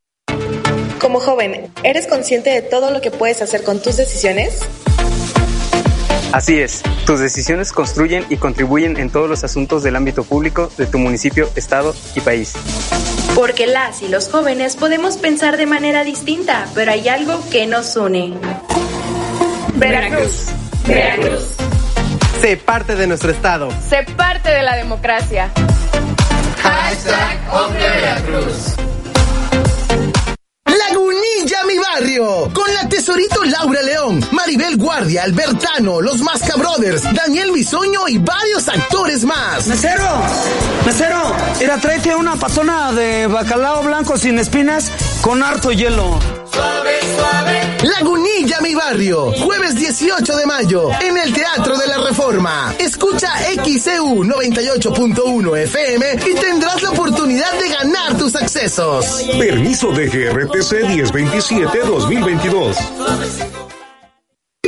Como joven, ¿eres consciente de todo lo que puedes hacer con tus decisiones? Así es, tus decisiones construyen y contribuyen en todos los asuntos del ámbito público de tu municipio, estado y país. Porque las y los jóvenes podemos pensar de manera distinta, pero hay algo que nos une. Veracruz. Veracruz. Sé parte de nuestro estado. Sé parte de la democracia. Hashtag Hombre Veracruz. Barrio. Con la tesorito Laura León, Maribel Guardia, Albertano, los Masca Brothers, Daniel Bisoño y varios actores más. Mesero, mesero, mira, tráete una patona de bacalao blanco sin espinas con harto hielo. Suave, suave. Lagunilla, mi barrio. Jueves 18 de mayo, en el Teatro de la Reforma. Escucha XCU 98.1 FM y tendrás la oportunidad de ganar tus accesos. Permiso de GRTC 1027-2022.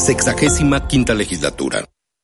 Sexagésima quinta legislatura.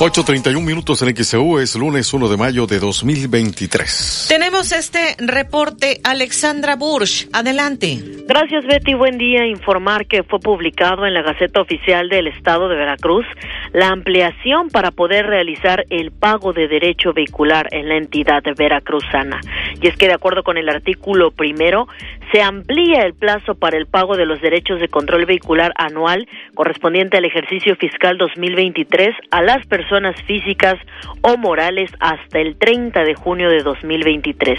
8.31 minutos en XEU, es lunes 1 de mayo de 2023. Tenemos este reporte, Alexandra Bursch. Adelante. Gracias, Betty. Buen día. Informar que fue publicado en la Gaceta Oficial del Estado de Veracruz la ampliación para poder realizar el pago de derecho vehicular en la entidad veracruzana. Y es que, de acuerdo con el artículo primero, se amplía el plazo para el pago de los derechos de control vehicular anual correspondiente al ejercicio fiscal 2023 a las personas físicas o morales hasta el 30 de junio de 2023.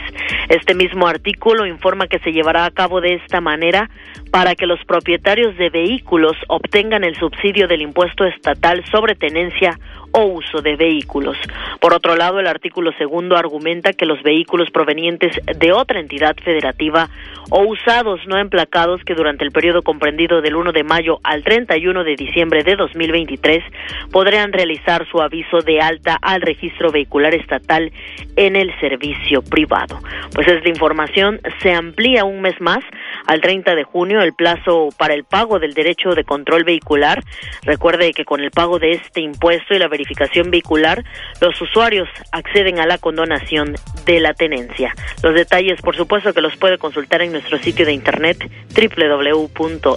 Este mismo artículo informa que se llevará a cabo de esta manera para que los propietarios de vehículos obtengan el subsidio del impuesto estatal sobre tenencia o uso de vehículos. Por otro lado, el artículo segundo argumenta que los vehículos provenientes de otra entidad federativa o usados no emplacados que durante el periodo comprendido del 1 de mayo al 31 de diciembre de 2023 podrían realizar su aviso de alta al registro vehicular estatal en el servicio privado. Pues esta información se amplía un mes más al 30 de junio el plazo para el pago del derecho de control vehicular. Recuerde que con el pago de este impuesto y la verificación vehicular, los usuarios acceden a la condonación de la tenencia. Los detalles, por supuesto, que los puede consultar en nuestro sitio de internet www.xcu.mx.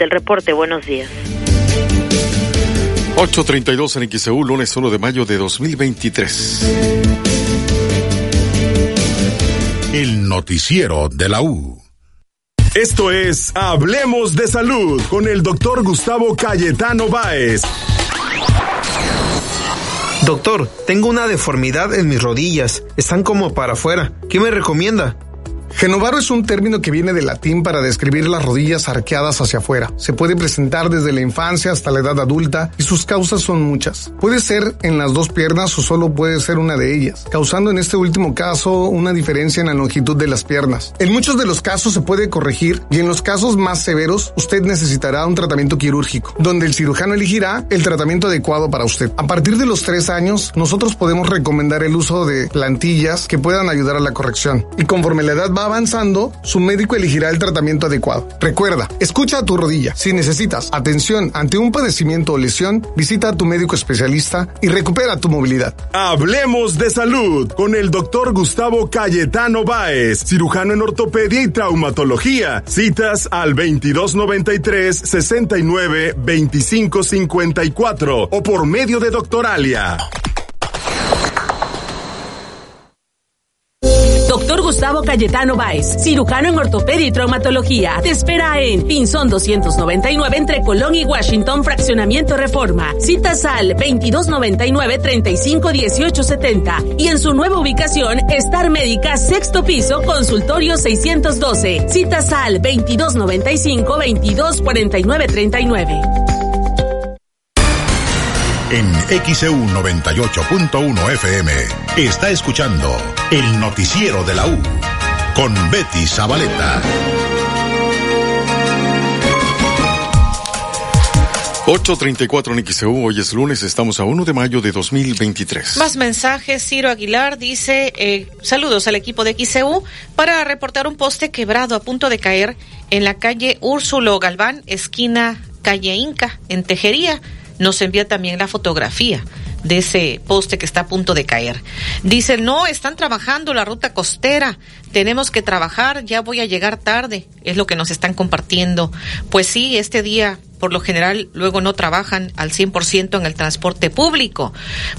El reporte, buenos días. 8.32 en XEU, lunes 1 de mayo de 2023. El noticiero de la U. Esto es Hablemos de Salud con el doctor Gustavo Cayetano Báez. Doctor, tengo una deformidad en mis rodillas. Están como para afuera. ¿Qué me recomienda? Genovaro es un término que viene del latín para describir las rodillas arqueadas hacia afuera. Se puede presentar desde la infancia hasta la edad adulta y sus causas son muchas. Puede ser en las dos piernas o solo puede ser una de ellas, causando en este último caso una diferencia en la longitud de las piernas. En muchos de los casos se puede corregir y en los casos más severos usted necesitará un tratamiento quirúrgico, donde el cirujano elegirá el tratamiento adecuado para usted. A partir de los tres años, nosotros podemos recomendar el uso de plantillas que puedan ayudar a la corrección. Y conforme la edad va avanzando, su médico elegirá el tratamiento adecuado. Recuerda, escucha a tu rodilla. Si necesitas atención ante un padecimiento o lesión, visita a tu médico especialista y recupera tu movilidad. Hablemos de salud con el doctor Gustavo Cayetano Báez, cirujano en ortopedia y traumatología. Citas al 2293 69 2554 o por medio de Doctoralia. Gustavo Cayetano Báez, cirujano en ortopedia y traumatología. Te espera en Pinzón 299 entre Colón y Washington, Fraccionamiento Reforma. Citas al 2299 351870 y en su nueva ubicación, Star Médica, sexto piso, consultorio 612. Citas al 2295 224939 en XEU 98.1 FM está escuchando el noticiero de la U con Betty Zabaleta. 834 en XEU, hoy es lunes, estamos a 1 de mayo de 2023. Más mensajes, Ciro Aguilar dice, eh, saludos al equipo de XEU para reportar un poste quebrado a punto de caer en la calle Úrsulo Galván, esquina calle Inca, en Tejería nos envía también la fotografía de ese poste que está a punto de caer. Dice, no, están trabajando la ruta costera, tenemos que trabajar, ya voy a llegar tarde, es lo que nos están compartiendo. Pues sí, este día por lo general luego no trabajan al 100% en el transporte público.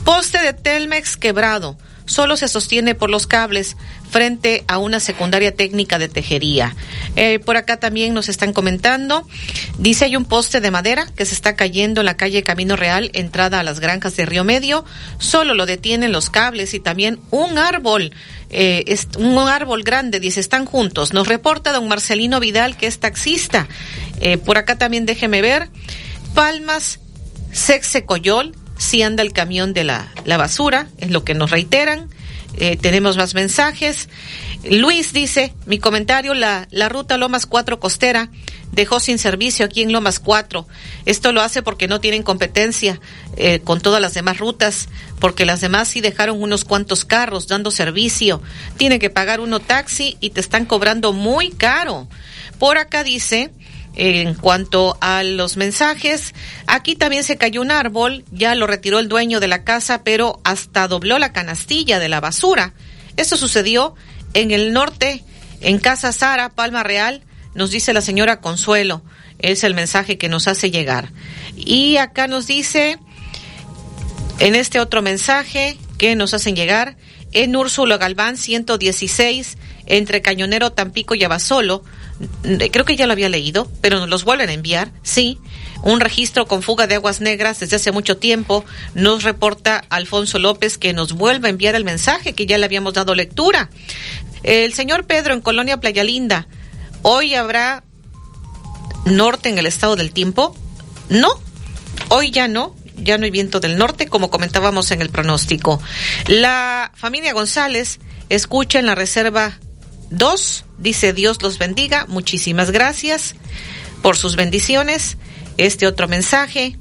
Poste de Telmex quebrado solo se sostiene por los cables frente a una secundaria técnica de tejería. Eh, por acá también nos están comentando, dice hay un poste de madera que se está cayendo en la calle Camino Real, entrada a las granjas de Río Medio, solo lo detienen los cables y también un árbol. Eh, es un árbol grande, dice, están juntos. Nos reporta don Marcelino Vidal, que es taxista. Eh, por acá también déjeme ver. Palmas, Sexe Coyol, si anda el camión de la, la basura, es lo que nos reiteran. Eh, tenemos más mensajes. Luis dice, mi comentario, la, la ruta Lomas 4 Costera dejó sin servicio aquí en Lomas 4. Esto lo hace porque no tienen competencia eh, con todas las demás rutas, porque las demás sí dejaron unos cuantos carros dando servicio. Tienen que pagar uno taxi y te están cobrando muy caro. Por acá dice, en cuanto a los mensajes, aquí también se cayó un árbol, ya lo retiró el dueño de la casa, pero hasta dobló la canastilla de la basura. Esto sucedió en el norte, en Casa Sara, Palma Real, nos dice la señora Consuelo. Es el mensaje que nos hace llegar. Y acá nos dice, en este otro mensaje que nos hacen llegar, en Úrsulo Galván 116, entre Cañonero, Tampico y Abasolo, creo que ya lo había leído, pero nos los vuelven a enviar, sí. Un registro con fuga de aguas negras desde hace mucho tiempo. Nos reporta Alfonso López que nos vuelve a enviar el mensaje que ya le habíamos dado lectura. El señor Pedro en Colonia Playa Linda. Hoy habrá norte en el estado del tiempo. No, hoy ya no. Ya no hay viento del norte, como comentábamos en el pronóstico. La familia González escucha en la reserva Dos, dice Dios los bendiga. Muchísimas gracias por sus bendiciones. Este otro mensaje.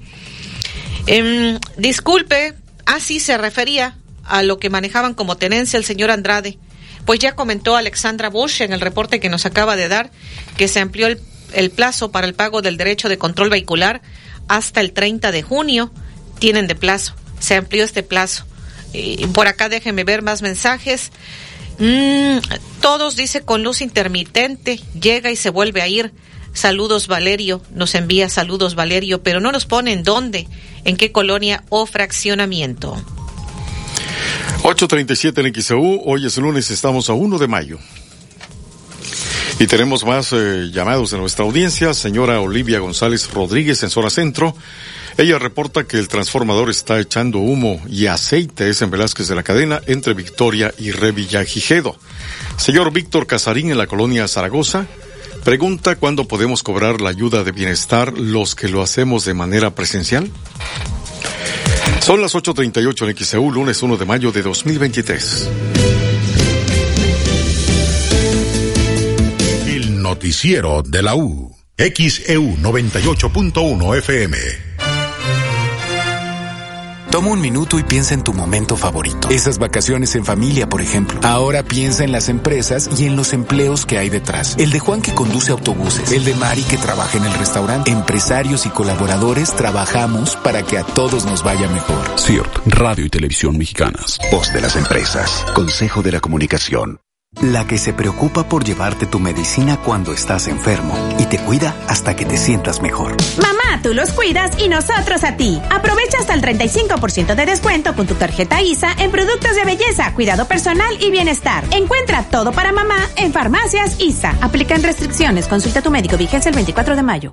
Eh, disculpe, así se refería a lo que manejaban como tenencia el señor Andrade. Pues ya comentó Alexandra Bush en el reporte que nos acaba de dar que se amplió el, el plazo para el pago del derecho de control vehicular hasta el 30 de junio. Tienen de plazo. Se amplió este plazo. Y por acá déjenme ver más mensajes. Mm, todos dice con luz intermitente, llega y se vuelve a ir. Saludos Valerio, nos envía saludos Valerio, pero no nos pone en dónde, en qué colonia o fraccionamiento. 8.37 en XEU, hoy es lunes, estamos a 1 de mayo. Y tenemos más eh, llamados de nuestra audiencia. Señora Olivia González Rodríguez en zona centro. Ella reporta que el transformador está echando humo y aceite, es en Velázquez de la Cadena, entre Victoria y Revillagigedo. Señor Víctor Casarín en la colonia Zaragoza. Pregunta cuándo podemos cobrar la ayuda de bienestar los que lo hacemos de manera presencial. Son las 8.38 en XEU, lunes 1 de mayo de 2023. Noticiero de la U. XEU 98.1 FM. Toma un minuto y piensa en tu momento favorito. Esas vacaciones en familia, por ejemplo. Ahora piensa en las empresas y en los empleos que hay detrás. El de Juan que conduce autobuses. El de Mari que trabaja en el restaurante. Empresarios y colaboradores trabajamos para que a todos nos vaya mejor. CIRT, Radio y Televisión Mexicanas. Voz de las empresas. Consejo de la Comunicación. La que se preocupa por llevarte tu medicina cuando estás enfermo y te cuida hasta que te sientas mejor. Mamá, tú los cuidas y nosotros a ti. Aprovecha hasta el 35% de descuento con tu tarjeta ISA en productos de belleza, cuidado personal y bienestar. Encuentra todo para mamá en Farmacias ISA. Aplican restricciones. Consulta a tu médico. Vigencia el 24 de mayo.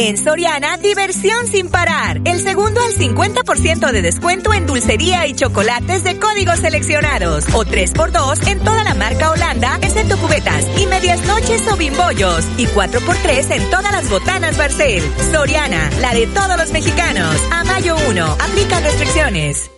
En Soriana, diversión sin parar. El segundo al 50% de descuento en dulcería y chocolates de códigos seleccionados. O 3x2 en toda la marca Holanda, excepto cubetas y medias noches o bimbollos. Y 4x3 en todas las botanas Barcel. Soriana, la de todos los mexicanos. A mayo 1, aplica restricciones.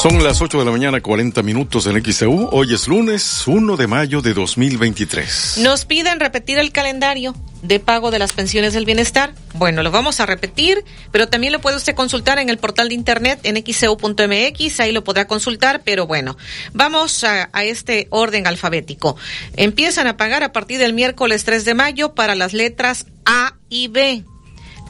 Son las 8 de la mañana, 40 minutos en XEU. Hoy es lunes 1 de mayo de 2023. Nos piden repetir el calendario de pago de las pensiones del bienestar. Bueno, lo vamos a repetir, pero también lo puede usted consultar en el portal de internet en xeu.mx, ahí lo podrá consultar, pero bueno, vamos a, a, este orden alfabético. Empiezan a pagar a partir del miércoles 3 de mayo para las letras A y B.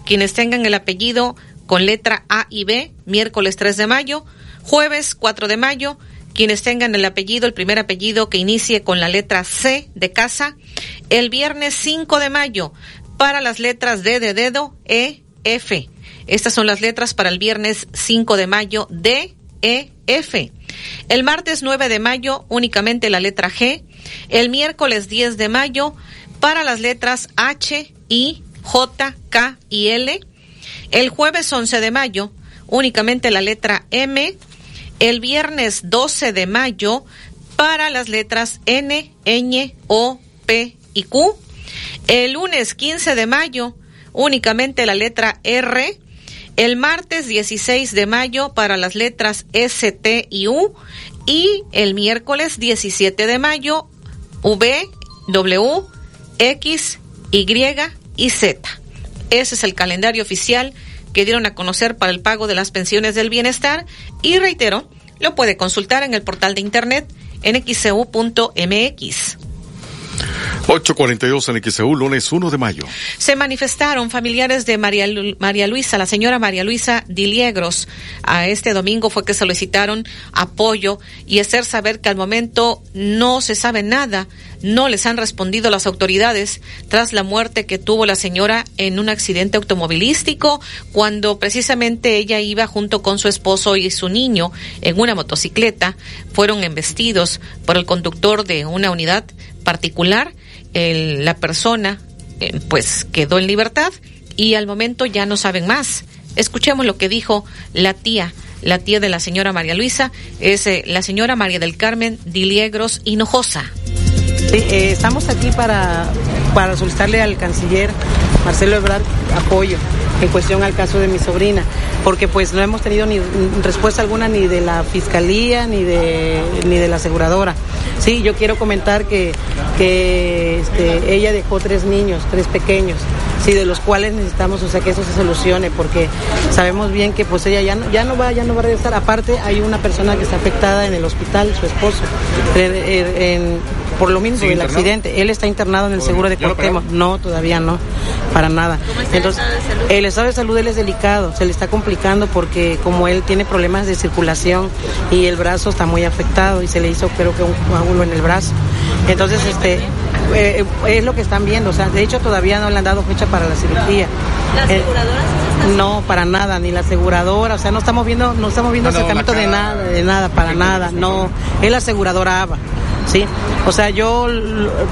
Quienes tengan el apellido con letra A y B, miércoles 3 de mayo Jueves 4 de mayo, quienes tengan el apellido, el primer apellido que inicie con la letra C de casa. El viernes 5 de mayo, para las letras D de dedo, E, F. Estas son las letras para el viernes 5 de mayo, D, E, F. El martes 9 de mayo, únicamente la letra G. El miércoles 10 de mayo, para las letras H, I, J, K y L. El jueves 11 de mayo, únicamente la letra M el viernes 12 de mayo para las letras N, Ñ, O, P y Q. El lunes 15 de mayo únicamente la letra R. El martes 16 de mayo para las letras S, T y U. Y el miércoles 17 de mayo V, W, X, Y y Z. Ese es el calendario oficial que dieron a conocer para el pago de las pensiones del bienestar y reitero, lo puede consultar en el portal de internet en xcu.mx. 842 en XEU, lunes 1 de mayo. Se manifestaron familiares de María, María Luisa, la señora María Luisa Diliegros. A este domingo fue que solicitaron apoyo y hacer saber que al momento no se sabe nada, no les han respondido las autoridades tras la muerte que tuvo la señora en un accidente automovilístico cuando precisamente ella iba junto con su esposo y su niño en una motocicleta. Fueron embestidos por el conductor de una unidad particular la persona eh, pues quedó en libertad y al momento ya no saben más. Escuchemos lo que dijo la tía, la tía de la señora María Luisa, es eh, la señora María del Carmen Diliegros Hinojosa. Eh, estamos aquí para, para solicitarle al canciller Marcelo Ebrard apoyo en cuestión al caso de mi sobrina, porque pues no hemos tenido ni respuesta alguna ni de la fiscalía ni de ni de la aseguradora. Sí, yo quiero comentar que, que este, ella dejó tres niños, tres pequeños, sí, de los cuales necesitamos, o sea, que eso se solucione, porque sabemos bien que pues ella ya no, ya no va, ya no va a regresar. Aparte, hay una persona que está afectada en el hospital, su esposo, por lo mismo del accidente. Él está internado en el seguro de ¿Ya lo Cuauhtémoc. No, todavía no, para nada. Entonces, el estado de salud de él es delicado, se le está complicando porque como él tiene problemas de circulación y el brazo está muy afectado y se le hizo creo que un coágulo en el brazo. Entonces, este eh, es lo que están viendo, o sea, de hecho todavía no le han dado fecha para la cirugía. ¿La Eh, no, para nada, ni la aseguradora, o sea, no estamos viendo, no estamos viendo acercamiento de nada, de nada, para nada, no, es la aseguradora ABA. Sí, o sea, yo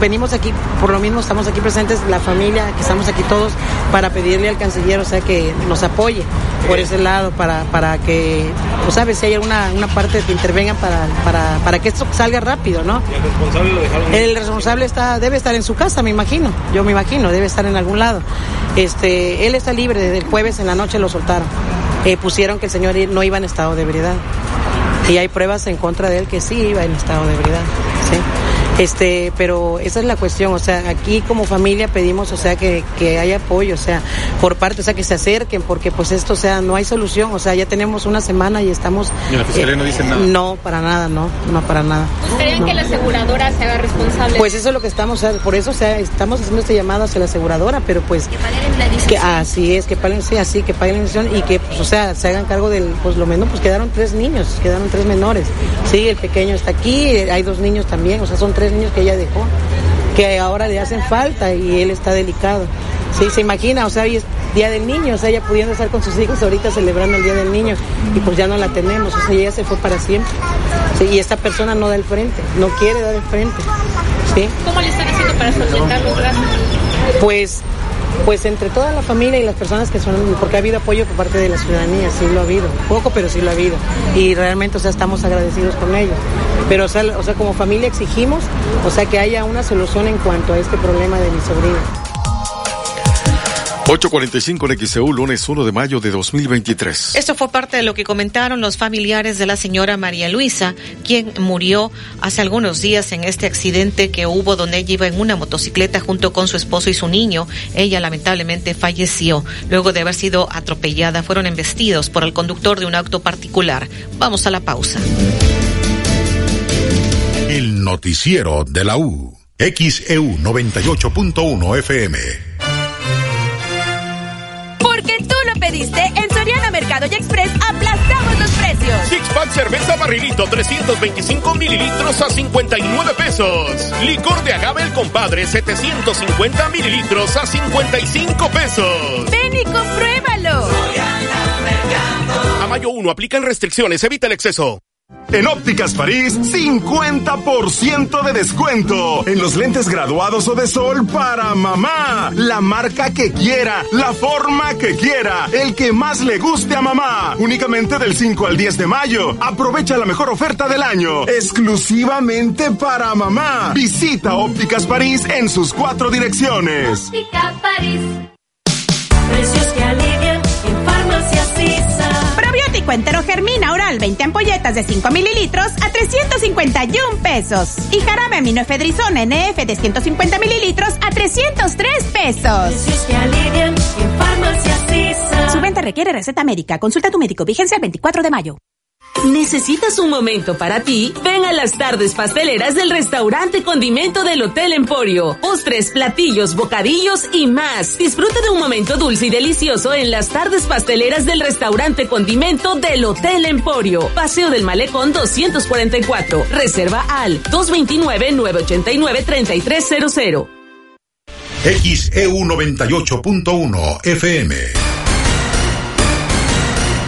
venimos aquí, por lo mismo estamos aquí presentes, la familia, que estamos aquí todos, para pedirle al canciller, o sea, que nos apoye por ese lado, para, para que, o sabes, si hay alguna una parte que intervengan para, para, para que esto salga rápido, ¿no? ¿Y el responsable lo dejaron? El responsable está, debe estar en su casa, me imagino. Yo me imagino, debe estar en algún lado. Este, él está libre desde el jueves en la noche lo soltaron. Eh, pusieron que el señor no iba en estado de ebriedad. Y hay pruebas en contra de él que sí iba en estado de ebriedad. ¿Sí? Este, pero esa es la cuestión, o sea, aquí como familia pedimos, o sea, que, que haya apoyo, o sea, por parte, o sea, que se acerquen, porque pues esto, o sea, no hay solución, o sea, ya tenemos una semana y estamos... ¿Y la fiscalía eh, no dice nada? No, para nada, no, no para nada. ¿Gustarían No. que la aseguradora se haga responsable? Pues eso es lo que estamos, o sea, por eso o sea, estamos haciendo este llamado hacia la aseguradora, pero pues que así es, que paguen, sí, así, que paguen la indemnización y que, pues, o sea, se hagan cargo del, pues lo menos, pues quedaron tres niños, quedaron tres menores. Sí, el pequeño está aquí, eh, hay dos niños también, o sea, son tres niños que ella dejó, que ahora le hacen falta y él está delicado. Sí, se imagina, o sea, hoy es Día del Niño, o sea, ella pudiendo estar con sus hijos ahorita celebrando el Día del Niño y pues ya no la tenemos, o sea, ella se fue para siempre. Sí, y esta persona no da el frente, no quiere dar el frente. Sí. ¿Cómo le están haciendo para solventar los gastos? Pues, pues entre toda la familia y las personas que son, porque ha habido apoyo por parte de la ciudadanía, sí lo ha habido, poco pero sí lo ha habido. Y realmente, o sea, estamos agradecidos con ellos. Pero, o sea, o sea, como familia exigimos, o sea, que haya una solución en cuanto a este problema de mi sobrino. 845 en XEU, lunes 1 de mayo de 2023. Esto fue parte de lo que comentaron los familiares de la señora María Luisa, quien murió hace algunos días en este accidente que hubo donde ella iba en una motocicleta junto con su esposo y su niño. Ella lamentablemente falleció luego de haber sido atropellada. Fueron embestidos por el conductor de un auto particular. Vamos a la pausa. El noticiero de la U. XEU 98.1 FM. Porque tú lo pediste, en Soriana Mercado y Express aplastamos los precios. Six Pack cerveza barrilito 325 mililitros a 59 pesos. Licor de agave el compadre 750 mililitros a 55 pesos. Ven y compruébalo. A mayo 1 aplican restricciones, evita el exceso. En Ópticas París, 50% de descuento en los lentes graduados o de sol para mamá. La marca que quiera, la forma que quiera, el que más le guste a mamá. Únicamente del 5 al 10 de mayo. Aprovecha la mejor oferta del año, exclusivamente para mamá. Visita Ópticas París en sus cuatro direcciones. París. Entero germina oral 20 ampolletas de 5 mililitros a 351 pesos. Y jarabe aminoefedrizona NF de 150 mililitros a 303 pesos. Que alivian en. Su venta requiere receta médica. Consulta a tu médico. Vigencia el 24 de mayo. ¿Necesitas un momento para ti? Ven a las tardes pasteleras del restaurante Condimento del Hotel Emporio. Postres, platillos, bocadillos y más. Disfruta de un momento dulce y delicioso en las tardes pasteleras del restaurante Condimento del Hotel Emporio. Paseo del Malecón 244. Reserva al 229-989-3300. XEU 98.1 FM.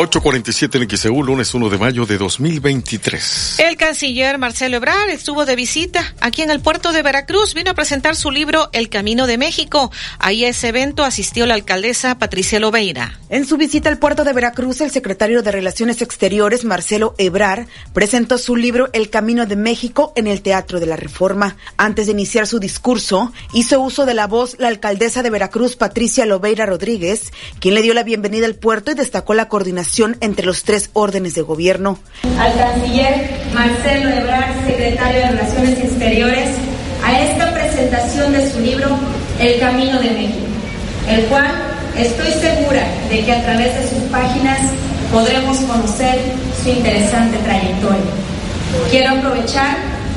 847 en XEU, lunes 1 de mayo de 2023. El canciller Marcelo Ebrard estuvo de visita aquí en el puerto de Veracruz. Vino a presentar su libro El Camino de México. Ahí a ese evento asistió la alcaldesa Patricia Lobeira. En su visita al puerto de Veracruz, el secretario de Relaciones Exteriores, Marcelo Ebrard, presentó su libro El Camino de México en el Teatro de la Reforma. Antes de iniciar su discurso, hizo uso de la voz la alcaldesa de Veracruz, Patricia Lobeira Rodríguez, quien le dio la bienvenida al puerto y destacó la coordinación entre los tres órdenes de gobierno. Al canciller Marcelo Ebrard, secretario de Relaciones Exteriores, a esta presentación de su libro El Camino de México, el cual estoy segura de que a través de sus páginas podremos conocer su interesante trayectoria. Quiero aprovechar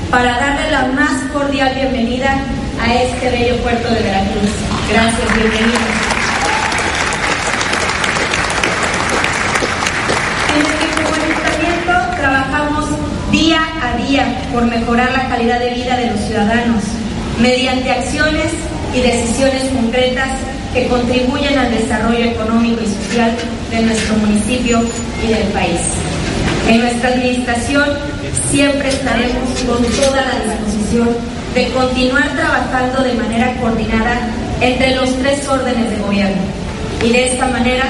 para darle la más cordial bienvenida a este bello puerto de Veracruz. Gracias, bienvenidos. día a por mejorar la calidad de vida de los ciudadanos mediante acciones y decisiones concretas que contribuyen al desarrollo económico y social de nuestro municipio y del país. En nuestra administración siempre estaremos con toda la disposición de continuar trabajando de manera coordinada entre los tres órdenes de gobierno y de esta manera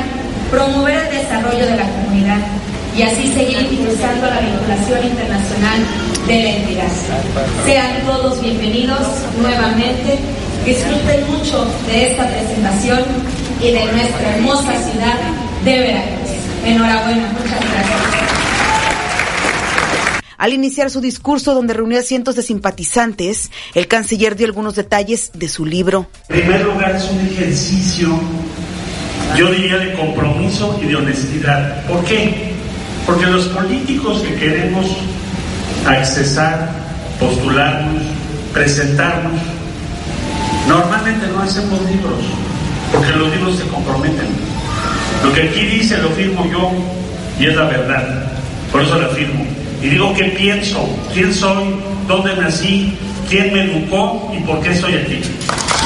promover el desarrollo de la comunidad y así seguir impulsando la vinculación internacional de la entidad. Sean todos bienvenidos nuevamente, disfruten mucho de esta presentación y de nuestra hermosa ciudad de Veracruz. Enhorabuena, muchas gracias. Al iniciar su discurso, donde reunió a cientos de simpatizantes, el canciller dio algunos detalles de su libro. En primer lugar, es un ejercicio, yo diría, de compromiso y de honestidad. ¿Por qué? Porque los políticos que queremos accesar, postularnos, presentarnos, normalmente no hacemos libros, porque los libros se comprometen. Lo que aquí dice lo firmo yo y es la verdad, por eso la firmo. Y digo qué pienso, quién soy, dónde nací, quién me educó y por qué estoy aquí.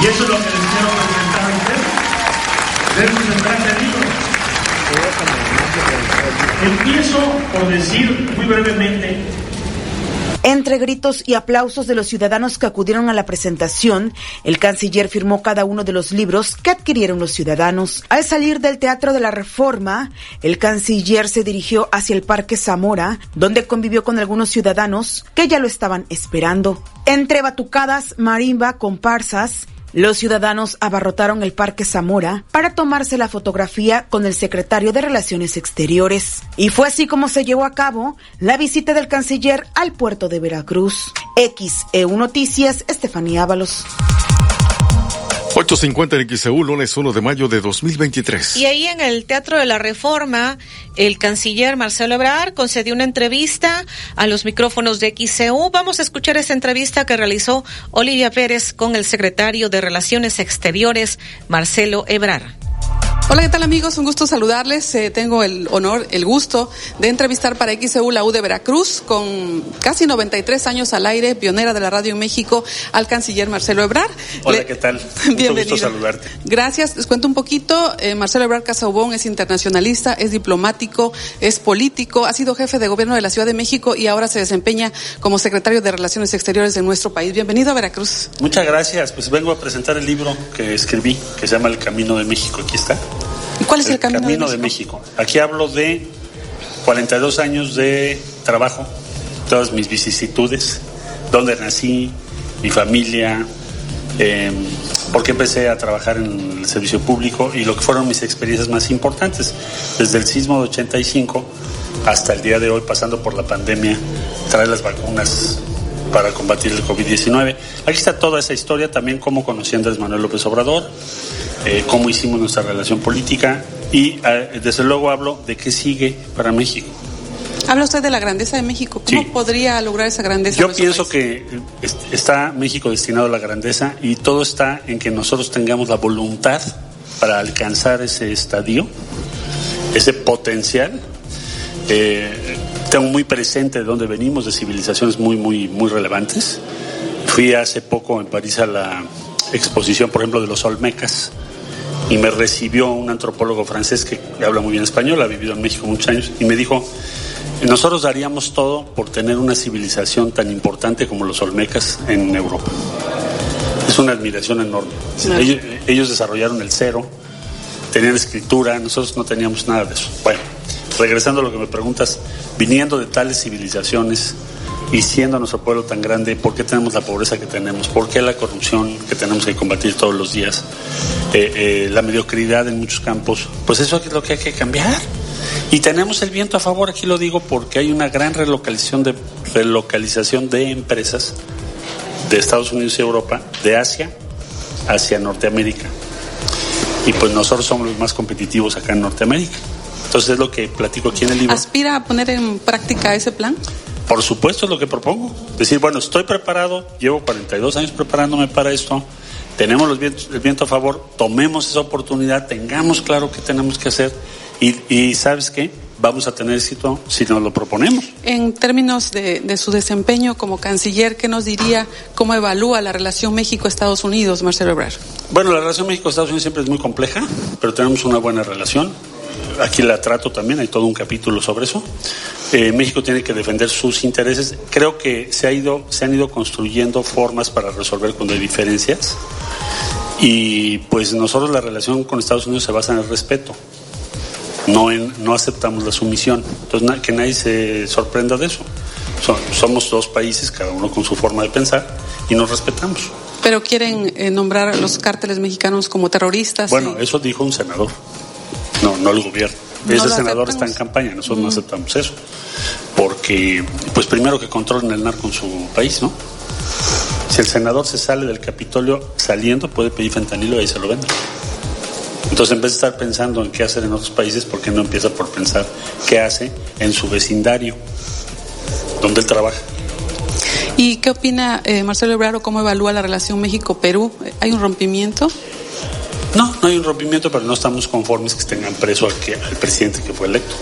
Y eso es lo que les quiero presentar a ustedes. Deben de libros. Empiezo por decir muy brevemente entre gritos y aplausos de los ciudadanos que acudieron a la presentación, el canciller firmó cada uno de los libros que adquirieron los ciudadanos. Al salir del Teatro de la Reforma, el canciller se dirigió hacia el Parque Zamora, donde convivió con algunos ciudadanos que ya lo estaban esperando. Entre batucadas, marimba, comparsas, los ciudadanos abarrotaron el Parque Zamora para tomarse la fotografía con el secretario de Relaciones Exteriores. Y fue así como se llevó a cabo la visita del canciller al puerto de Veracruz. XEU Noticias, Estefanía Ábalos. 8.50 en XEU, lunes 1 de mayo de 2023. Y ahí en el Teatro de la Reforma, el canciller Marcelo Ebrard concedió una entrevista a los micrófonos de XEU. Vamos a escuchar esa entrevista que realizó Olivia Pérez con el secretario de Relaciones Exteriores, Marcelo Ebrard. Hola, ¿qué tal amigos? Un gusto saludarles. Eh, tengo el honor, el gusto de entrevistar para XEU la U de Veracruz con casi 93 años al aire, pionera de la radio en México, al canciller Marcelo Ebrard. Hola, ¿qué tal? Bienvenido. gusto saludarte. Gracias. Les cuento un poquito. Eh, Marcelo Ebrard Casaubón es internacionalista, es diplomático, es político, ha sido jefe de gobierno de la Ciudad de México y ahora se desempeña como secretario de Relaciones Exteriores de nuestro país. Bienvenido a Veracruz. Muchas gracias. Pues vengo a presentar el libro que escribí, que se llama El Camino de México. Aquí está. ¿Y cuál es el, camino, de, México? Aquí hablo de 42 años de trabajo, todas mis vicisitudes, dónde nací, mi familia, eh, por qué empecé a trabajar en el servicio público y lo que fueron mis experiencias más importantes, desde el sismo de 85 hasta el día de hoy, pasando por la pandemia, traer las vacunas para combatir el COVID-19. Aquí está toda esa historia, también cómo conocí a Andrés Manuel López Obrador, eh, cómo hicimos nuestra relación política y eh, desde luego hablo de qué sigue para México. Habla usted de la grandeza de México. ¿Cómo podría lograr esa grandeza? Yo pienso que eh, está México destinado a la grandeza y todo está en que nosotros tengamos la voluntad para alcanzar ese estadio, ese potencial. Tengo muy presente de dónde venimos, de civilizaciones muy, muy, muy relevantes. Fui hace poco en París a la exposición, por ejemplo, de los Olmecas y me recibió un antropólogo francés que habla muy bien español, ha vivido en México muchos años, y me dijo, nosotros daríamos todo por tener una civilización tan importante como los olmecas en Europa. Es una admiración enorme. Ellos, ellos desarrollaron el cero, tenían escritura, nosotros no teníamos nada de eso. Bueno, regresando a lo que me preguntas, viniendo de tales civilizaciones y siendo nuestro pueblo tan grande, ¿por qué tenemos la pobreza que tenemos? ¿Por qué la corrupción que tenemos que combatir todos los días? Eh, eh, la mediocridad en muchos campos. Pues eso es lo que hay que cambiar. Y tenemos el viento a favor, aquí lo digo porque hay una gran relocalización de, relocalización de empresas de Estados Unidos y Europa, de Asia hacia Norteamérica. Y pues nosotros somos los más competitivos acá en Norteamérica. Entonces es lo que platico aquí en el libro. ¿Aspira a poner en práctica ese plan? Por supuesto es lo que propongo. Decir, bueno, estoy preparado, llevo 42 años preparándome para esto, tenemos los vientos- el viento a favor, tomemos esa oportunidad, tengamos claro qué tenemos que hacer y, y ¿sabes qué? Vamos a tener éxito si nos lo proponemos. En términos de, de su desempeño como canciller, ¿qué nos diría cómo evalúa la relación México-Estados Unidos, Marcelo Ebrard? Bueno, la relación México-Estados Unidos siempre es muy compleja, pero tenemos una buena relación. Aquí la trato también, hay todo un capítulo sobre eso. Eh, México tiene que defender sus intereses. Creo que se, ha ido, se han ido construyendo formas para resolver cuando hay diferencias. Y pues nosotros la relación con Estados Unidos se basa en el respeto. No, en, no aceptamos la sumisión. Entonces, na- que nadie se sorprenda de eso. So- somos dos países, cada uno con su forma de pensar, y nos respetamos. Pero quieren eh, nombrar a los cárteles mexicanos como terroristas. Bueno, y- eso dijo un senador, no, no el gobierno. No Ese senador aceptamos. está en campaña, nosotros no aceptamos eso. Porque, pues primero que controlen el narco en su país, ¿no? Si el senador se sale del Capitolio saliendo, puede pedir fentanilo y ahí se lo venden. Entonces, en vez de estar pensando en qué hacer en otros países, ¿por qué no empieza por pensar qué hace en su vecindario, donde él trabaja? ¿Y qué opina eh, Marcelo Ebrard o cómo evalúa la relación México-Perú? ¿Hay un rompimiento? No, no hay un rompimiento, pero no estamos conformes que tengan preso al, que, al presidente que fue electo.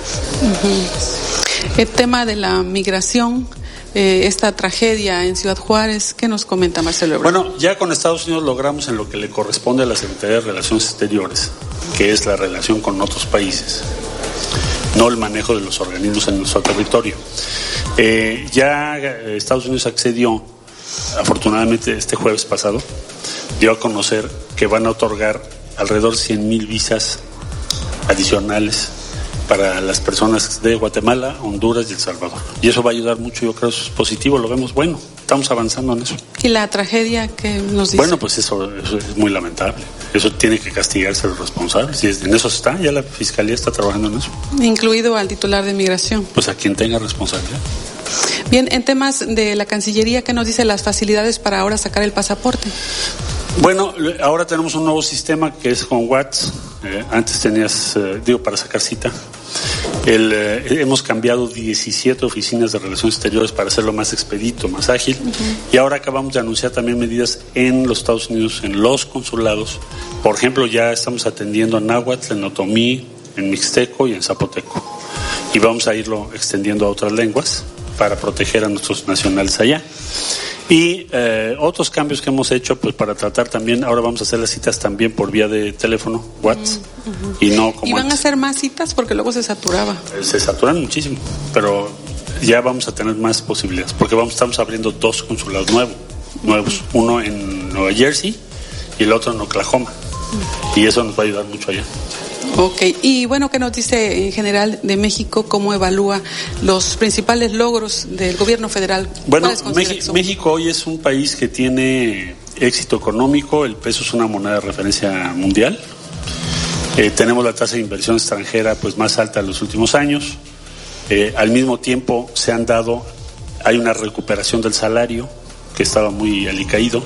El tema de la migración, eh, esta tragedia en Ciudad Juárez, ¿qué nos comenta Marcelo Ebrard? Bueno, ya con Estados Unidos logramos en lo que le corresponde a la Secretaría de Relaciones Exteriores, que es la relación con otros países, no el manejo de los organismos en nuestro territorio. Eh, ya eh, Estados Unidos accedió, afortunadamente este jueves pasado, dio a conocer que van a otorgar alrededor de 100 mil visas adicionales para las personas de Guatemala, Honduras y El Salvador. Y eso va a ayudar mucho, yo creo, eso es positivo, lo vemos bueno, estamos avanzando en eso. ¿Y la tragedia que nos dice? Bueno, pues eso, eso es muy lamentable. Eso tiene que castigarse a los responsables. Y en eso está, ya la fiscalía está trabajando en eso. Incluido al titular de migración. Pues a quien tenga responsabilidad. Bien, en temas de la Cancillería, ¿qué nos dice las facilidades para ahora sacar el pasaporte? Bueno, ahora tenemos un nuevo sistema que es con Watts. Eh, antes tenías, eh, digo, para sacar cita. El, eh, hemos cambiado 17 oficinas de relaciones exteriores para hacerlo más expedito, más ágil. Y ahora acabamos de anunciar también medidas en los Estados Unidos, en los consulados. Por ejemplo, ya estamos atendiendo en náhuatl, en otomí, en mixteco y en zapoteco. Y vamos a irlo extendiendo a otras lenguas para proteger a nuestros nacionales allá. Y eh, otros cambios que hemos hecho, pues para tratar también, ahora vamos a hacer las citas también por vía de teléfono, WhatsApp, y no como ¿Y van a hacer más citas? Porque luego se saturaba. Se saturan muchísimo, pero ya vamos a tener más posibilidades, porque vamos, estamos abriendo dos consulados nuevos, nuevos, uno en Nueva Jersey y el otro en Oklahoma, y eso nos va a ayudar mucho allá. Ok, y bueno, ¿qué nos dice en general de México? ¿Cómo evalúa los principales logros del gobierno federal? Bueno. México hoy es un país que tiene éxito económico, el peso es una moneda de referencia mundial. Eh, tenemos la tasa de inversión extranjera pues más alta de los últimos años. Eh, al mismo tiempo se han dado, hay una recuperación del salario que estaba muy alicaído.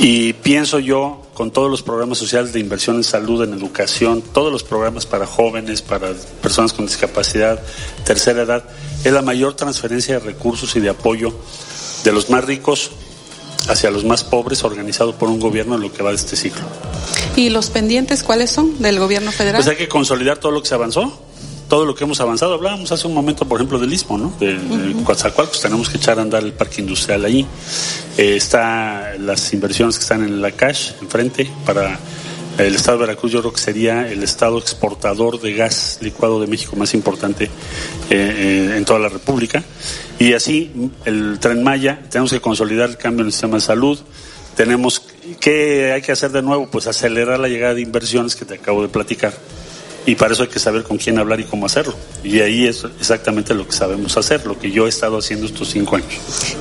Y pienso yo, con todos los programas sociales de inversión en salud, en educación, todos los programas para jóvenes, para personas con discapacidad, tercera edad, es la mayor transferencia de recursos y de apoyo de los más ricos hacia los más pobres organizado por un gobierno en lo que va de este siglo. ¿Y los pendientes cuáles son del gobierno federal? Pues hay que consolidar todo lo que se avanzó, todo lo que hemos avanzado. Hablábamos hace un momento, por ejemplo, del Istmo, ¿no? De, de Coatzacoalcos, tenemos que echar a andar el parque industrial ahí. Eh, está las inversiones que están en la cash, enfrente, para El estado de Veracruz yo creo que sería el estado exportador de gas licuado de México más importante eh, eh, en toda la República. Y así, el tren Maya, tenemos que consolidar el cambio en el sistema de salud. Tenemos, ¿qué hay que hacer de nuevo? Pues acelerar la llegada de inversiones que te acabo de platicar. Y para eso hay que saber con quién hablar y cómo hacerlo. Y ahí es exactamente lo que sabemos hacer, lo que yo he estado haciendo estos cinco años.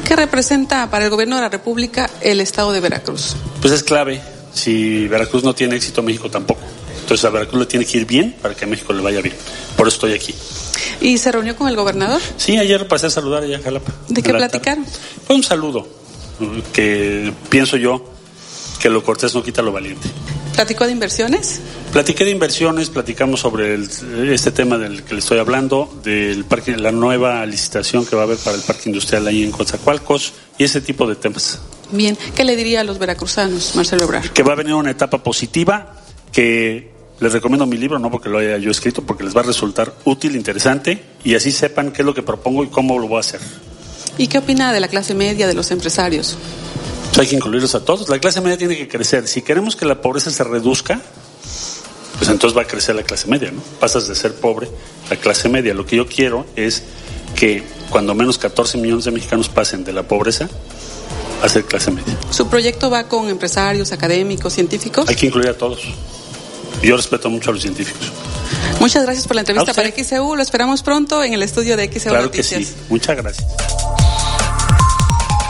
¿Qué representa para el gobierno de la República el estado de Veracruz? Pues es clave. Si Veracruz no tiene éxito, México tampoco. Entonces a Veracruz le tiene que ir bien para que a México le vaya bien. Por eso estoy aquí. ¿Y se reunió con el gobernador? Sí, ayer pasé a saludar allá en Jalapa. ¿De qué platicaron? Fue un saludo, que pienso yo que lo cortés no quita lo valiente. ¿Platicó de inversiones? Platiqué de inversiones, platicamos sobre el, este tema del que le estoy hablando, del parque, la nueva licitación que va a haber para el parque industrial ahí en Coatzacoalcos y ese tipo de temas. Bien, ¿qué le diría a los veracruzanos, Marcelo Obrar? Que va a venir una etapa positiva, que les recomiendo mi libro, no porque lo haya yo escrito, porque les va a resultar útil, interesante y así sepan qué es lo que propongo y cómo lo voy a hacer. ¿Y qué opina de la clase media, de los empresarios? Pues hay que incluirlos a todos. La clase media tiene que crecer. Si queremos que la pobreza se reduzca, pues entonces va a crecer la clase media, ¿no? Pasas de ser pobre a clase media. Lo que yo quiero es que cuando menos 14 millones de mexicanos pasen de la pobreza a ser clase media. ¿Su proyecto va con empresarios, académicos, científicos? Hay que incluir a todos. Yo respeto mucho a los científicos. Muchas gracias por la entrevista para XEU. Lo esperamos pronto en el estudio de XEU Claro Noticias. que sí. Muchas gracias.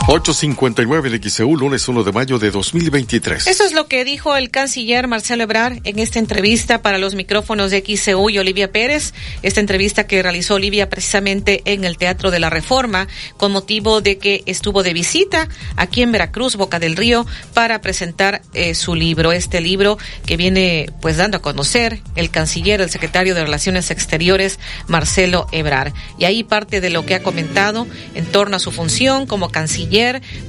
859 de XEU, lunes 1 de mayo de 2023. Eso es lo que dijo el canciller Marcelo Ebrard en esta entrevista para los micrófonos de XCU y Olivia Pérez. Esta entrevista que realizó Olivia precisamente en el Teatro de la Reforma con motivo de que estuvo de visita aquí en Veracruz, Boca del Río, para presentar eh, su libro. Este libro que viene pues dando a conocer el canciller, el secretario de Relaciones Exteriores, Marcelo Ebrard. Y ahí parte de lo que ha comentado en torno a su función como canciller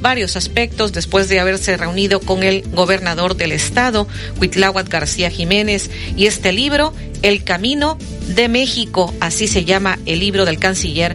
varios aspectos después de haberse reunido con el gobernador del estado, Huitláhuac García Jiménez, y este libro, El Camino de México, así se llama el libro del canciller